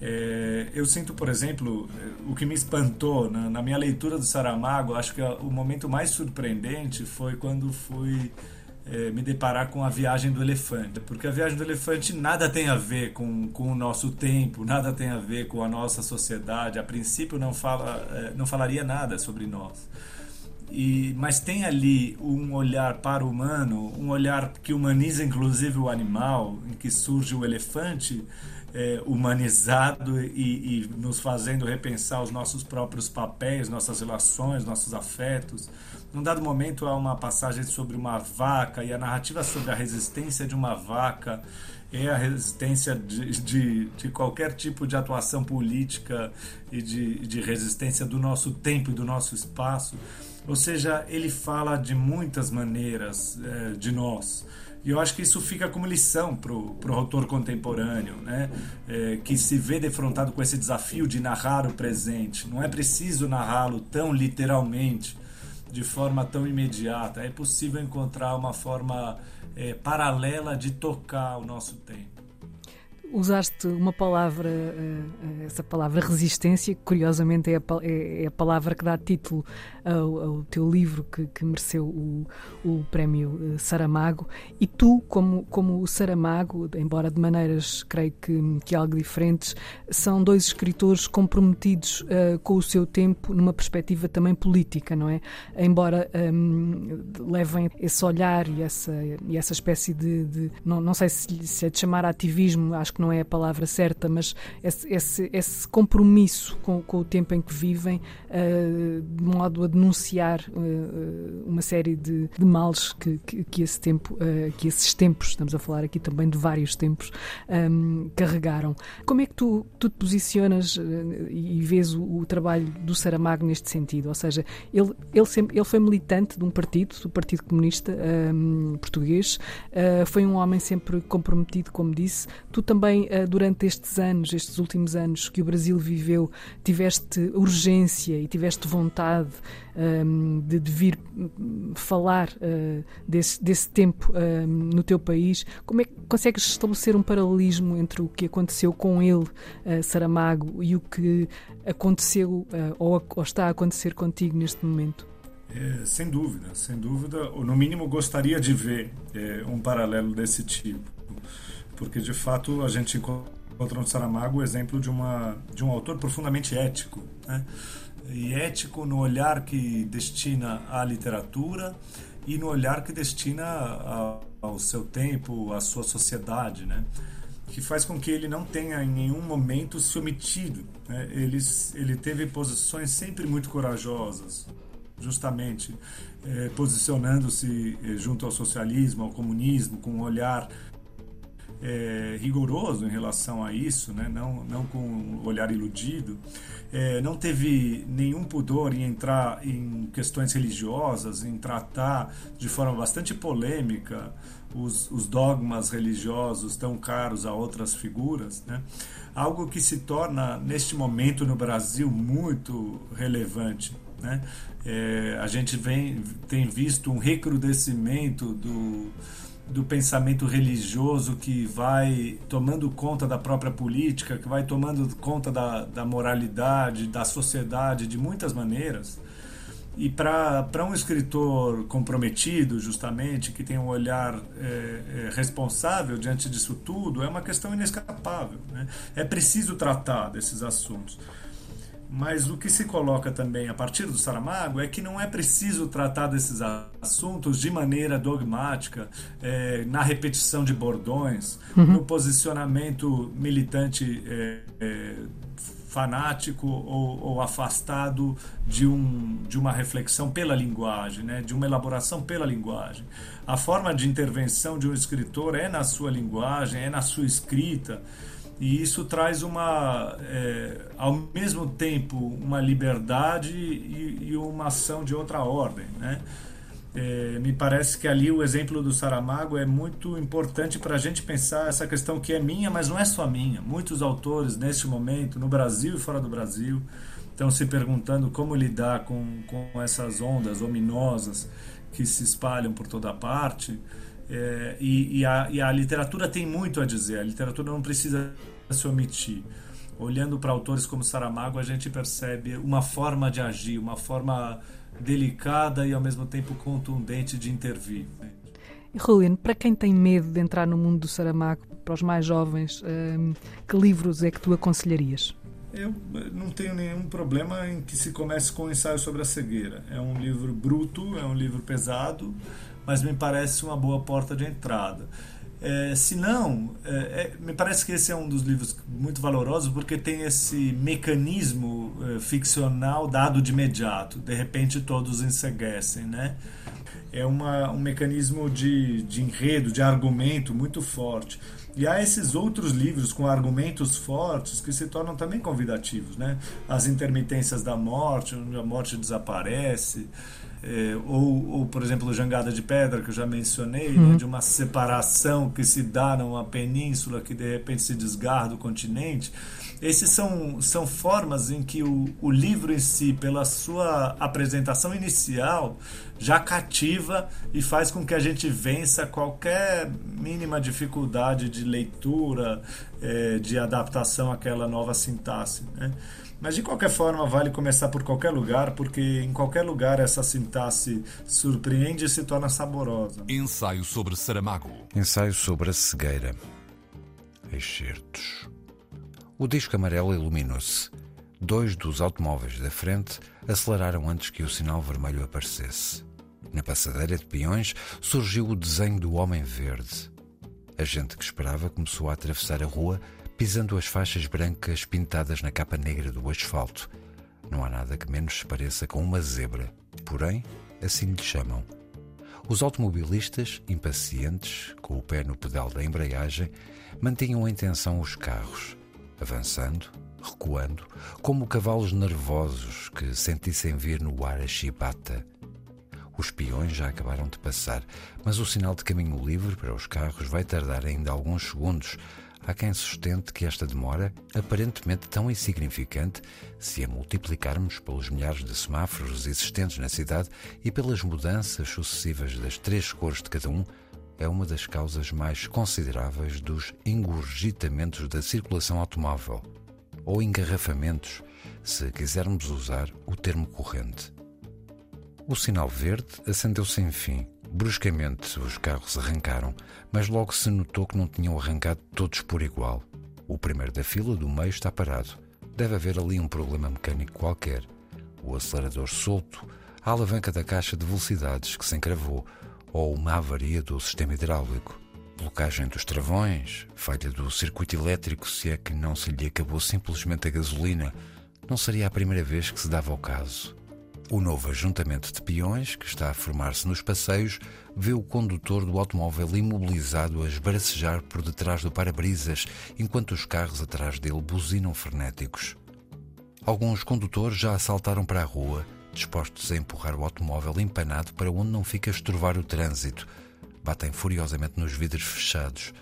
É, eu sinto, por exemplo, o que me espantou na, na minha leitura do Saramago, acho que o momento mais surpreendente foi quando fui é, me deparar com a viagem do elefante, porque a viagem do elefante nada tem a ver com, com o nosso tempo, nada tem a ver com a nossa sociedade. A princípio não fala, é, não falaria nada sobre nós. E, mas tem ali um olhar para o humano, um olhar que humaniza inclusive o animal, em que surge o elefante é, humanizado e, e, nos fazendo repensar os nossos próprios papéis, nossas relações, nossos afetos. Num dado momento há uma passagem sobre uma vaca e a narrativa sobre a resistência de uma vaca é a resistência de, de, de qualquer tipo de atuação política e de, de resistência do nosso tempo e do nosso espaço. Ou seja, ele fala de muitas maneiras é, de nós. E eu acho que isso fica como lição para o autor contemporâneo, né? É, que se vê defrontado com esse desafio de narrar o presente. Não é preciso narrá-lo tão literalmente, de forma tão imediata. É possível encontrar uma forma é, paralela de tocar o nosso tempo usaste uma palavra, eh, essa palavra resistência, que curiosamente é a, é, é a palavra que dá título ao, ao teu livro que, que mereceu o, o prémio eh, Saramago. E tu, como, como o Saramago, embora de maneiras, creio que, que algo diferentes, são dois escritores comprometidos uh, com o seu tempo numa perspectiva também política, não é? Embora um, levem esse olhar e essa, e essa espécie de. de não, não sei se, se é de chamar ativismo, acho que não é a palavra certa, mas esse, esse, esse compromisso com, com, o tempo em que vivem, uh, de modo a denunciar uh, uma série de, de males que, que, que, esse tempo, uh, que esses tempos, estamos a falar aqui também de vários tempos, um, carregaram. Como é que tu, tu te posicionas e vês o, o, trabalho do Saramago neste sentido? Ou seja, ele, ele, sempre, ele foi militante de um partido, do Partido Comunista um, Português, foi um homem sempre comprometido, como disse. Tu também também eh, durante estes anos, estes últimos anos que o Brasil viveu, tiveste urgência e tiveste vontade ehm, de, de, vir hum, falar uh, desse, desse tempo ehm, no teu país, como é que consegues estabelecer um paralelismo entre o que aconteceu com ele, uh, Saramago, e o que aconteceu uh, ou, ou está a acontecer contigo neste momento? É, sem dúvida, sem dúvida, ou no mínimo gostaria de ver é, um paralelo desse tipo porque de fato a gente encontra no Saramago o exemplo de, uma, de um autor profundamente ético. Né? E ético no olhar que destina à literatura e no olhar que destina ao seu tempo, à sua sociedade, né? que faz com que ele não tenha em nenhum momento se omitido. Né? Ele, ele teve posições sempre muito corajosas, justamente eh, posicionando-se eh, junto ao socialismo, ao comunismo, com um olhar é, rigoroso em relação a isso, né? não, não com um olhar iludido, é, não teve nenhum pudor em entrar em questões religiosas, em tratar de forma bastante polêmica os, os dogmas religiosos tão caros a outras figuras, né? algo que se torna neste momento no Brasil muito relevante. Né? É, a gente vem, tem visto um recrudescimento do do pensamento religioso que vai tomando conta da própria política, que vai tomando conta da, da moralidade, da sociedade de muitas maneiras. E para um escritor comprometido, justamente, que tem um olhar é, é, responsável diante disso tudo, é uma questão inescapável. Né? É preciso tratar desses assuntos. Mas o que se coloca também a partir do Saramago é que não é preciso tratar desses assuntos de maneira dogmática, é, na repetição de bordões, uhum. no posicionamento militante é, é, fanático ou, ou, afastado de, um, de uma reflexão pela linguagem, né? de uma elaboração pela linguagem. A forma de intervenção de um escritor é na sua linguagem, é na sua escrita e isso traz uma é, ao mesmo tempo uma liberdade e, e, uma ação de outra ordem né? É, me parece que ali o exemplo do Saramago é muito importante para a gente pensar essa questão que é minha mas não é só minha. Muitos autores neste momento no Brasil e fora do Brasil estão se perguntando como lidar com, com essas ondas ominosas que se espalham por toda parte. É, e, e, a, e a literatura tem muito a dizer. A literatura não precisa se omitir. Olhando para autores como Saramago, a gente percebe uma forma de agir, uma forma delicada e ao mesmo tempo contundente de intervir. E Rolino, para quem tem medo de entrar no mundo do Saramago, para os mais jovens, hum, que livros é que tu aconselharias? Eu não tenho nenhum problema em que se comece com o ensaio sobre a cegueira. É um livro bruto, é um livro pesado, mas me parece uma boa porta de entrada. É, se não, é, é, me parece que esse é um dos livros muito valorosos porque tem esse mecanismo é, ficcional dado de imediato. De repente todos enseguecem, né? É uma, um mecanismo de, de enredo, de argumento muito forte. E há esses outros livros com argumentos fortes que se tornam também convidativos, né? As intermitências da morte, onde a morte desaparece, é, ou, ou, por exemplo, o Jangada de Pedra, que eu já mencionei, né, uhum. né, de uma separação que se dá numa península que de repente se desgarra do continente. Esses são, são formas em que o, o livro em si, pela sua apresentação inicial, já cativa e faz com que a gente vença qualquer mínima dificuldade de leitura, é, de adaptação àquela nova sintaxe. Né? Mas de qualquer forma, vale começar por qualquer lugar, porque em qualquer lugar essa sintaxe surpreende e se torna saborosa. Ensaio sobre Saramago. Ensaio sobre a cegueira. Excertos. O disco amarelo iluminou-se. Dois dos automóveis da frente aceleraram antes que o sinal vermelho aparecesse. Na passadeira de peões surgiu o desenho do homem verde. A gente que esperava começou a atravessar a rua pisando as faixas brancas pintadas na capa negra do asfalto. Não há nada que menos se pareça com uma zebra, porém, assim lhe chamam. Os automobilistas, impacientes, com o pé no pedal da embreagem, mantinham em tensão os carros, avançando, recuando, como cavalos nervosos que sentissem vir no ar a chibata. Os peões já acabaram de passar, mas o sinal de caminho livre para os carros vai tardar ainda alguns segundos, Há quem sustente que esta demora, aparentemente tão insignificante, se a multiplicarmos pelos milhares de semáforos existentes na cidade e pelas mudanças sucessivas das três cores de cada um, é uma das causas mais consideráveis dos engurgitamentos da circulação automóvel, ou engarrafamentos, se quisermos usar o termo corrente. O sinal verde acendeu sem fim Bruscamente, os carros arrancaram, mas logo se notou que não tinham arrancado todos por igual. O primeiro da fila do meio está parado. Deve haver ali um problema mecânico qualquer. O acelerador solto, a alavanca da caixa de velocidades que se encravou, ou uma avaria do sistema hidráulico. Blocagem dos travões, falha do circuito elétrico, se é que não se lhe acabou simplesmente a gasolina. Não seria a primeira vez que se dava o caso. O novo ajuntamento de peões, que está a formar-se nos passeios, vê o condutor do automóvel imobilizado a esbaracejar por detrás do para-brisas, enquanto os carros atrás dele buzinam frenéticos. Alguns condutores já saltaram para a rua, dispostos a empurrar o automóvel empanado para onde não fica estrovar o trânsito. Batem furiosamente nos vidros fechados.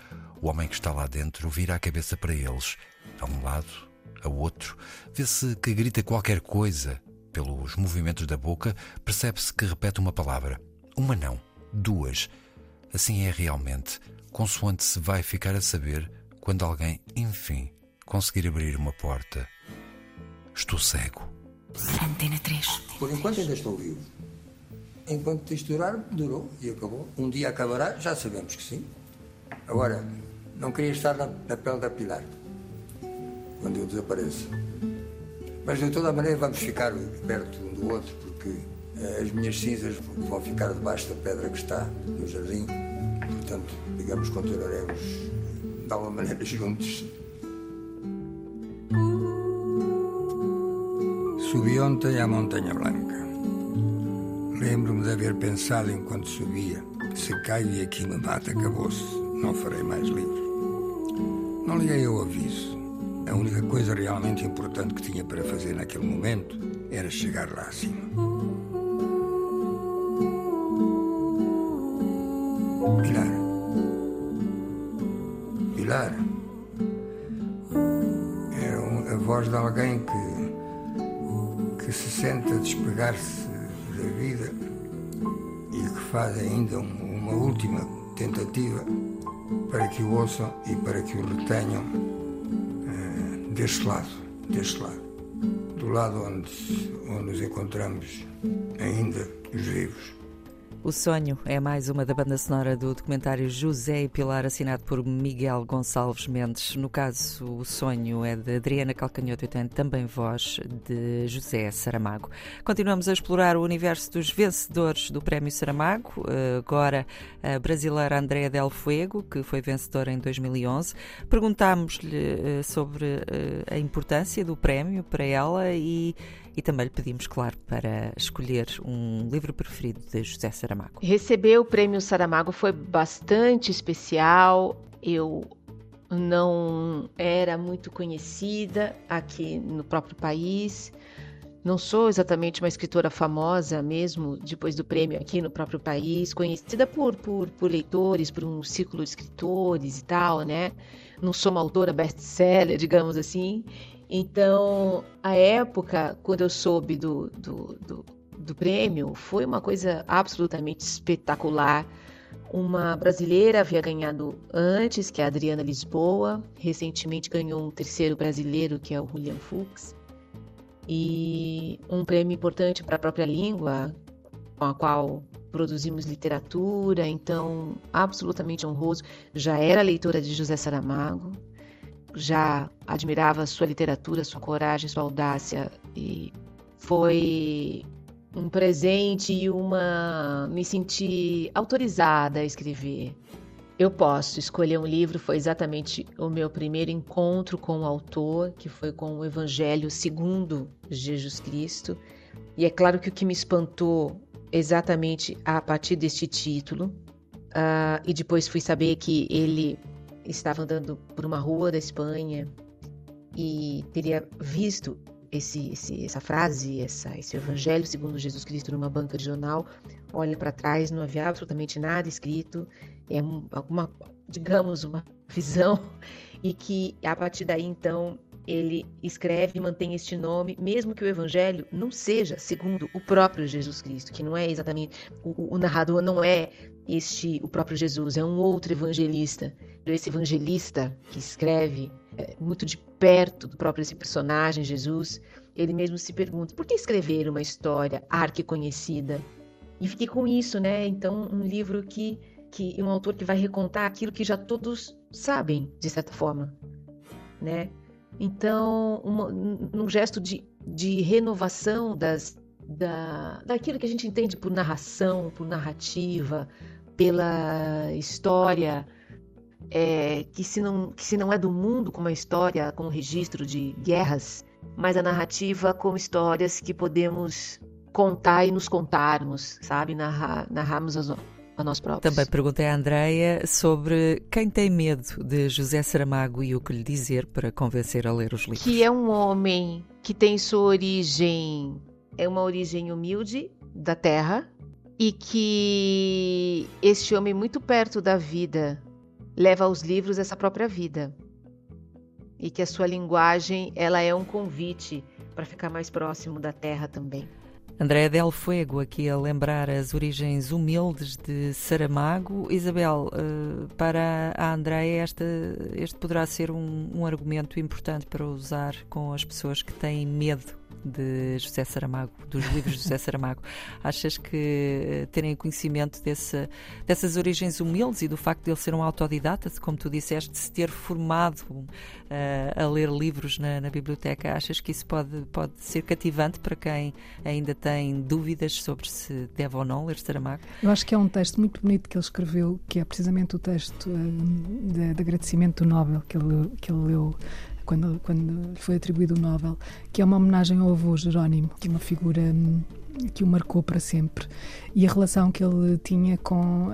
O homem que está lá dentro vira a cabeça para eles. A um lado, a outro, vê-se que grita qualquer coisa, pelos movimentos da boca, percebe-se que repete uma palavra. Uma não, duas. Assim é realmente, consoante se vai ficar a saber quando alguém, enfim, conseguir abrir uma porta. Estou cego. Antena 3. Por enquanto ainda estou vivo. Enquanto isto durar, durou e acabou. Um dia acabará, já sabemos que sim. Agora, não queria estar na, na pele da Pilar quando eu desapareço. Mas de toda maneira vamos ficar perto um do outro, porque uh, as minhas cinzas vão ficar debaixo da pedra que está no jardim. Portanto, digamos, continuaremos de alguma maneira juntos. Subi ontem à Montanha Blanca. Lembro-me de haver pensado enquanto subia: se caio e aqui me mata, acabou-se, não farei mais livro. Não liguei ao aviso. A única coisa realmente importante que tinha para fazer naquele momento era chegar lá acima. Pilar. Pilar. Era a voz de alguém que que se sente a despegar-se da vida e que faz ainda uma última tentativa para que o ouçam e para que o retenham uh, deste lado, deste lado, do lado onde, onde nos encontramos ainda os vivos. O Sonho é mais uma da banda sonora do documentário José e Pilar, assinado por Miguel Gonçalves Mendes. No caso, O Sonho é de Adriana Calcanhoto e tem também voz de José Saramago. Continuamos a explorar o universo dos vencedores do Prémio Saramago. Eh, agora, a brasileira Andrea Del Fuego, que foi vencedora em 2011. Perguntámos-lhe eh, sobre eh, a importância do prémio para ela e e também lhe pedimos, claro, para escolher um livro preferido de José Saramago. Receber o prêmio Saramago foi bastante especial. Eu não era muito conhecida aqui no próprio país. Não sou exatamente uma escritora famosa mesmo, depois do prêmio aqui no próprio país, conhecida por, por, por leitores, por um círculo de escritores e tal, né? Não sou uma autora best-seller, digamos assim. Então, a época, quando eu soube do, do, do, do prêmio, foi uma coisa absolutamente espetacular. Uma brasileira havia ganhado antes, que é a Adriana Lisboa. Recentemente ganhou um terceiro brasileiro, que é o William Fuchs. E um prêmio importante para a própria língua, com a qual produzimos literatura, então absolutamente honroso. Já era leitora de José Saramago, já admirava sua literatura, sua coragem, sua audácia e foi um presente e uma me senti autorizada a escrever. Eu posso escolher um livro, foi exatamente o meu primeiro encontro com o autor, que foi com o Evangelho segundo Jesus Cristo. E é claro que o que me espantou exatamente a partir deste título, uh, e depois fui saber que ele estava andando por uma rua da Espanha e teria visto esse, esse, essa frase, essa, esse evangelho segundo Jesus Cristo numa banca de jornal, olha para trás, não havia absolutamente nada escrito, é alguma, digamos, uma visão, e que a partir daí então ele escreve e mantém este nome, mesmo que o evangelho não seja segundo o próprio Jesus Cristo, que não é exatamente o, o narrador não é este o próprio Jesus, é um outro evangelista. Esse evangelista que escreve é, muito de perto do próprio esse personagem Jesus, ele mesmo se pergunta: por que escrever uma história arquiconhecida? E fiquei com isso, né? Então, um livro que que um autor que vai recontar aquilo que já todos sabem, de certa forma, né? Então, uma, num gesto de, de renovação das, da, daquilo que a gente entende por narração, por narrativa, pela história, é, que, se não, que se não é do mundo como a história, como registro de guerras, mas a narrativa como histórias que podemos contar e nos contarmos, sabe? Narrar, narrarmos as, a nós próprios. Também perguntei à Andreia sobre quem tem medo de José Saramago e o que lhe dizer para convencer a ler os livros. Que é um homem que tem sua origem, é uma origem humilde da terra e que este homem muito perto da vida leva aos livros essa própria vida. E que a sua linguagem, ela é um convite para ficar mais próximo da terra também. André Del Fuego, aqui a lembrar as origens humildes de Saramago. Isabel, eh, para a Andréia, este, este poderá ser um, um argumento importante para usar com as pessoas que têm medo de José Saramago, dos livros de José Saramago. Achas que terem conhecimento desse, dessas origens humildes e do facto de ele ser um autodidata, como tu disseste, de se ter formado uh, a ler livros na, na, biblioteca, achas que isso pode, pode ser cativante para quem ainda tem dúvidas sobre se deve ou não ler Saramago? Eu acho que é um texto muito bonito que ele escreveu, que é precisamente o texto uh, de, de, agradecimento do Nobel que ele, que ele leu quando, quando lhe foi atribuído o Nobel, que é uma homenagem ao avô Jerónimo, que é uma figura hum, que o marcou para sempre. E a relação que ele tinha com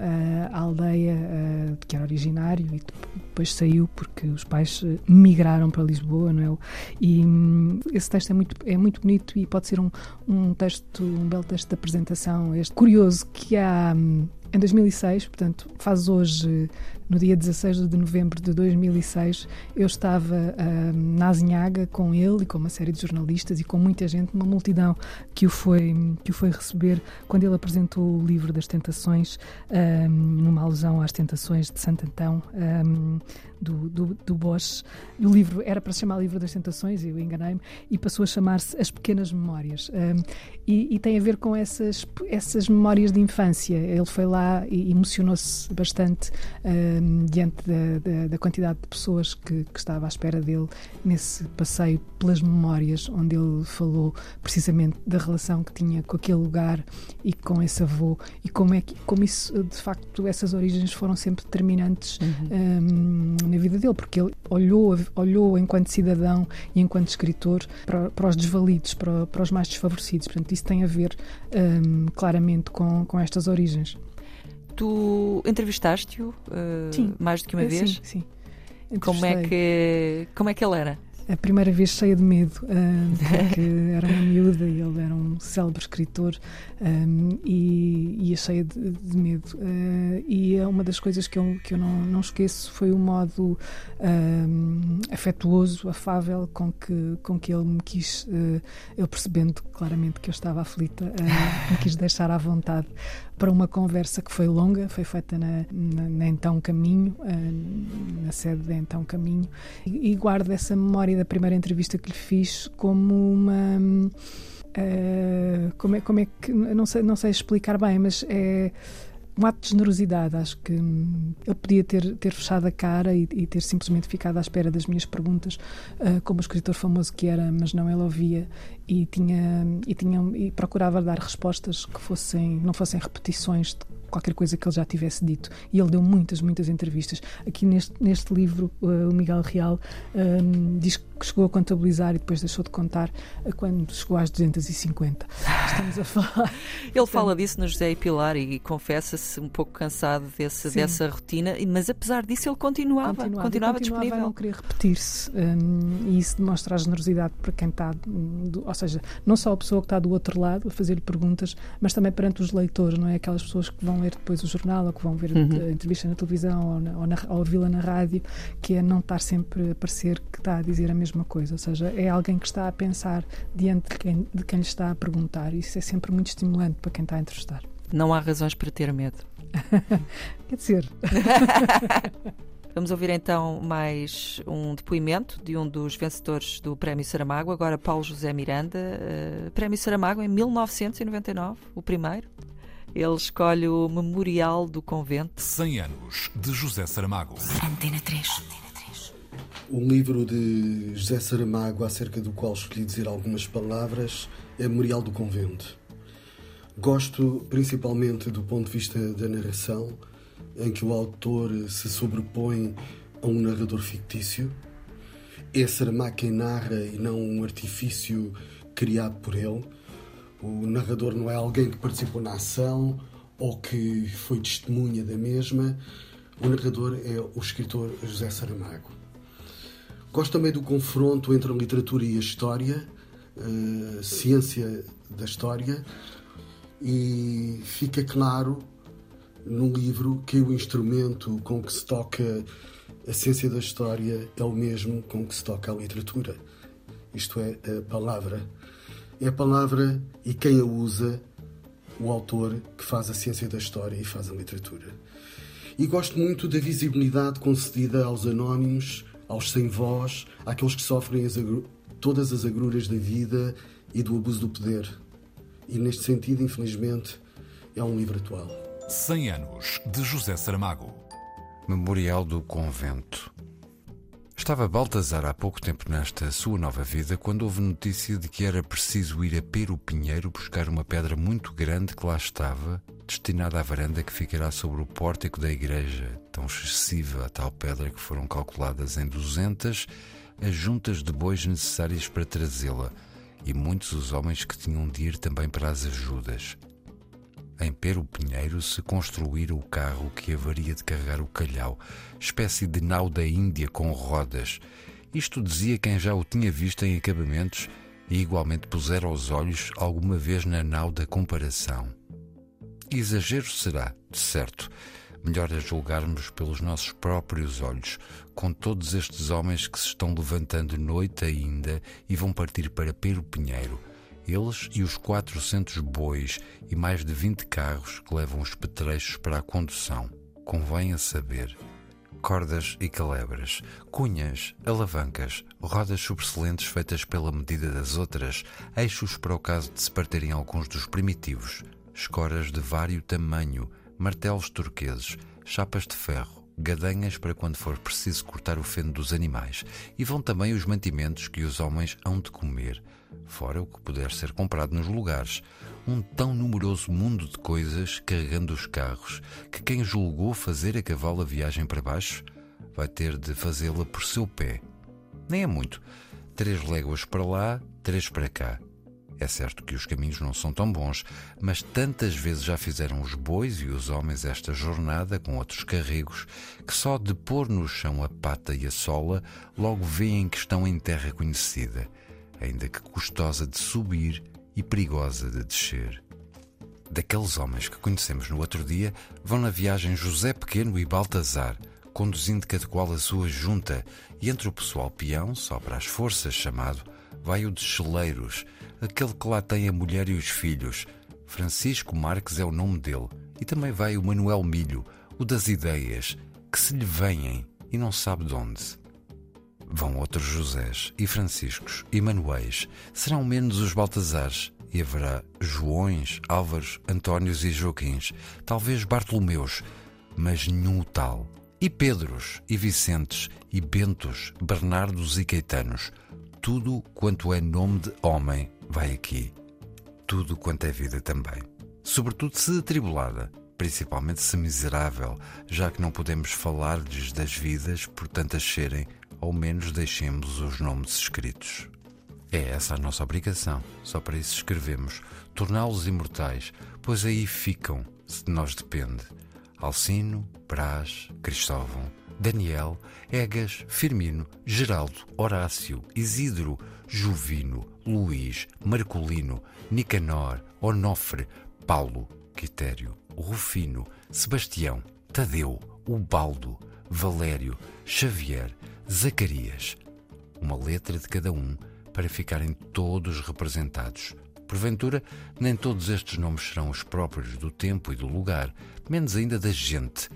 a aldeia uh, que era originário e depois saiu porque os pais eh, migraram para Lisboa, não é? E um, esse texto é muito, é muito bonito e pode ser um, um texto, um belo texto de apresentação. Este curioso que há. Um, em 2006, portanto, faz hoje, no dia 16 de novembro de 2006, eu estava uh, na Azinhaga com ele e com uma série de jornalistas e com muita gente, uma multidão que o foi, que o foi receber quando ele apresentou o livro das Tentações, um, numa alusão às Tentações de Santo Antão. Do, do, do Bosch. O livro era para se chamar Livro das Tentações, eu enganei-me, e passou a chamar-se As Pequenas Memórias. Um, e, e, tem a ver com essas, essas memórias de infância. Ele foi lá e emocionou-se bastante um, diante da, da, da, quantidade de pessoas que, que estava à espera dele nesse passeio pelas memórias, onde ele falou precisamente da relação que tinha com aquele lugar e com esse avô e como é que como isso de facto essas origens foram sempre determinantes uhum. um, na vida dele, porque ele olhou, olhou enquanto cidadão e enquanto escritor para, para os desvalidos, para, para, os mais desfavorecidos. Portanto, isso tem a ver um, claramente com, com estas origens. Tu entrevistaste-o uh, mais do que uma é, vez? Sim, sim. Como é, que, como é que ele era? a primeira vez cheia de medo, porque era uma miúda e ele era um célebre escritor um, e, ia cheia de, de medo. Uh, e é uma das coisas que eu, que eu não, não esqueço foi o modo um, afetuoso, afável com que, com que ele me quis, uh, ele percebendo claramente que eu estava aflita, uh, me quis deixar à vontade para uma conversa que foi longa, foi feita na, na, na Então Caminho, uh, na sede da Então Caminho, e, e, guardo essa memória da primeira entrevista que lhe fiz como uma. Uh, como, é, como é que. Não sei, não sei explicar bem, mas é um ato de generosidade. Acho que hum, ele podia ter, ter fechado a cara e, e, ter simplesmente ficado à espera das minhas perguntas, uh, como o escritor famoso que era, mas não ele ouvia e tinha e tinha e procurava dar respostas que fossem não fossem repetições de qualquer coisa que ele já tivesse dito. E ele deu muitas, muitas entrevistas. Aqui neste, neste livro, uh, o Miguel Real um, diz que chegou a contabilizar e depois deixou de contar uh, quando chegou às 250. Estamos a falar. ele fala disso no José e Pilar e confessa-se um pouco cansado desse, dessa rotina, mas apesar disso ele continuava, continuava, continuava, disponível. a não querer repetir-se. Um, e isso demonstra a generosidade para quem está, do, ou seja, não só a pessoa que está do outro lado a fazer perguntas, mas também perante os leitores, não é? Aquelas pessoas que vão ler depois o jornal ou que vão ver uhum. a entrevista na televisão ou, na, ou, na, ou ouvi-la na rádio, que é não estar sempre a parecer que está a dizer a mesma coisa. Ou seja, é alguém que está a pensar diante de quem, de quem lhe está a perguntar. Isso é sempre muito estimulante para quem está a entrevistar. Não há razões para ter medo. Quer dizer. Vamos ouvir então mais um depoimento de um dos vencedores do Prémio Saramago, agora Paulo José Miranda. Uh, Prémio Saramago em 1999, o primeiro. Ele escolhe o Memorial do Convento. 100 anos de José Saramago. Antena 3. O livro de José Saramago, acerca do qual escolhi dizer algumas palavras, é Memorial do Convento. Gosto principalmente do ponto de vista da narração, em que o autor se sobrepõe a um narrador fictício. É Saramago quem narra e não um artifício criado por ele. O narrador não é alguém que participou na ação ou que foi testemunha da mesma. O narrador é o escritor José Saramago. Gosto também do confronto entre a literatura e a história, a ciência da história, e fica claro no livro que o instrumento com que se toca a ciência da história é o mesmo com que se toca a literatura. Isto é, a palavra. É a palavra e quem a usa, o autor que faz a ciência da história e faz a literatura. E gosto muito da visibilidade concedida aos anónimos, aos sem voz, àqueles que sofrem as todas as agruras da vida e do abuso do poder. E neste sentido, infelizmente, é um livro atual. 100 anos de José Saramago. Memorial do Convento. Estava Baltazar há pouco tempo nesta sua nova vida quando houve notícia de que era preciso ir a Pero Pinheiro buscar uma pedra muito grande que lá estava, destinada à varanda que ficará sobre o pórtico da igreja, tão excessiva a tal pedra que foram calculadas em 200 as juntas de bois necessárias para trazê-la e muitos os homens que tinham de ir também para as ajudas. Em Pero Pinheiro se construíra o carro que haveria de carregar o calhau, espécie de nau da Índia com rodas. Isto dizia quem já o tinha visto em acabamentos e igualmente pusera os olhos alguma vez na nau da comparação. Exagero será, de certo, melhor a julgarmos pelos nossos próprios olhos, com todos estes homens que se estão levantando noite ainda e vão partir para Pero Pinheiro eles e os 400 bois e mais de 20 carros que levam os petrechos para a condução. Convém a saber. Cordas e calebras, cunhas, alavancas, rodas sobressalentes feitas pela medida das outras, eixos para o caso de se partirem alguns dos primitivos, escoras de vário tamanho, martelos turqueses, chapas de ferro, gadanhas para quando for preciso cortar o feno dos animais, e vão também os mantimentos que os homens hão de comer, fora o que puder ser comprado nos lugares. Um tão numeroso mundo de coisas carregando os carros que quem julgou fazer a cavalo a viagem para baixo vai ter de fazê-la por seu pé. Nem é muito. Três léguas para lá, três para cá. É certo que os caminhos não são tão bons, mas tantas vezes já fizeram os bois e os homens esta jornada com outros carregos que só de pôr no chão a pata e a sola logo veem que estão em terra conhecida ainda que custosa de subir e perigosa de descer. Daqueles homens que conhecemos no outro dia, vão na viagem José Pequeno e Baltazar, conduzindo cada qual a sua junta, e entre o pessoal peão, só para as forças chamado, vai o de Cheleiros, aquele que lá tem a mulher e os filhos. Francisco Marques é o nome dele, e também vai o Manuel Milho, o das ideias, que se lhe vêm e não sabe de onde. Vão outros Josés e Franciscos e Manuéis, serão menos os Baltazares, e haverá Joões, Álvaros, Antónios e Joaquins, talvez Bartolomeus, mas nenhum tal. E Pedros, e Vicentes, e Bentos, Bernardos e Caetanos. Tudo quanto é nome de homem vai aqui. Tudo quanto é vida também. Sobretudo se atribulada, principalmente se miserável, já que não podemos falar-lhes das vidas por tantas serem ao menos deixemos os nomes escritos. É essa a nossa obrigação, só para isso escrevemos, torná-los imortais, pois aí ficam, se de nós depende. Alcino, Brás, Cristóvão, Daniel, Egas, Firmino, Geraldo, Horácio, Isidro, Juvino, Luís, Marcolino, Nicanor, Onofre, Paulo, Quitério, Rufino, Sebastião, Tadeu, Ubaldo, Valério, Xavier, Zacarias. Uma letra de cada um para ficarem todos representados. Porventura, nem todos estes nomes serão os próprios do tempo e do lugar, menos ainda da gente.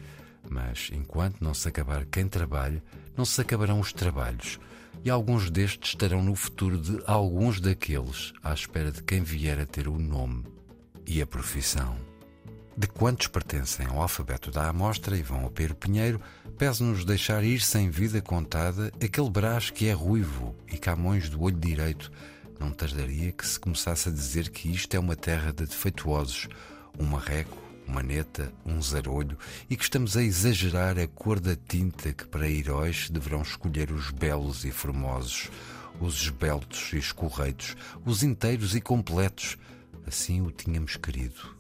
Mas, enquanto não se acabar quem trabalha, não se acabarão os trabalhos. E alguns destes estarão no futuro de alguns daqueles, à espera de quem vier a ter o nome e a profissão. De quantos pertencem ao alfabeto da amostra e vão ao Pedro Pinheiro, pese-nos deixar ir sem vida contada aquele Brás que é ruivo e Camões do olho direito. Não tardaria que se começasse a dizer que isto é uma terra de defeituosos, um marreco, uma neta, um zarolho, e que estamos a exagerar a cor da tinta que para heróis deverão escolher os belos e formosos, os esbeltos e escorreitos, os inteiros e completos. Assim o tínhamos querido.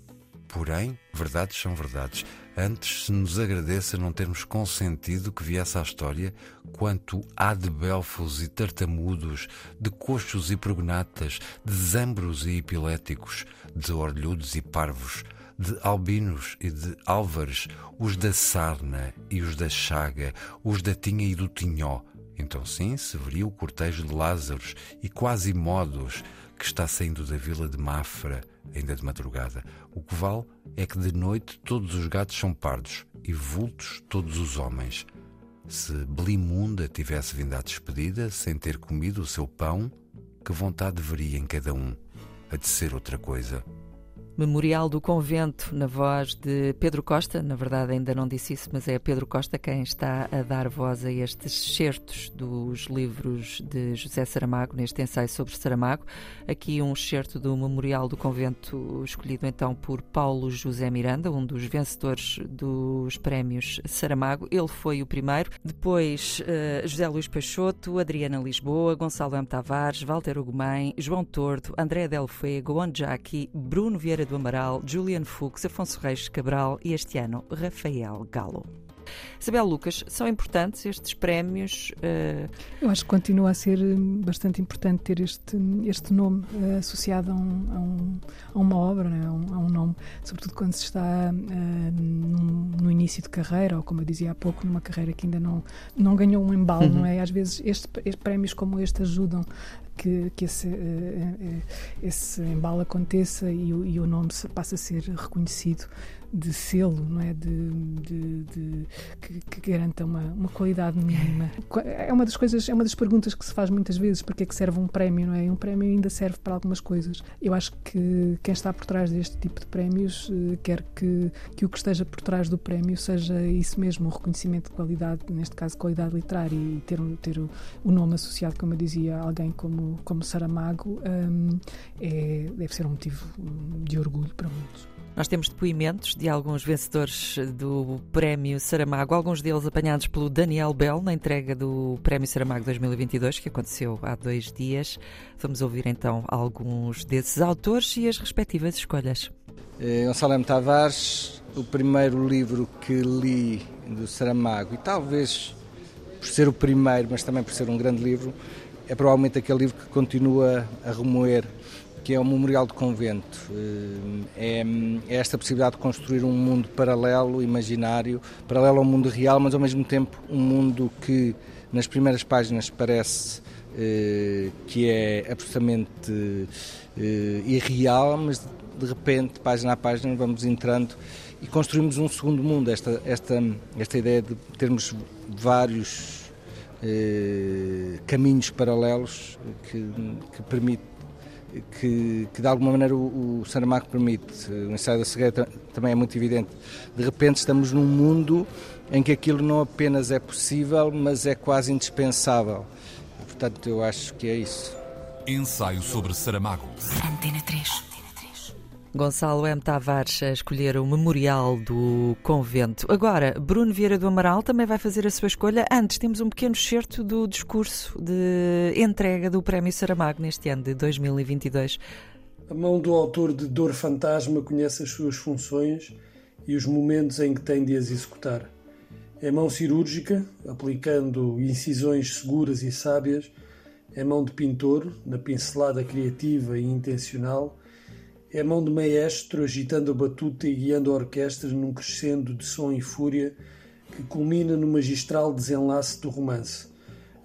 Porém, verdades são verdades. Antes se nos agradeça não termos consentido que viesse à história quanto há de belfos e tartamudos, de coxos e prognatas, de zambros e epiléticos, de orlhudos e parvos, de albinos e de álvares, os da sarna e os da chaga, os da tinha e do tinhó. Então sim, se veria o cortejo de Lázaros e quase modos que está saindo da vila de Mafra, ainda de madrugada. O que vale é que de noite todos os gatos são pardos e vultos todos os homens. Se Belimunda tivesse vindo à despedida sem ter comido o seu pão, que vontade deveria em cada um a de ser outra coisa. Memorial do Convento, na voz de Pedro Costa. Na verdade, ainda não disse isso, mas é Pedro Costa quem está a dar voz a estes certos dos livros de José Saramago, neste ensaio sobre Saramago. Aqui um excerto do Memorial do Convento, escolhido então por Paulo José Miranda, um dos vencedores dos prémios Saramago. Ele foi o primeiro. Depois, uh, José Luís Peixoto, Adriana Lisboa, Gonçalo M. Tavares, Walter Ugumem, João Tordo, André Del Fuego, Onjaki, Bruno Vieira Amaral, Julian Fuchs, Afonso Reis Cabral e este ano Rafael Galo. Isabel Lucas, são importantes estes prémios? Uh... Eu acho que continua a ser hum, bastante importante ter este, este nome uh, associado a, um, a, um, a, uma obra, né? a, um, a, um, nome, sobretudo quando se está uh, no, no, início de carreira, ou como eu dizia há pouco, numa carreira que ainda não, não ganhou um embalo, uhum. não é? Às vezes este, este, prémios como este ajudam que, que esse, esse embalo aconteça e, e o nome passe a ser reconhecido de selo, não é? De, de, de que, que, garanta uma, uma qualidade mínima. É uma das coisas, é uma das perguntas que se faz muitas vezes, para que é que serve um prémio, não é? E um prémio ainda serve para algumas coisas. Eu acho que quem está por trás deste tipo de prémios eh, quer que, que o que esteja por trás do prémio seja isso mesmo, um reconhecimento de qualidade, neste caso qualidade literária e ter, ter o, o nome associado, como eu dizia, a alguém como, como Saramago, um, é, deve ser um motivo de orgulho para muitos. Nós temos depoimentos de alguns vencedores do Prémio Saramago, alguns deles apanhados pelo Daniel Bell na entrega do Prémio Saramago 2022, que aconteceu há dois dias. Vamos ouvir então alguns desses autores e as respectivas escolhas. É, Gonçalo M. Tavares, o primeiro livro que li do Saramago, e talvez por ser o primeiro, mas também por ser um grande livro, é provavelmente aquele livro que continua a remoer que é o Memorial do Convento. Eh, é, é, esta possibilidade de construir um mundo paralelo, imaginário, paralelo ao mundo real, mas ao mesmo tempo um mundo que nas primeiras páginas parece eh, que é absolutamente eh, irreal, mas de repente, página a página, vamos entrando e construímos um segundo mundo. Esta, esta, esta ideia de termos vários caminhos paralelos que, que permite que, que de alguma maneira o, o Saramago permite. O ensaio da cegueira também é muito evidente. De repente estamos num mundo em que aquilo não apenas é possível, mas é quase indispensável. portanto, eu acho que é isso. Ensaio sobre Saramago. Antena 3. Gonçalo M. Tavares a escolher o Memorial do Convento. Agora, Bruno Vieira do Amaral também vai fazer a sua escolha. Antes, temos um pequeno excerto do discurso de entrega do Prémio Saramago neste ano de 2022. A mão do autor de Dor Fantasma conhece as suas funções e os momentos em que tem de as executar. É mão cirúrgica, aplicando incisões seguras e sábias. É mão de pintor, na pincelada criativa e intencional é mão de maestro agitando a batuta e guiando a orquestra num crescendo de som e fúria que culmina no magistral desenlace do romance.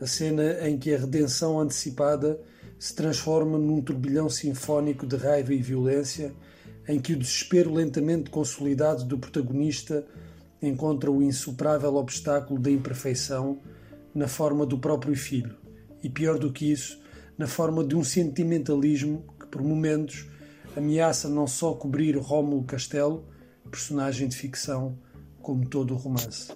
A cena em que a redenção antecipada se transforma num turbilhão sinfónico de raiva e violência, em que o desespero lentamente consolidado do protagonista encontra o insuperável obstáculo da imperfeição na forma do próprio filho, e pior do que isso, na forma de um sentimentalismo que, por momentos, ameaça não só cobrir Rómulo Castelo, personagem de ficção, como todo o romance.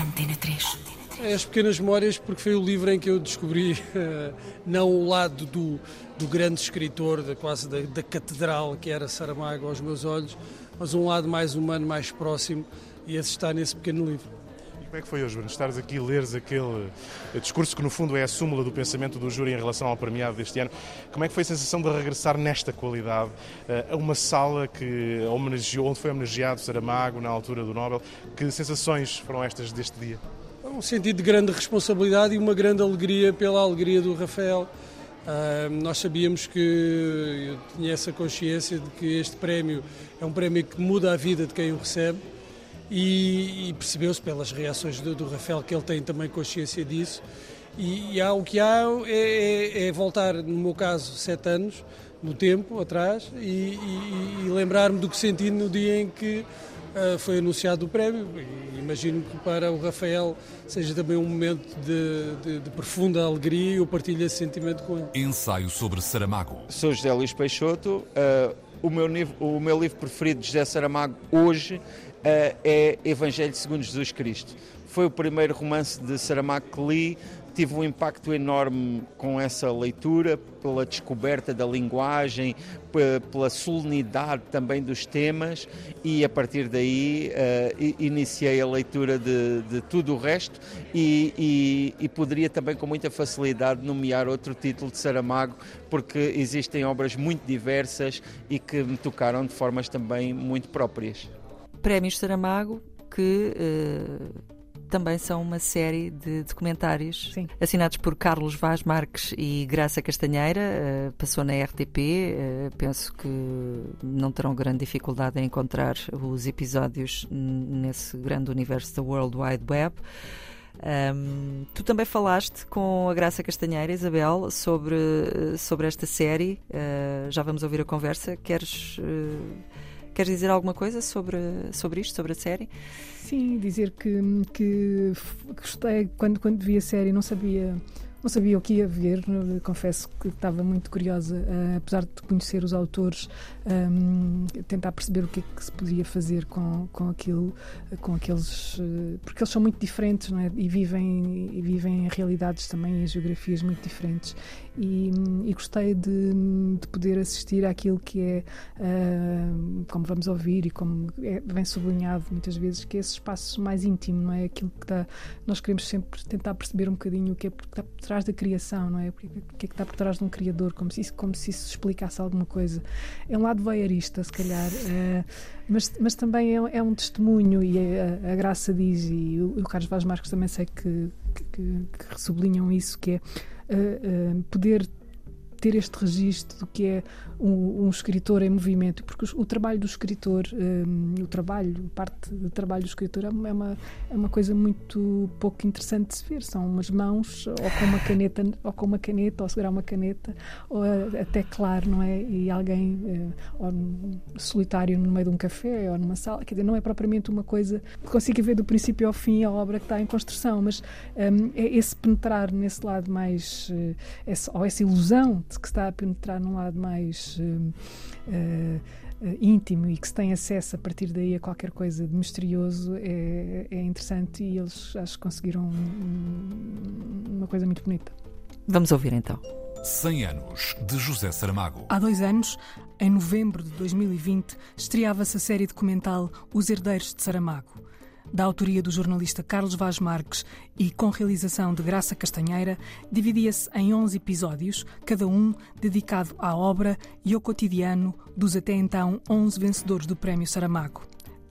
Antena 3. É as Pequenas Memórias, porque foi o livro em que eu descobri uh, não o lado do, do grande escritor, da, quase da, da catedral que era Saramago aos meus olhos, mas um lado mais humano, mais próximo, e esse está nesse pequeno livro. Como é que foi hoje, Bruno, estares aqui leres aquele discurso que no fundo é a súmula do pensamento do júri em relação ao premiado deste ano? Como é que foi a sensação de regressar nesta qualidade eh, a uma sala que homenageou, onde foi homenageado Saramago na altura do Nobel? Que sensações foram estas deste dia? Um sentido de grande responsabilidade e uma grande alegria pela alegria do Rafael. Uh, nós sabíamos que eu tinha essa consciência de que este prémio é um prémio que muda a vida de quem o recebe e, e percebeu-se pelas reações do, do, Rafael que ele tem também consciência disso. E, e há, o que há é, é, é, voltar, no meu caso, sete anos no tempo atrás e, e, e lembrar-me do que senti no dia em que uh, foi anunciado o prémio e imagino que para o Rafael seja também um momento de, de, de profunda alegria e eu partilho esse sentimento com ele. Ensaio sobre Saramago. Sou José Luís Peixoto. Uh, o, meu, o meu livro preferido de José Saramago hoje é Evangelho segundo Jesus Cristo. Foi o primeiro romance de Saramago que li tive um impacto enorme com essa leitura, pela descoberta da linguagem, pela solenidade também dos temas e a partir daí uh, iniciei a leitura de, de tudo o resto e, e, e, poderia também com muita facilidade nomear outro título de Saramago porque existem obras muito diversas e que me tocaram de formas também muito próprias. Prémios Saramago que uh também são uma série de documentários Sim. assinados por Carlos Vaz Marques e Graça Castanheira. Uh, passou na RTP. Uh, eh, penso que não terão grande dificuldade em encontrar os episódios nesse grande universo da World Wide Web. Um, tu também falaste com a Graça Castanheira, Isabel, sobre, sobre esta série. Uh, já vamos ouvir a conversa. Queres, queres dizer alguma coisa sobre, sobre isto, sobre a série? Sim, dizer que, que gostei quando, quando vi a série, não sabia não sabia o que ia ver, confesso que estava muito curiosa, uh, apesar de conhecer os autores, um, tentar perceber o que é que se podia fazer com, com aquilo, com aqueles. Uh, porque eles são muito diferentes não é? e, vivem, e vivem em realidades também, em geografias muito diferentes e, e gostei de, de, poder assistir àquilo que é, uh, como vamos ouvir e como é, vem sublinhado muitas vezes, que é esse espaço mais íntimo, não é? Aquilo que está, nós queremos sempre tentar perceber um bocadinho o que é que está por trás da criação, não é? O que é que está por trás de um criador, como se isso, como se isso explicasse alguma coisa. É um lado voyeurista, se calhar, uh, mas, mas também é, é, um testemunho e a, a Graça diz, e o, o Carlos Vaz Marcos também sei que, que, que sublinham isso, que é poder ter este registro do que é um, um escritor em movimento, porque o, o trabalho do escritor, um, o trabalho, parte do trabalho do escritor é uma, é uma coisa muito pouco interessante de se ver. São umas mãos, ou com uma caneta, ou com uma caneta, ou segurar uma caneta, ou até claro, não é? E alguém, uh, solitário no meio de um café, ou numa sala, quer dizer, não é propriamente uma coisa que consiga ver do princípio ao fim a obra que está em construção, mas um, é esse penetrar nesse lado mais, uh, ou essa ilusão de que está a penetrar num lado mais uh, uh, íntimo e que se tem acesso a partir daí a qualquer coisa de misterioso é, é interessante e eles acho que conseguiram uma coisa muito bonita. Vamos ouvir então. 100 anos de José Saramago. Há dois anos, em novembro de 2020, estreava-se a série documental Os Herdeiros de Saramago da autoria do jornalista Carlos Vaz Marques e com realização de Graça Castanheira, dividia-se em 11 episódios, cada um dedicado à obra e ao cotidiano dos até então 11 vencedores do Prémio Saramago.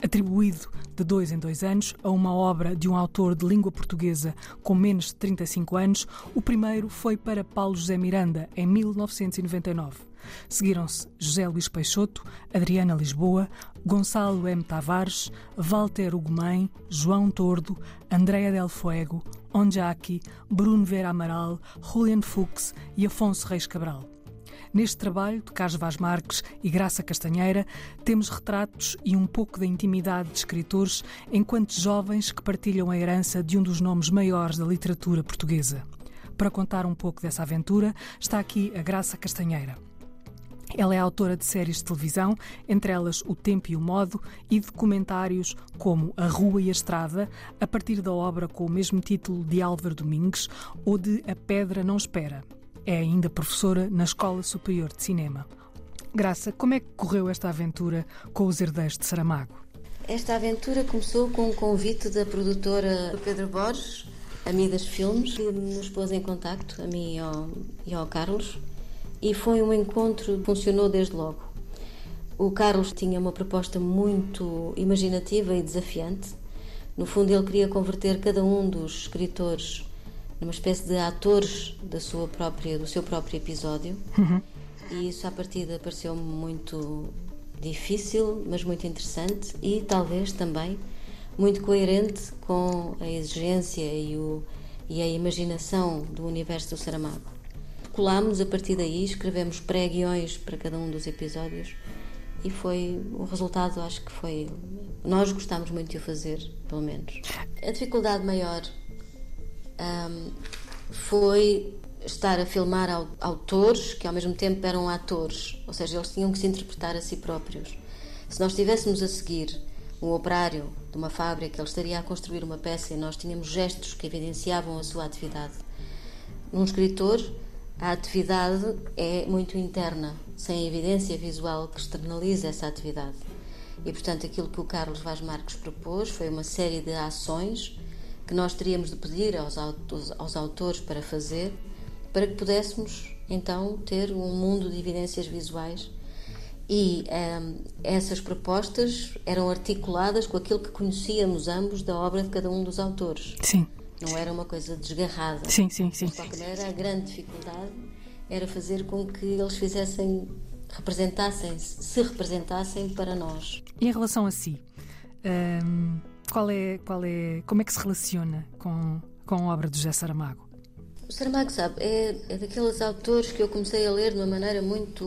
Atribuído de dois em dois anos a uma obra de um autor de língua portuguesa com menos de 35 anos, o primeiro foi para Paulo José Miranda, em 1999. Seguiram-se José Luís Peixoto, Adriana Lisboa, Gonçalo M. Tavares, Walter Ugumem, João Tordo, Andréa Del Fuego, Onjaki, Bruno Vera Amaral, Julian Fuchs e Afonso Reis Cabral. Neste trabalho de Carlos Vaz Marques e Graça Castanheira, temos retratos e um pouco da intimidade de escritores enquanto jovens que partilham a herança de um dos nomes maiores da literatura portuguesa. Para contar um pouco dessa aventura, está aqui a Graça Castanheira. Ela é autora de séries de televisão, entre elas O Tempo e o Modo, e documentários como A Rua e a Estrada, a partir da obra com o mesmo título de Álvaro Domingues ou de A Pedra Não Espera. É ainda professora na Escola Superior de Cinema. Graça, como é que correu esta aventura com os herdeiros de Saramago? Esta aventura começou com um convite da produtora Pedro Borges, Amidas Filmes, que nos pôs em contacto, a mim e ao, e ao Carlos, e foi um encontro que funcionou desde logo. O Carlos tinha uma proposta muito imaginativa e desafiante. No fundo, ele queria converter cada um dos escritores numa espécie de atores da sua própria, do seu próprio episódio. Uhum. E isso, à partida, pareceu-me muito difícil, mas muito interessante e talvez também muito coerente com a exigência e, o, e a imaginação do universo do Saramago colámos a partir daí, escrevemos pré-guiões para cada um dos episódios e foi o resultado, acho que foi. Nós gostámos muito de o fazer, pelo menos. A dificuldade maior um, foi estar a filmar autores que ao mesmo tempo eram atores, ou seja, eles tinham que se interpretar a si próprios. Se nós estivéssemos a seguir um operário de uma fábrica, ele estaria a construir uma peça e nós tínhamos gestos que evidenciavam a sua atividade. Num escritor, a atividade é muito interna, sem evidência visual que externalize essa atividade. E, portanto, aquilo que o Carlos Vaz Marques propôs foi uma série de ações que nós teríamos de pedir aos, aos, autores para fazer, para que pudéssemos, então, ter um mundo de evidências visuais. E ehm, essas propostas eram articuladas com aquilo que conhecíamos ambos da obra de cada um dos autores. Sim. Não era uma coisa desgarrada. Sim, sim, sim. De qualquer maneira, a grande dificuldade era fazer com que eles fizessem, representassem-se, se representassem para nós. E em relação a si, um, qual é, qual é, como é que se relaciona com, com a obra de José Saramago? O Saramago, sabe, é, é daqueles autores que eu comecei a ler de uma maneira muito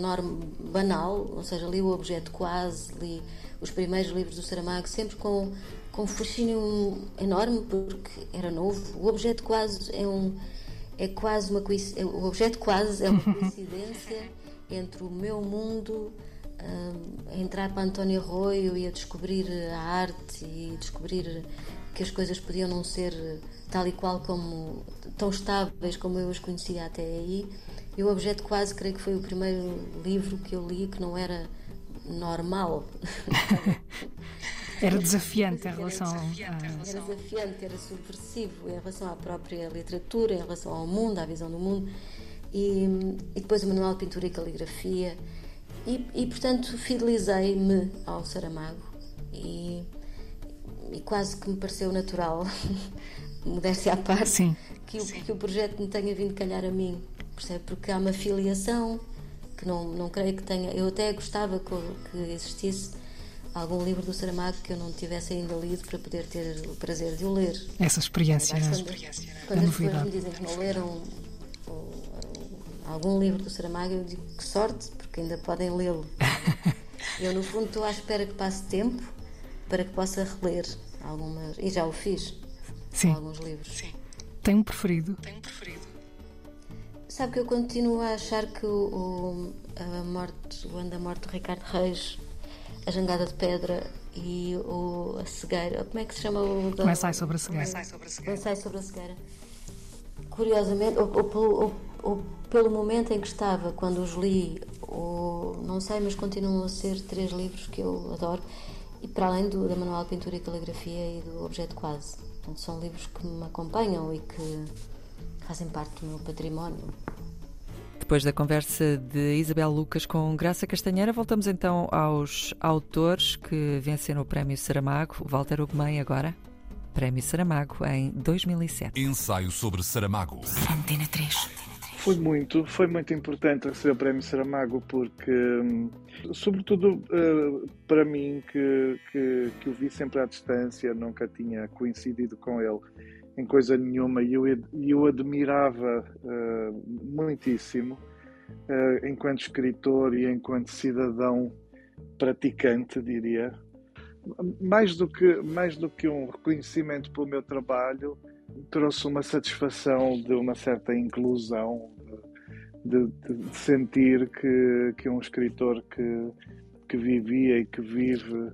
norm, banal, ou seja, li o Objeto Quase, li os primeiros livros do Saramago, sempre com com um fascínio enorme porque era novo. O objeto quase é um é quase uma o objeto quase é uma coincidência entre o meu mundo um, a entrar para António Arroio e a descobrir a arte e descobrir que as coisas podiam não ser tal e qual como tão estáveis como eu as conhecia até aí. E o objeto quase creio que foi o primeiro livro que eu li que não era normal. Era desafiante em relação a... Era desafiante, era subversivo em relação à própria literatura, em relação ao mundo, à visão do mundo. E, e depois o manual de pintura e caligrafia. E, e portanto, fidelizei-me ao Saramago. E, e quase que me pareceu natural, modéstia à parte, Sim. Que, o, que o projeto me tenha vindo calhar a mim. Percebe? Porque há uma filiação que não, não creio que tenha. Eu até gostava que, que existisse algum livro do Saramago que eu não tivesse ainda lido para poder ter o prazer de o ler. Essa experiência, quando, experiência, quando as pessoas me dizem que não leram algum livro do Saramago, eu digo que sorte, porque ainda podem lê-lo. eu, no fundo, estou à espera que passe tempo para que possa reler algumas. E já o fiz. Sim. Alguns livros. Sim. Tem um preferido? Tem um preferido. Sabe que eu continuo a achar que o, o a morte, o ano da morte do Ricardo Reis a Jangada de Pedra e o, a Cegueira. Como é que se chama o. Da... O ensaio sobre a cegueira. O ensaio sobre a cegueira. Curiosamente, ou, ou, ou, pelo momento em que estava, quando os li, ou, não sei, mas continuam a ser três livros que eu adoro, e para além do, da Manual de Pintura e Caligrafia e do Objeto Quase. Portanto, são livros que me acompanham e que fazem parte do meu património. Depois da conversa de Isabel Lucas com Graça Castanheira, voltamos então aos autores que venceram o Prémio Saramago. Walter Ugumem agora. Prémio Saramago em 2007. Ensaio sobre Saramago. Antena 3. Foi muito, foi muito importante receber o Prémio Saramago porque, hum, sobretudo eh, para mim, que, que, que o vi sempre à distância, nunca tinha coincidido com ele em coisa nenhuma e eu, eu admirava uh, muitíssimo uh, enquanto escritor e enquanto cidadão praticante, diria. Mais do que, mais do que um reconhecimento pelo meu trabalho, trouxe uma satisfação de uma certa inclusão, de, de, de sentir que, que um escritor que, que vivia e que vive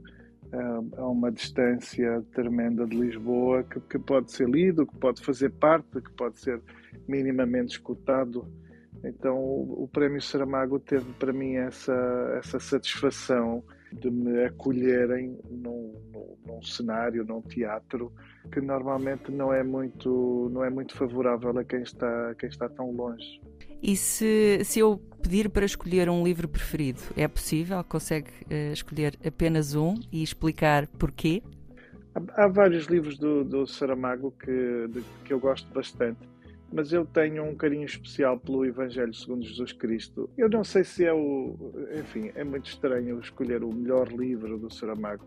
a uma distância tremenda de Lisboa, que, que, pode ser lido, que pode fazer parte, que pode ser minimamente escutado. Então, o, o Prémio Saramago teve para mim essa, essa satisfação de me acolherem num, num, num, cenário, num teatro que normalmente não é muito não é muito favorável a quem está a quem está tão longe. E se, se eu pedir para escolher um livro preferido, é possível? Consegue uh, escolher apenas um e explicar porquê? Há, há vários livros do, do Saramago que, de, que eu gosto bastante, mas eu tenho um carinho especial pelo Evangelho segundo Jesus Cristo. Eu não sei se é o. Enfim, é muito estranho escolher o melhor livro do Saramago.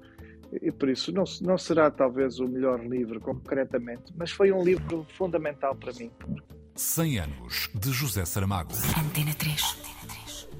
E por isso não, não será talvez o melhor livro concretamente, mas foi um livro fundamental para mim. 100 anos de José Saramago. Antena 3.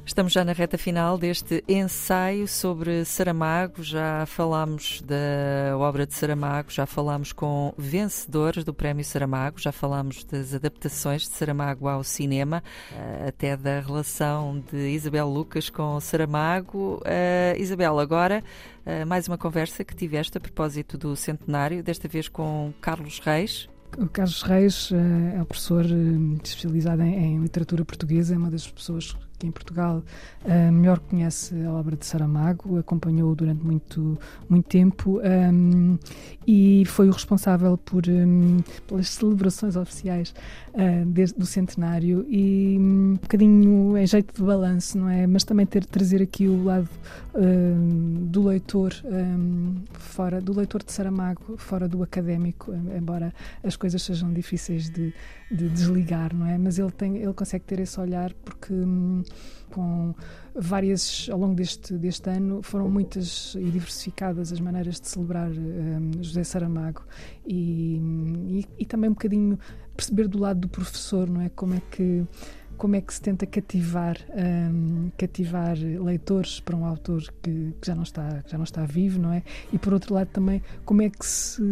Estamos já na reta final deste ensaio sobre Saramago. Já falámos da obra de Saramago, já falámos com vencedores do Prémio Saramago, já falámos das adaptações de Saramago ao cinema, eh, até da relação de Isabel Lucas com Saramago. Uh, Isabel, agora uh, mais uma conversa que tiveste a propósito do centenário, desta vez com Carlos Reis, o Carlos Reis é um professor especializado em, literatura portuguesa, é uma das pessoas em Portugal uh, melhor conhece a obra de Saramago, acompanhou durante muito, muito tempo um, e foi o responsável por, um, pelas celebrações oficiais uh, desde, do centenário e um, um bocadinho em jeito de balanço, não é? Mas também ter trazer aqui o lado do leitor fora do leitor de Saramago, fora do académico, embora as coisas sejam difíceis de, de desligar, não é? Mas ele tem, ele consegue ter esse olhar porque hum, com várias ao longo deste deste ano foram muitas e diversificadas as maneiras de celebrar um, José Saramago e, e, e também um bocadinho perceber do lado do professor, não é? Como é que como é que se tenta cativar um, cativar leitores para um autor que, que, já não está já não está vivo não é? E por outro lado também como é que se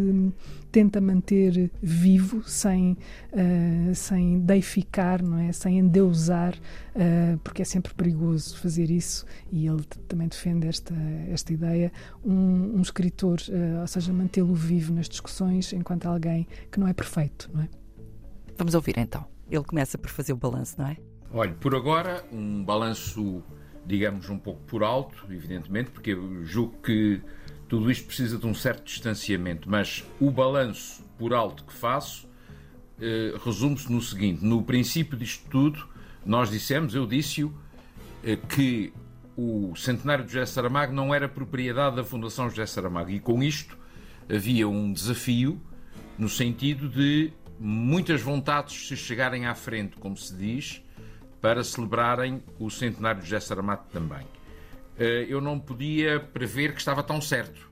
tenta manter vivo sem uh, sem deificar não é? Sem endeusar uh, porque é sempre perigoso fazer isso e ele também defende esta esta ideia. Um, um escritor uh, ou seja mantê-lo vivo nas discussões enquanto alguém que não é perfeito não é? Vamos ouvir então ele começa por fazer o balanço, não é? Olha, por agora, um balanço, digamos, um pouco por alto, evidentemente, porque eu julgo que tudo isto precisa de um certo distanciamento, mas o balanço por alto que faço eh, resume-se no seguinte: no princípio disto tudo, nós dissemos, eu disse-o, eh, que o centenário de José Saramago não era propriedade da Fundação José Saramago, e com isto havia um desafio no sentido de muitas vontades se chegarem à frente, como se diz, para celebrarem o centenário de José Saramago também. Eh, eu não podia prever que estava tão certo,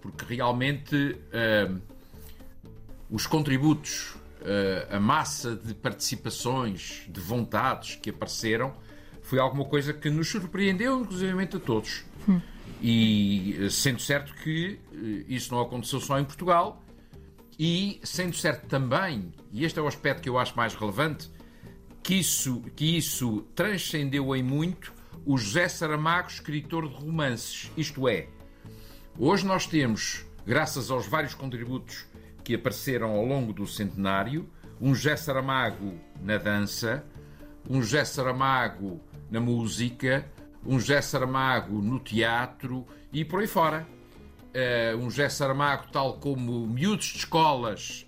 porque realmente uh, os contributos, uh, a massa de participações, de vontades que apareceram, foi alguma coisa que nos surpreendeu, inclusive a todos. Hum. E sendo certo que isso não aconteceu só em Portugal, e sendo certo também, e este é o aspecto que eu acho mais relevante, que isso, que isso transcendeu em muito o José Saramago, escritor de romances. Isto é, hoje nós temos, graças aos vários contributos que apareceram ao longo do centenário, um José Saramago na dança, um José Saramago na música, um José Saramago no teatro e por aí fora uh, um José Saramago, tal como miúdos de escolas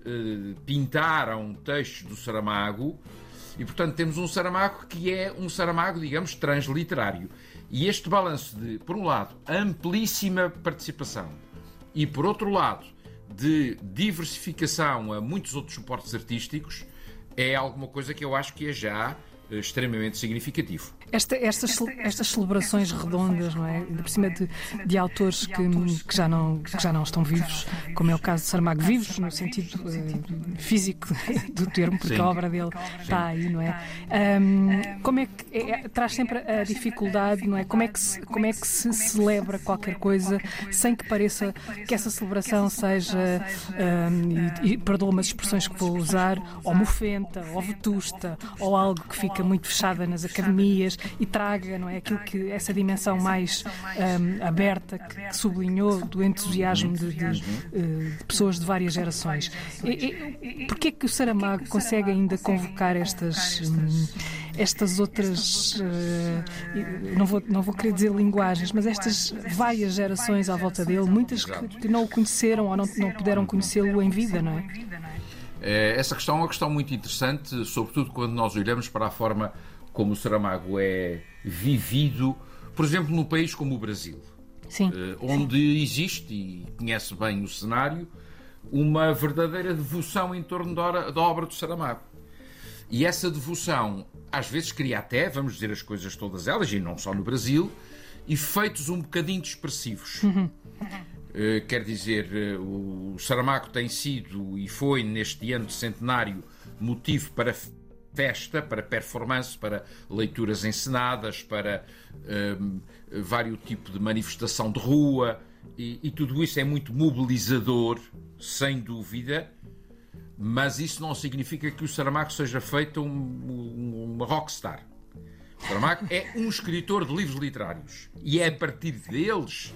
uh, pintaram textos do Saramago, e portanto temos um Saramago que é um Saramago, digamos, transliterário. E este balanço de, por um lado, amplíssima participação e, por outro lado, de diversificação a muitos outros suportes artísticos, é alguma coisa que eu acho que é já eh, extremamente significativo. Esta, estas, estas celebrações redondas, não é? Ainda por cima de, de autores que, que, já não, que já não estão vivos, como é o caso de Saramago, vivos no sentido uh, físico do termo, porque Sim. a obra dele está aí, não é? Um, como é que é, é, traz sempre a dificuldade, não é? Como é que se, como é que se celebra qualquer coisa sem que pareça que essa celebração seja, um, e, e perdoa-me as expressões que vou usar, ou mofenta, ou vetusta, ou algo que fica muito fechada nas academias e traga não é, aquilo que essa dimensão mais um, aberta que, que, sublinhou do entusiasmo de, de, eh, de pessoas de várias gerações. Porquê é que o Saramago consegue ainda convocar estas. Um, estas outras, uh, não, vou, não vou querer dizer linguagens, mas estas várias gerações à volta dele, muitas que, que não o conheceram ou não, não puderam conhecê-lo em vida, não é? é? Essa questão é uma questão muito interessante, sobretudo quando nós olhamos para a forma como o Saramago é vivido, por exemplo, num país como o Brasil, Sim. Eh, onde Sim. existe, e conhece bem o cenário, uma verdadeira devoção em torno da, da obra do Saramago. E essa devoção, às vezes, cria até, vamos dizer as coisas todas elas, e não só no Brasil, efeitos um bocadinho expressivos. Uhum. Uh, quer dizer, uh, o Saramago tem sido e foi, neste ano de centenário, motivo para festa, para performance, para leituras encenadas, para um, vários tipos de manifestação de rua, e, e, tudo isso é muito mobilizador, sem dúvida, mas isso não significa que o Saramago seja feito um, um, uma rockstar. O Saramago é um escritor de livros literários e é a partir deles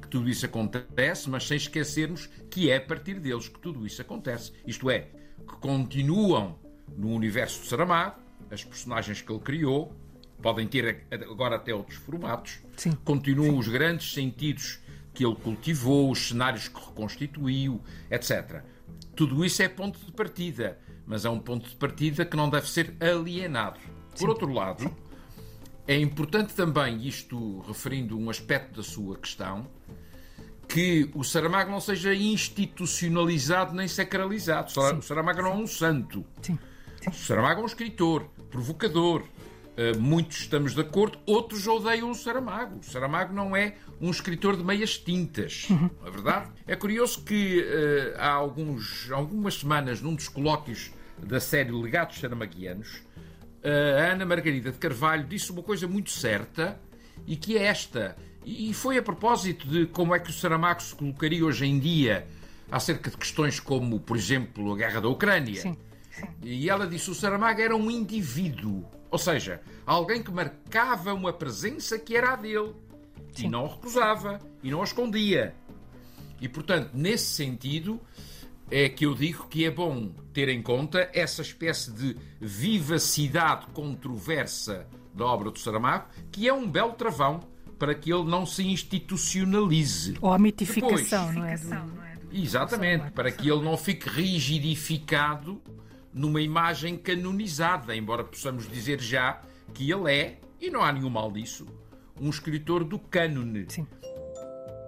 que tudo isso acontece, mas sem esquecermos que é a partir deles que tudo isso acontece. Isto é, que continuam no universo de Saramago, as personagens que ele criou, podem ter agora até outros formatos, Sim. continuam Sim. os grandes sentidos que ele cultivou, os cenários que reconstituiu, etc. Tudo isso é ponto de partida, mas é um ponto de partida que não deve ser alienado. Por Sim. outro lado, é importante também, isto referindo um aspecto da sua questão, que o Saramago não seja institucionalizado nem sacralizado. O Saramago não é um santo. Sim. Saramago é um escritor, provocador. Uh, muitos estamos de acordo, outros odeiam o Saramago. O Saramago não é um escritor de meias tintas, uhum. não é verdade? É curioso que uh, há alguns, algumas semanas, num dos colóquios da série Legados Saramaguianos, uh, a Ana Margarida de Carvalho disse uma coisa muito certa e que é esta. E foi a propósito de como é que o Saramago se colocaria hoje em dia acerca de questões como, por exemplo, a guerra da Ucrânia. Sim, sim. E ela disse: o Saramago era um indivíduo, ou seja, alguém que marcava uma presença que era a dele sim. e não recusava e não a escondia. E portanto, nesse sentido, é que eu digo que é bom ter em conta essa espécie de vivacidade controversa da obra do Saramago, que é um belo travão para que ele não se institucionalize. Ou a mitificação, Depois, não é? Do... Exatamente, para que ele não fique rigidificado numa imagem canonizada, embora possamos dizer já que ele é, e não há nenhum mal disso, um escritor do cânone. Sim.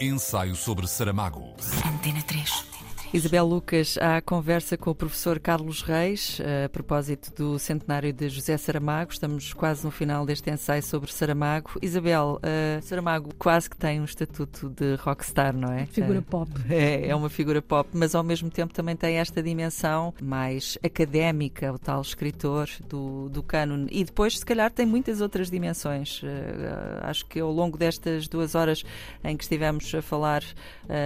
Ensaio sobre Saramago. Antena 3. Isabel Lucas, à conversa com o professor Carlos Reis, a propósito do centenário de José Saramago. Estamos quase no final deste ensaio sobre Saramago. Isabel, uh, Saramago quase que tem um estatuto de rockstar, não é? Figura uh, pop. É, é uma figura pop, mas ao mesmo tempo também tem esta dimensão mais académica, o tal escritor do, do cânone. E depois, se calhar, tem muitas outras dimensões. Uh, acho que ao longo destas duas horas em que estivemos a falar,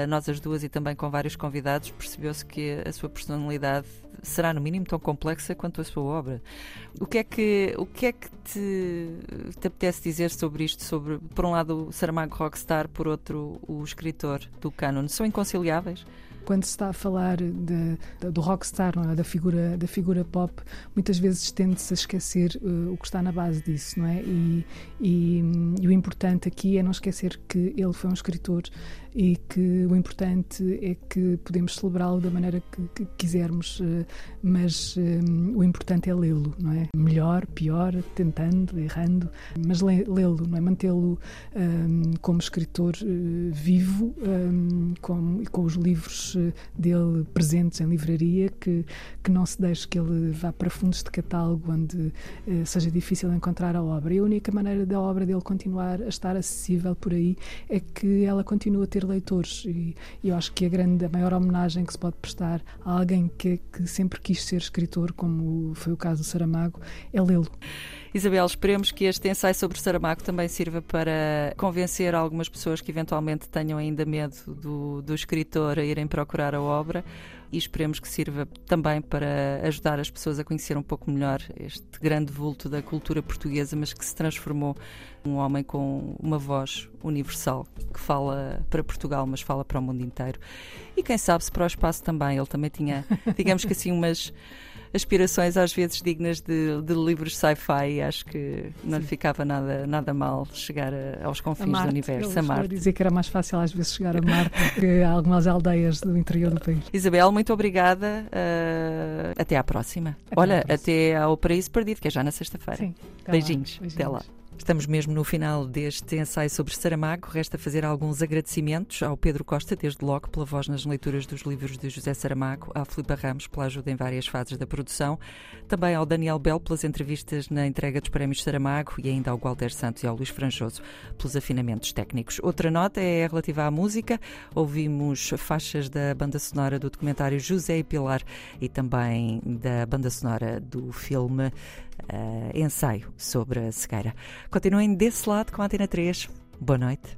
nós as duas e também com vários convidados, percebeu-se que a sua personalidade será no mínimo tão complexa quanto a sua obra. O que é que, o que, é que te, te apetece dizer sobre isto? Sobre, por um lado, o Saramago Rockstar, por outro, o escritor do canon. São inconciliáveis? quando se está a falar de, de, do rockstar, é? da, figura, da figura pop, muitas vezes tende-se a esquecer uh, o que está na base disso, não é? E, e, e, o importante aqui é não esquecer que ele foi um escritor e que o importante é que podemos celebrá-lo da maneira que, que quisermos, uh, mas um, o importante é lê-lo, não é? Melhor, pior, tentando, errando, mas lê-lo, não é? Mantê-lo um, como escritor uh, vivo, um, com, com os livros eh, dele presentes em livraria, que, que não se deixe que ele vá para fundos de catálogo onde eh, seja difícil encontrar a obra. E a única maneira da obra dele continuar a estar acessível por aí é que ela continue a ter leitores. E, e eu acho que a grande, a maior homenagem que se pode prestar a alguém que, que sempre quis ser escritor, como foi o caso do Saramago, é lê-lo. Isabel, esperemos que este ensaio sobre Saramago também sirva para convencer algumas pessoas que eventualmente tenham ainda medo do, do escritor a irem procurar a obra e esperemos que sirva também para ajudar as pessoas a conhecer um pouco melhor este grande vulto da cultura portuguesa, mas que se transformou um homem com uma voz universal que fala para Portugal, mas fala para o mundo inteiro. E quem sabe se para o espaço também. Ele também tinha, digamos que assim, umas aspirações às vezes dignas de, de livros sci-fi e acho que não lhe ficava nada, nada mal chegar a, aos confins Marte, do universo. A Marte. dizer que era mais fácil às vezes chegar a Marte que a algumas aldeias do interior do país. Isabel, muito obrigada. Uh, até à próxima. Até Olha, à próxima. até ao Paraíso Perdido, que é já na sexta-feira. Beijinhos. Beijinhos. Até lá. Estamos mesmo no final deste ensaio sobre Saramago. Resta fazer alguns agradecimentos ao Pedro Costa, desde logo, pela voz nas leituras dos livros de José Saramago, à Filipe Ramos pela ajuda em várias fases da produção, também ao Daniel Bell pelas entrevistas na entrega dos prémios Saramago e ainda ao Gualter Santos e ao Luís Franjoso pelos afinamentos técnicos. Outra nota é relativa à música. Ouvimos faixas da banda sonora do documentário José e Pilar e também da banda sonora do filme Ensaio sobre a cegueira. Continuem desse lado com a Antena 3. Boa noite.